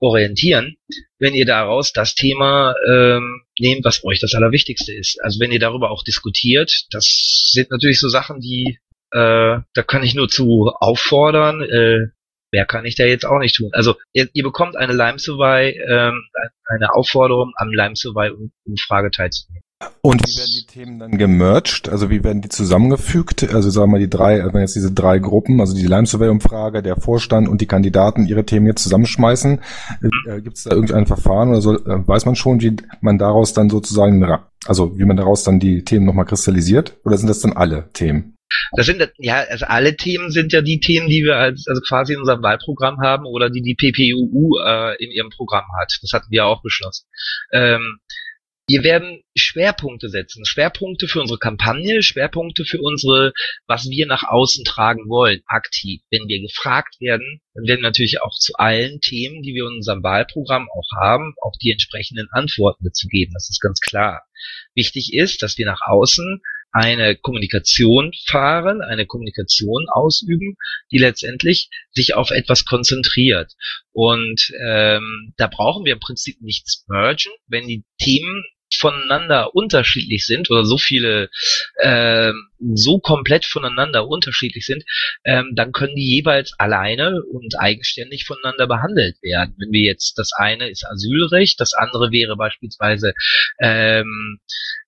orientieren, wenn ihr daraus das Thema ähm, nehmt, was euch das Allerwichtigste ist. Also wenn ihr darüber auch diskutiert, das sind natürlich so Sachen, die äh, da kann ich nur zu auffordern. Äh, Mehr kann ich da jetzt auch nicht tun. Also ihr, ihr bekommt eine Lime ähm, eine Aufforderung, am Lime Survey Umfrage teilzunehmen. Und wie werden die Themen dann gemerged? Also wie werden die zusammengefügt? Also sagen wir mal die drei, wenn jetzt diese drei Gruppen, also die Lime Survey Umfrage, der Vorstand und die Kandidaten ihre Themen jetzt zusammenschmeißen, äh, gibt es da irgendein Verfahren oder so, äh, weiß man schon, wie man daraus dann sozusagen, also wie man daraus dann die Themen nochmal kristallisiert? Oder sind das dann alle Themen? Das sind ja, also alle Themen sind ja die Themen, die wir als, also quasi in unserem Wahlprogramm haben oder die die PPUU äh, in ihrem Programm hat. Das hatten wir auch beschlossen. Ähm, wir werden Schwerpunkte setzen, Schwerpunkte für unsere Kampagne, Schwerpunkte für unsere, was wir nach außen tragen wollen, aktiv. Wenn wir gefragt werden, dann werden wir natürlich auch zu allen Themen, die wir in unserem Wahlprogramm auch haben, auch die entsprechenden Antworten dazu geben. Das ist ganz klar. Wichtig ist, dass wir nach außen eine Kommunikation fahren, eine Kommunikation ausüben, die letztendlich sich auf etwas konzentriert. Und ähm, da brauchen wir im Prinzip nichts mergen, wenn die Themen voneinander unterschiedlich sind oder so viele äh, so komplett voneinander unterschiedlich sind, ähm, dann können die jeweils alleine und eigenständig voneinander behandelt werden. Wenn wir jetzt das eine ist Asylrecht, das andere wäre beispielsweise ähm,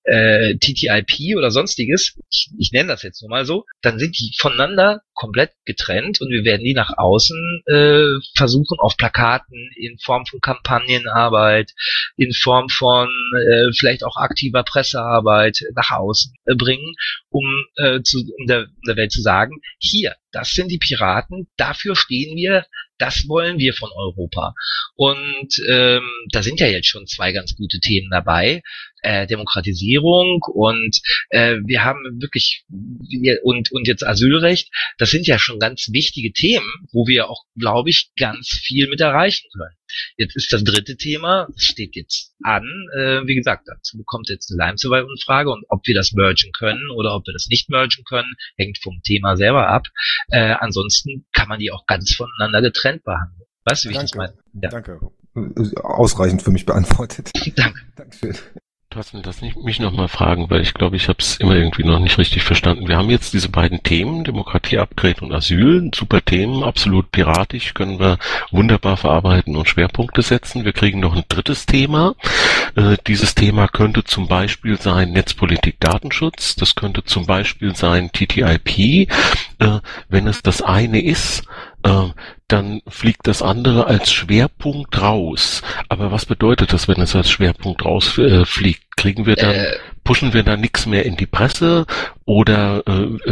äh, TTIP oder sonstiges, ich, ich nenne das jetzt nur mal so, dann sind die voneinander komplett getrennt und wir werden die nach außen äh, versuchen auf Plakaten in Form von Kampagnenarbeit, in Form von äh, vielleicht auch aktiver Pressearbeit nach außen äh, bringen, um, äh, zu, um der, der Welt zu sagen, hier, das sind die Piraten, dafür stehen wir, Das wollen wir von Europa. Und ähm, da sind ja jetzt schon zwei ganz gute Themen dabei. Äh, Demokratisierung und äh, wir haben wirklich wir, und und jetzt Asylrecht, das sind ja schon ganz wichtige Themen, wo wir auch, glaube ich, ganz viel mit erreichen können. Jetzt ist das dritte Thema, das steht jetzt an. Äh, wie gesagt, dazu bekommt jetzt eine Lime-Survival-Frage und ob wir das mergen können oder ob wir das nicht mergen können, hängt vom Thema selber ab. Äh, ansonsten kann man die auch ganz voneinander getrennt behandeln. Weißt du, ich das meine? Ja. Danke. Ausreichend für mich beantwortet. Danke. Dankeschön. Thorsten, lass mich, mich nochmal fragen, weil ich glaube, ich habe es immer irgendwie noch nicht richtig verstanden. Wir haben jetzt diese beiden Themen, Demokratie, Upgrade und Asyl, super Themen, absolut piratisch, können wir wunderbar verarbeiten und Schwerpunkte setzen. Wir kriegen noch ein drittes Thema. Äh, dieses Thema könnte zum Beispiel sein Netzpolitik, Datenschutz. Das könnte zum Beispiel sein TTIP. Äh, wenn es das eine ist, dann fliegt das andere als Schwerpunkt raus. Aber was bedeutet das, wenn es als Schwerpunkt rausfliegt? Äh, fliegt? Kriegen wir dann, Äh. pushen wir da nichts mehr in die Presse oder äh,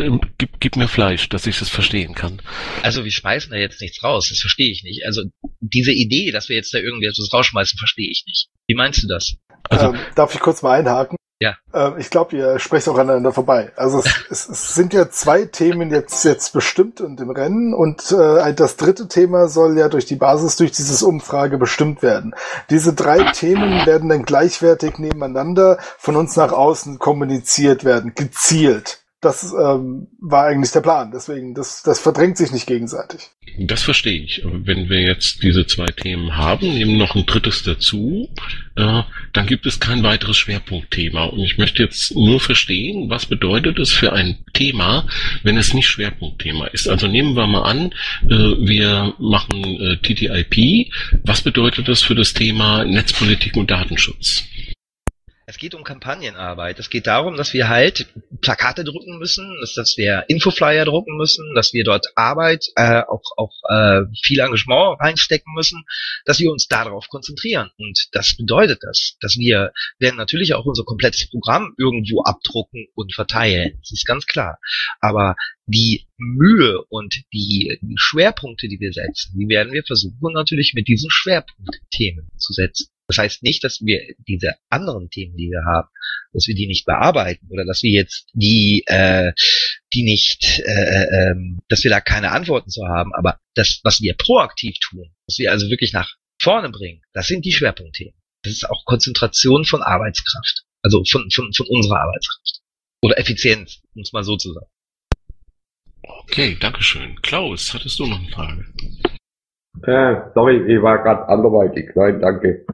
äh, gib, gib mir Fleisch, dass ich es verstehen kann? Also wir schmeißen da jetzt nichts raus, das verstehe ich nicht. Also diese Idee, dass wir jetzt da irgendwie etwas rausschmeißen, verstehe ich nicht. Wie meinst du das? Also, ähm, darf ich kurz mal einhaken? Ja. Ähm, ich glaube, ihr sprecht auch aneinander vorbei. Also es, es, es sind ja zwei Themen jetzt jetzt bestimmt und im Rennen und äh, das dritte Thema soll ja durch die Basis durch dieses Umfrage bestimmt werden. Diese drei Themen werden dann gleichwertig nebeneinander von uns nach außen kommuniziert werden, gezielt. Das ähm, war eigentlich der Plan. Deswegen, das, das verdrängt sich nicht gegenseitig. Das verstehe ich. Wenn wir jetzt diese zwei Themen haben, nehmen noch ein drittes dazu, äh, dann gibt es kein weiteres Schwerpunktthema. Und ich möchte jetzt nur verstehen, was bedeutet es für ein Thema, wenn es nicht Schwerpunktthema ist. Also nehmen wir mal an, äh, wir machen äh, TTIP. Was bedeutet das für das Thema Netzpolitik und Datenschutz? Es geht um Kampagnenarbeit. Es geht darum, dass wir halt Plakate drucken müssen, dass, dass wir Infoflyer drucken müssen, dass wir dort Arbeit, äh, auch, auch äh, viel Engagement reinstecken müssen, dass wir uns darauf konzentrieren. Und das bedeutet das, dass wir werden natürlich auch unser komplettes Programm irgendwo abdrucken und verteilen. Das ist ganz klar. Aber die Mühe und die, die Schwerpunkte, die wir setzen, die werden wir versuchen natürlich mit diesen Schwerpunktthemen zu setzen. Das heißt nicht, dass wir diese anderen Themen, die wir haben, dass wir die nicht bearbeiten oder dass wir jetzt die, äh, die nicht, äh, ähm, dass wir da keine Antworten zu haben. Aber das, was wir proaktiv tun, was wir also wirklich nach vorne bringen, das sind die Schwerpunktthemen. Das ist auch Konzentration von Arbeitskraft, also von, von, von unserer Arbeitskraft oder Effizienz, um es mal so zu sagen. Okay, Dankeschön. Klaus, hattest du noch eine Frage? Äh, sorry, ich war gerade anderweitig. Nein, danke.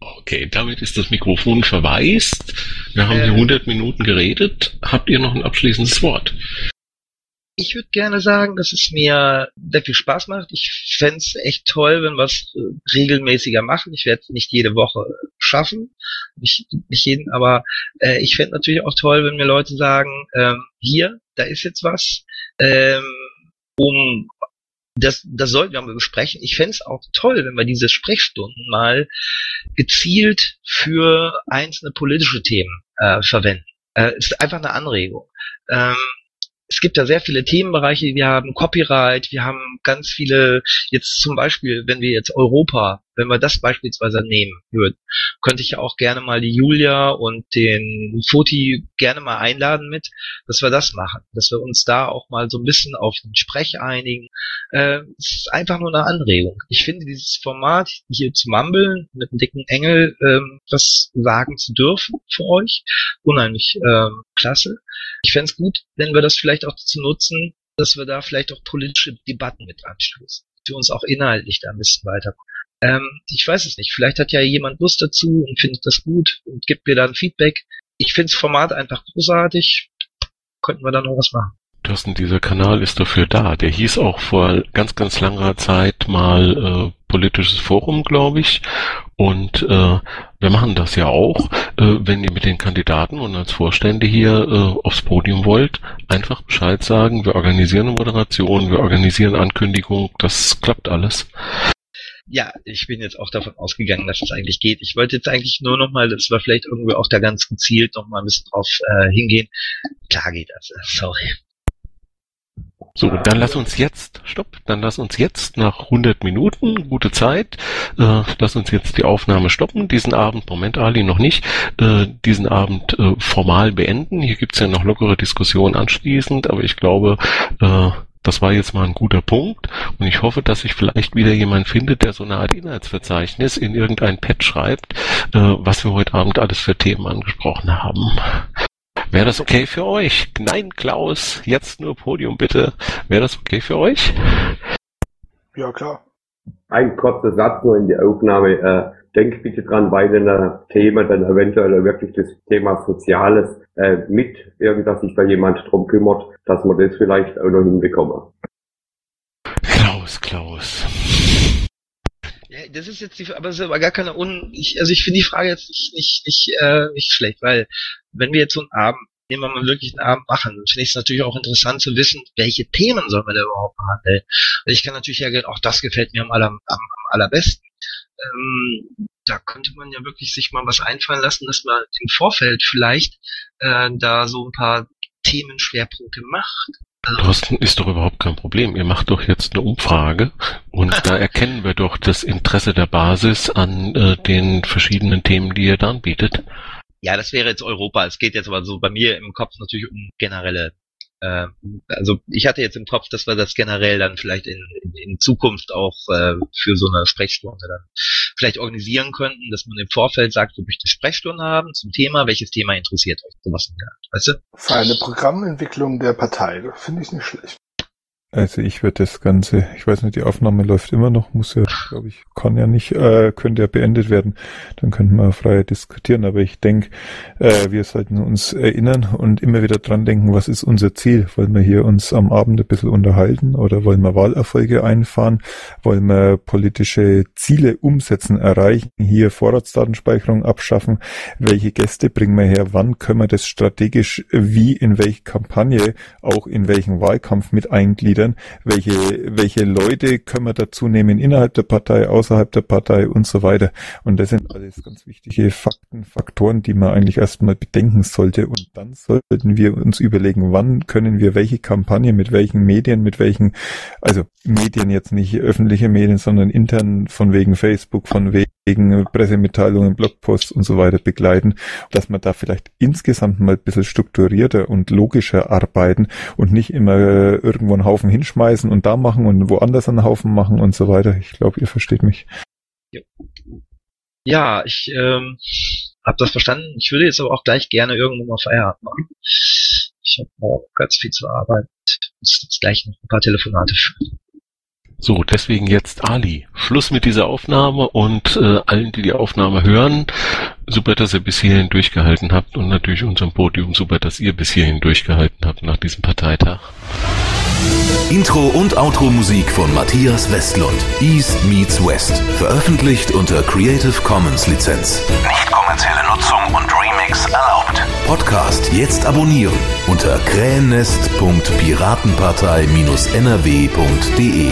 Okay, damit ist das Mikrofon verwaist. Wir haben Äh. hier 100 Minuten geredet. Habt ihr noch ein abschließendes Wort? Ich würde gerne sagen, dass es mir sehr viel Spaß macht. Ich fänd's echt toll, wenn wir es äh, regelmäßiger machen. Ich werde es nicht jede Woche schaffen, nicht, nicht jeden, aber äh, ich fänd natürlich auch toll, wenn mir Leute sagen, ähm, hier, da ist jetzt was, ähm, um das, das sollten wir mal besprechen. Ich fänd's auch toll, wenn wir diese Sprechstunden mal gezielt für einzelne politische Themen äh, verwenden. Äh, ist einfach eine Anregung. Ähm, es gibt ja sehr viele Themenbereiche. Wir haben Copyright, wir haben ganz viele, jetzt zum Beispiel, wenn wir jetzt Europa, wenn wir das beispielsweise nehmen würden, könnte ich ja auch gerne mal die Julia und den Foti gerne mal einladen mit, dass wir das machen, dass wir uns da auch mal so ein bisschen auf den Sprech einigen. Äh, es ist einfach nur eine Anregung. Ich finde dieses Format hier zu mumbeln, mit einem dicken Engel ähm, was sagen zu dürfen für euch, unheimlich ähm, klasse. Ich fände es gut, wenn wir das vielleicht auch dazu nutzen, dass wir da vielleicht auch politische Debatten mit anstoßen. Für uns auch inhaltlich da ein bisschen weiterkommen. Ähm, ich weiß es nicht. Vielleicht hat ja jemand Lust dazu und findet das gut und gibt mir dann Feedback. Ich finde das Format einfach großartig. Könnten wir da noch was machen. Thorsten, dieser Kanal ist dafür da. Der hieß auch vor ganz, ganz langer Zeit mal äh, politisches Forum, glaube ich. Und äh, wir machen das ja auch. Äh, wenn ihr mit den Kandidaten und als Vorstände hier äh, aufs Podium wollt, einfach Bescheid sagen. Wir organisieren eine Moderation, wir organisieren Ankündigung. Das klappt alles. Ja, ich bin jetzt auch davon ausgegangen, dass es eigentlich geht. Ich wollte jetzt eigentlich nur nochmal, dass wir vielleicht irgendwie auch da ganz gezielt nochmal ein bisschen drauf äh, hingehen. Klar geht das, äh, sorry. So, dann lass uns jetzt, stopp, dann lass uns jetzt nach 100 Minuten, gute Zeit, äh, lass uns jetzt die Aufnahme stoppen, diesen Abend, Moment Ali, noch nicht, äh, diesen Abend äh, formal beenden. Hier gibt's ja noch lockere Diskussionen anschließend, aber ich glaube, äh, das war jetzt mal ein guter Punkt und ich hoffe, dass sich vielleicht wieder jemand findet, der so eine Art Inhaltsverzeichnis in irgendein Pad schreibt, äh, was wir heute Abend alles für Themen angesprochen haben. Wäre das okay für euch? Nein, Klaus, jetzt nur Podium bitte. Wäre das okay für euch? Ja, klar. Ein kurzer Satz nur in die Aufnahme. Äh, denk bitte dran, bei den Themen dann eventuell wirklich das Thema Soziales äh, mit, irgend, sich da jemand drum kümmert, dass wir das vielleicht auch noch hinbekommen. Klaus, Klaus. Ja, das ist jetzt die, aber das ist aber gar keine un, ich, also ich finde die Frage jetzt nicht, nicht, nicht, äh, nicht schlecht, weil wenn wir jetzt so einen Abend, nehmen wir mal wirklich einen Abend machen, dann finde ich es natürlich auch interessant zu wissen, welche Themen sollen wir da überhaupt behandeln. Also ich kann natürlich ja, auch das gefällt mir am, aller, am, am allerbesten. Ähm, da könnte man ja wirklich sich mal was einfallen lassen, dass man im Vorfeld vielleicht äh, da so ein paar Themenschwerpunkte macht. Thorsten, ist doch überhaupt kein Problem. Ihr macht doch jetzt eine Umfrage und da erkennen wir doch das Interesse der Basis an äh, den verschiedenen Themen, die ihr da anbietet. Ja, das wäre jetzt Europa. Es geht jetzt aber so bei mir im Kopf natürlich um generelle äh, also ich hatte jetzt im Kopf, dass wir das generell dann vielleicht in, in, in Zukunft auch äh, für so eine Sprechstunde dann vielleicht organisieren könnten, dass man im Vorfeld sagt, wir möchten Sprechstunde haben zum Thema, welches Thema interessiert euch, sowas in der weißt du? Für eine Programmentwicklung der Partei, finde ich nicht schlecht. Also ich würde das Ganze, ich weiß nicht, die Aufnahme läuft immer noch, muss ja, glaube ich, kann ja nicht, äh, könnte ja beendet werden. Dann könnten wir frei diskutieren. Aber ich denke, äh, wir sollten uns erinnern und immer wieder dran denken, was ist unser Ziel? Wollen wir hier uns am Abend ein bisschen unterhalten oder wollen wir Wahlerfolge einfahren? Wollen wir politische Ziele umsetzen, erreichen? Hier Vorratsdatenspeicherung abschaffen? Welche Gäste bringen wir her? Wann können wir das strategisch wie in welche Kampagne, auch in welchen Wahlkampf mit eingliedern? Diskutieren, welche, welche Leute können wir dazu nehmen innerhalb der Partei, außerhalb der Partei und so weiter. Und das sind alles ganz wichtige Fakten, Faktoren, die man eigentlich erstmal bedenken sollte. Und dann sollten wir uns überlegen, wann können wir welche Kampagne mit welchen Medien, mit welchen, also Medien jetzt nicht öffentliche Medien, sondern intern von wegen Facebook, von wegen Pressemitteilungen, Blogposts und so weiter begleiten, dass man da vielleicht insgesamt mal ein bisschen strukturierter und logischer arbeiten und nicht immer irgendwo einen Haufen hinschmeißen und da machen und woanders einen Haufen machen und so weiter. Ich glaube, ihr versteht mich. Ja, ich ähm, habe das verstanden. Ich würde jetzt aber auch gleich gerne irgendwo mal Feierabend machen. Ich habe auch ganz viel zu arbeiten. Ich muss jetzt gleich noch ein paar Telefonate führen. So, deswegen jetzt Ali. Schluss mit dieser Aufnahme und äh, allen, die die Aufnahme hören, super, dass ihr bis hierhin durchgehalten habt und natürlich unserem Podium super, dass ihr bis hierhin durchgehalten habt nach diesem Parteitag. Intro und Outro Musik von Matthias Westlund. East meets West. Veröffentlicht unter Creative Commons Lizenz. Nicht kommerzielle Nutzung und Remix erlaubt. Podcast jetzt abonnieren unter krähennest.piratenpartei-nrw.de.